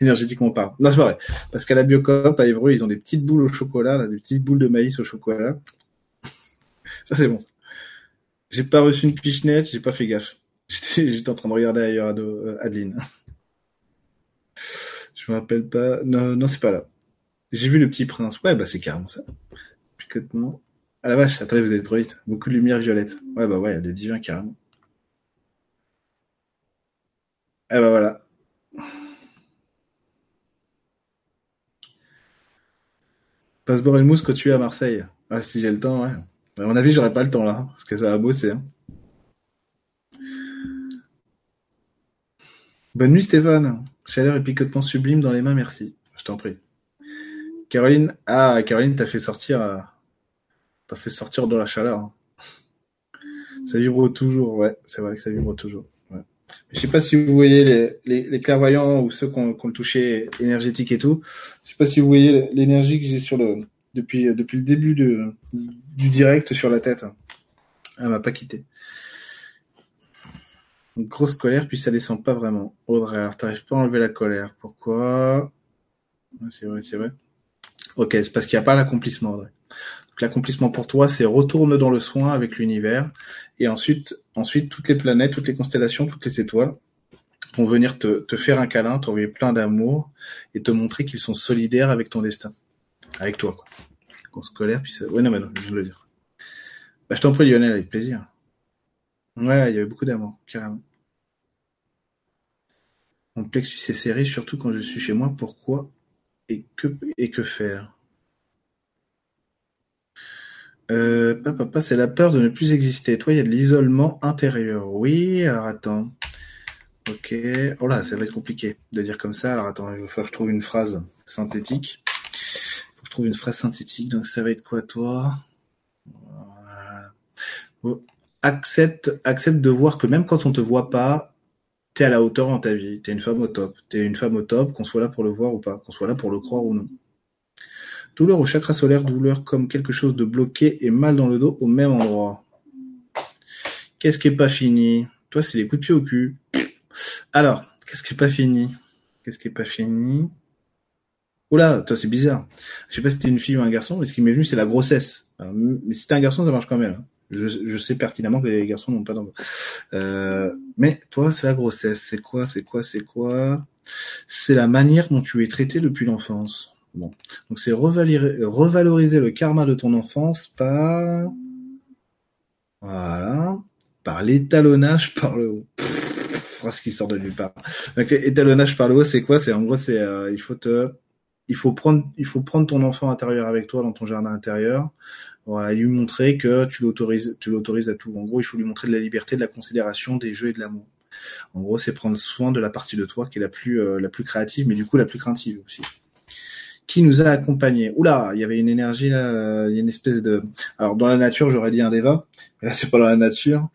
Énergétiquement parle. Non, c'est vrai. Parce qu'à la Biocop, à Évreux, ils ont des petites boules au chocolat, des petites boules de maïs au chocolat. ça c'est bon. J'ai pas reçu une pichenette, j'ai pas fait gaffe. J'étais en train de regarder ailleurs euh, Adeline. Je me rappelle pas. Non, non, c'est pas là. J'ai vu le petit prince. Ouais, bah c'est carrément ça. Picotement. Ah la vache, attendez, vous allez trop vite. Beaucoup de lumière violette. Ouais, bah ouais, le divin carrément. Ah bah voilà. Passe-boire une mousse quand tu es à Marseille. Ah, si j'ai le temps, ouais. À mon avis, j'aurais pas le temps là, parce que ça va bosser. Hein. Bonne nuit Stéphane. Chaleur et picotement sublime dans les mains, merci. Je t'en prie. Caroline, ah Caroline, t'as fait sortir, euh, t'as fait sortir de la chaleur. Hein. Ça vibre toujours, ouais, c'est vrai que ça vibre toujours. Ouais. Je sais pas si vous voyez les, clairvoyants ou ceux qui ont, le touché énergétique et tout. Je sais pas si vous voyez l'énergie que j'ai sur le depuis depuis le début du direct sur la tête. Elle m'a pas quitté. Grosse colère, puis ça descend pas vraiment. Audrey, alors t'arrives pas à enlever la colère. Pourquoi? C'est vrai, c'est vrai. Ok, c'est parce qu'il n'y a pas l'accomplissement, Audrey. l'accomplissement pour toi, c'est retourne dans le soin avec l'univers, et ensuite, ensuite toutes les planètes, toutes les constellations, toutes les étoiles vont venir te, te faire un câlin, t'envoyer plein d'amour et te montrer qu'ils sont solidaires avec ton destin, avec toi. Quoi. Grosse colère, puis ça. Ouais, non, mais non, je viens de le dire. Bah, je t'en prie, Lionel, avec plaisir. Ouais, il y avait beaucoup d'amour, carrément. Mon plexus est serré, surtout quand je suis chez moi. Pourquoi et que, et que faire? Euh, papa, c'est la peur de ne plus exister. Toi, il y a de l'isolement intérieur. Oui, alors attends. Ok. Oh là, ça va être compliqué de dire comme ça. Alors attends, il va falloir que je trouve une phrase synthétique. Il faut que je trouve une phrase synthétique. Donc ça va être quoi, toi? Accepte, accepte de voir que même quand on te voit pas, à la hauteur dans ta vie, t'es une femme au top, t'es une femme au top, qu'on soit là pour le voir ou pas, qu'on soit là pour le croire ou non. Douleur au chakra solaire, douleur comme quelque chose de bloqué et mal dans le dos au même endroit. Qu'est-ce qui est pas fini? Toi, c'est les coups de pied au cul. Alors, qu'est-ce qui est pas fini? Qu'est-ce qui est pas fini? Oula, toi, c'est bizarre. Je sais pas si t'es une fille ou un garçon, mais ce qui m'est venu, c'est la grossesse. mais si t'es un garçon, ça marche quand même. Hein. Je, sais pertinemment que les garçons n'ont pas d'enfants. Euh, mais toi, c'est la grossesse. C'est quoi C'est quoi C'est quoi? C'est la manière dont tu es traité depuis l'enfance. Bon, donc c'est revaloriser, le karma de ton enfance par voilà, par l'étalonnage par le haut. Phrase qui sort de nulle part. Donc l'étalonnage par le haut, c'est quoi? C'est en gros, c'est euh, il faut te il faut prendre, il faut prendre ton enfant intérieur avec toi dans ton jardin intérieur. Voilà, lui montrer que tu l'autorises, tu l'autorises à tout. En gros, il faut lui montrer de la liberté, de la considération, des jeux et de l'amour. En gros, c'est prendre soin de la partie de toi qui est la plus, euh, la plus créative, mais du coup la plus craintive aussi. Qui nous a accompagnés Oula, il y avait une énergie là, il y a une espèce de. Alors dans la nature, j'aurais dit un déva, mais là c'est pas dans la nature.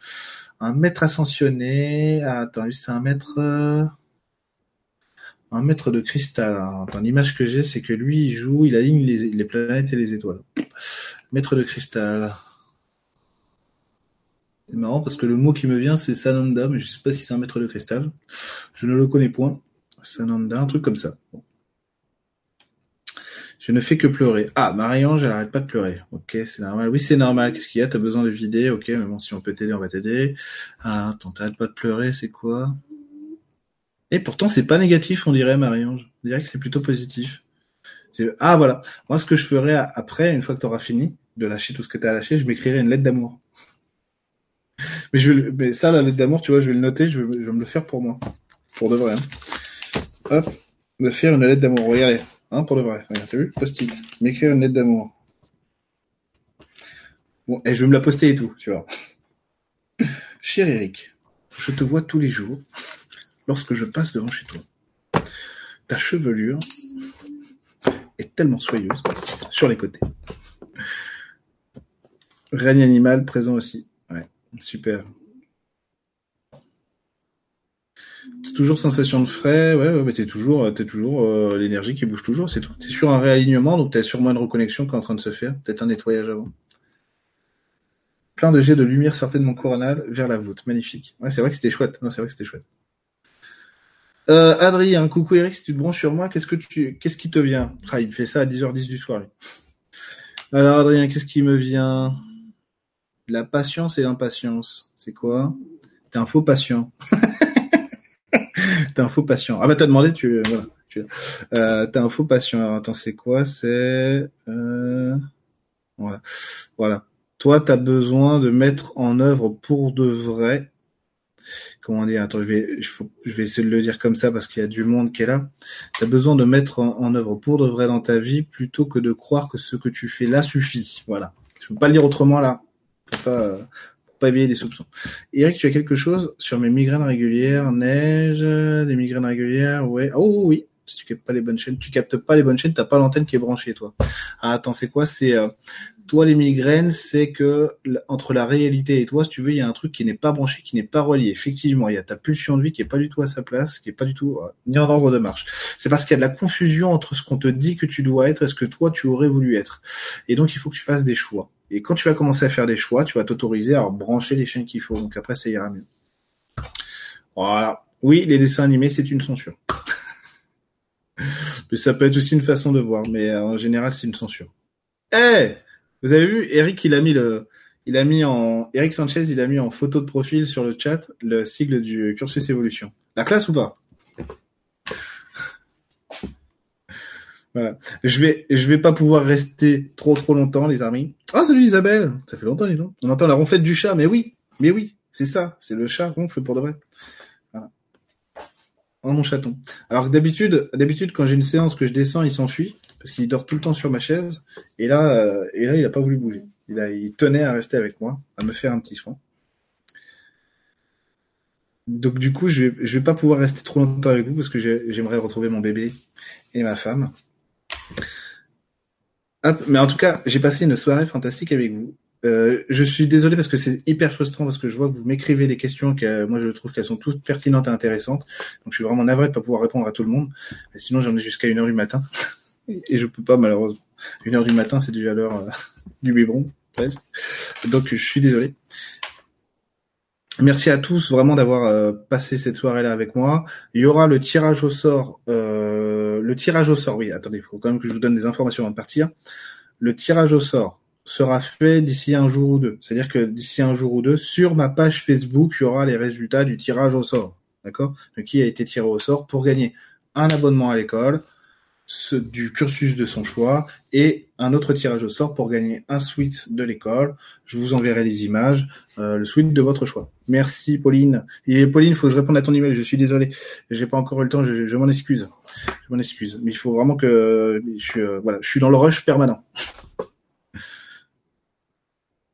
Un maître ascensionné. Ah, attends, c'est un maître. Euh, un maître de cristal. L'image que j'ai, c'est que lui, il joue, il aligne les planètes et les étoiles. Maître de cristal. C'est marrant parce que le mot qui me vient c'est Sananda, mais je sais pas si c'est un maître de cristal. Je ne le connais point. Sananda, un truc comme ça. Je ne fais que pleurer. Ah, Marie-Ange, elle arrête pas de pleurer. Ok, c'est normal. Oui, c'est normal. Qu'est-ce qu'il y a? T'as besoin de vider? Ok, mais bon, si on peut t'aider, on va t'aider. Ah, attends, t'arrêtes pas de pleurer, c'est quoi? Et pourtant, c'est pas négatif, on dirait, Marie-Ange. On dirait que c'est plutôt positif. Ah, voilà. Moi, ce que je ferai après, une fois que tu auras fini de lâcher tout ce que tu as lâché, je m'écrirai une lettre d'amour. Mais, je vais, mais ça, la lettre d'amour, tu vois, je vais le noter, je vais, me le faire pour moi. Pour de vrai. Hein. Hop, me faire une lettre d'amour. Regardez, hein, pour de vrai. Regarde, t'as vu? Post-it. M'écrire une lettre d'amour. Bon, et je vais me la poster et tout, tu vois. Cher Eric, je te vois tous les jours lorsque je passe devant chez toi. Ta chevelure est tellement soyeuse sur les côtés. Règne animal présent aussi. Ouais, super. toujours sensation de frais, ouais, ouais, mais t'es toujours, t'es toujours euh, l'énergie qui bouge toujours, c'est tout. T'es sur un réalignement, donc t'as sûrement une reconnexion qui est en train de se faire, peut-être un nettoyage avant. Plein de jets de lumière sortaient de mon coronal vers la voûte, magnifique. Ouais, c'est vrai que c'était chouette. Non, c'est vrai que c'était chouette. Euh, Adrien, coucou Eric, si tu te branches sur moi, qu'est-ce que tu, qu'est-ce qui te vient? Ah, il fait ça à 10h10 du soir. Alors Adrien, qu'est-ce qui me vient? La patience et l'impatience, c'est quoi? T'es un faux patient. T'es un faux patient. Ah bah t'as demandé, tu voilà. Tu, euh, t'es un faux patient. Alors attends, c'est quoi? C'est euh, voilà, voilà. Toi, t'as besoin de mettre en œuvre pour de vrai comment dire, attends, je vais, essayer de le dire comme ça parce qu'il y a du monde qui est là. Tu as besoin de mettre en, œuvre pour de vrai dans ta vie plutôt que de croire que ce que tu fais là suffit. Voilà. Je peux pas le dire autrement là. Pas, pour pas éveiller des soupçons. Eric, tu as quelque chose sur mes migraines régulières, neige, des migraines régulières, ouais. Oh oui, tu captes pas les bonnes chaînes, tu captes pas les bonnes chaînes, t'as pas l'antenne qui est branchée, toi. Ah, attends, c'est quoi? C'est euh, toi les migraines, c'est que entre la réalité et toi, si tu veux, il y a un truc qui n'est pas branché, qui n'est pas relié. Effectivement, il y a ta pulsion de vie qui est pas du tout à sa place, qui est pas du tout euh, ni en ordre de marche. C'est parce qu'il y a de la confusion entre ce qu'on te dit que tu dois être et ce que toi tu aurais voulu être. Et donc il faut que tu fasses des choix. Et quand tu vas commencer à faire des choix, tu vas t'autoriser à brancher les chaînes qu'il faut. Donc après, ça ira mieux. Voilà. Oui, les dessins animés, c'est une censure. ça peut être aussi une façon de voir, mais euh, en général, c'est une censure. Eh vous avez vu, Eric, il a mis le, il en, Eric Sanchez, il a mis en photo de profil sur le chat le sigle du cursus évolution. La classe ou pas? Voilà. Je vais, vais pas pouvoir rester trop trop longtemps, les amis. Ah, salut Isabelle. Ça fait longtemps, dis donc. On entend la ronflette du chat, mais oui, mais oui, c'est ça. C'est le chat ronfle pour de vrai. Oh mon chaton. Alors d'habitude, d'habitude, quand j'ai une séance que je descends, il s'enfuit parce qu'il dort tout le temps sur ma chaise. Et là, euh, et là, il a pas voulu bouger. Il, a, il tenait à rester avec moi, à me faire un petit soin. Donc du coup, je vais, je vais pas pouvoir rester trop longtemps avec vous parce que j'aimerais retrouver mon bébé et ma femme. Hop, mais en tout cas, j'ai passé une soirée fantastique avec vous. Euh, je suis désolé parce que c'est hyper frustrant parce que je vois que vous m'écrivez des questions que moi je trouve qu'elles sont toutes pertinentes et intéressantes. Donc je suis vraiment navré de pas pouvoir répondre à tout le monde. sinon j'en ai jusqu'à une heure du matin. et je peux pas malheureusement. Une heure du matin, c'est déjà l'heure euh, du biberon, presque. Donc je suis désolé. Merci à tous vraiment d'avoir euh, passé cette soirée-là avec moi. Il y aura le tirage au sort. Euh, le tirage au sort, oui, attendez, il faut quand même que je vous donne des informations avant de partir. Le tirage au sort sera fait d'ici un jour ou deux. C'est-à-dire que d'ici un jour ou deux, sur ma page Facebook, il y aura les résultats du tirage au sort. D'accord? Qui a été tiré au sort pour gagner un abonnement à l'école, du cursus de son choix et un autre tirage au sort pour gagner un suite de l'école. Je vous enverrai les images, euh, le suite de votre choix. Merci Pauline. Et Pauline, faut que je réponde à ton email. Je suis désolé, j'ai pas encore eu le temps. Je, je m'en excuse. Je m'en excuse. Mais il faut vraiment que je euh, voilà, je suis dans le rush permanent.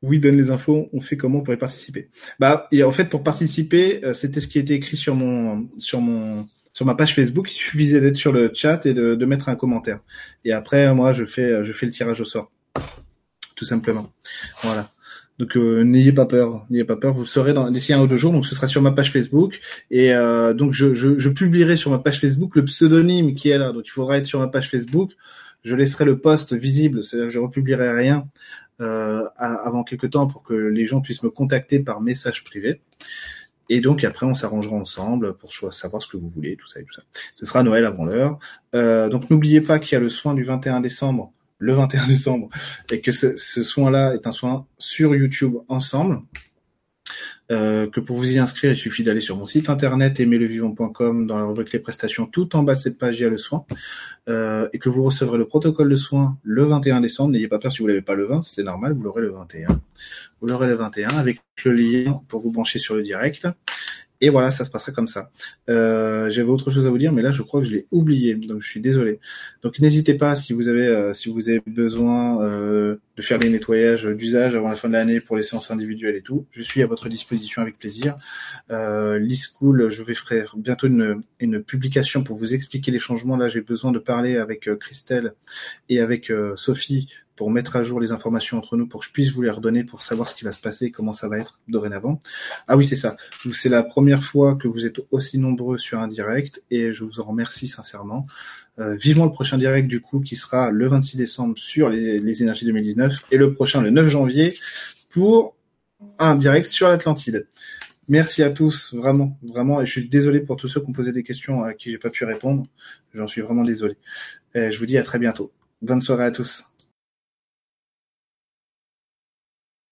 Oui, donne les infos. On fait comment pour y participer Bah, et en fait, pour participer, euh, c'était ce qui était écrit sur mon sur mon sur ma page Facebook. Il suffisait d'être sur le chat et de, mettre un commentaire. Et après, moi, je fais je fais le tirage au sort, tout simplement. Voilà. Donc euh, n'ayez pas peur, n'ayez pas peur. Vous serez dans d'ici un ou deux jours. Donc ce sera sur ma page Facebook et euh, donc je, je, publierai sur ma page Facebook le pseudonyme qui est là. Donc il faudra être sur ma page Facebook. Je laisserai le post visible, c'est-à-dire je republierai rien avant quelques temps pour que les gens puissent me contacter par message privé. Et donc après, on s'arrangera ensemble pour savoir ce que vous voulez, tout ça et tout ça. Ce sera Noël avant l'heure. Euh, donc n'oubliez pas qu'il y a le soin du 21 décembre le 21 décembre et que ce, ce soin-là est un soin sur YouTube ensemble. Euh, que pour vous y inscrire, il suffit d'aller sur mon site internet aimerlevivant.com dans la rubrique les prestations. Tout en bas de cette page, il y a le soin. Euh, et que vous recevrez le protocole de soins le 21 décembre. N'ayez pas peur si vous l'avez pas le 20, c'est normal, vous l'aurez le 21. Vous l'aurez le 21 avec le lien pour vous brancher sur le direct. Et voilà, ça se passera comme ça. Euh, J'avais autre chose à vous dire, mais là, je crois que je l'ai oublié, donc je suis désolé. Donc n'hésitez pas si vous avez euh, si vous avez besoin euh, de faire des nettoyages d'usage avant la fin de l'année pour les séances individuelles et tout. Je suis à votre disposition avec plaisir. Euh, School, je vais faire bientôt une, une publication pour vous expliquer les changements. Là, j'ai besoin de parler avec euh, Christelle et avec euh, Sophie pour mettre à jour les informations entre nous, pour que je puisse vous les redonner, pour savoir ce qui va se passer comment ça va être dorénavant. Ah oui, c'est ça. C'est la première fois que vous êtes aussi nombreux sur un direct et je vous en remercie sincèrement. Euh, vivement le prochain direct du coup qui sera le 26 décembre sur les, énergies 2019 et le prochain le 9 janvier pour un direct sur l'Atlantide. Merci à tous, vraiment, vraiment. Et je suis désolé pour tous ceux qui ont posé des questions à qui j'ai pas pu répondre. J'en suis vraiment désolé. Et je vous dis à très bientôt. Bonne soirée à tous.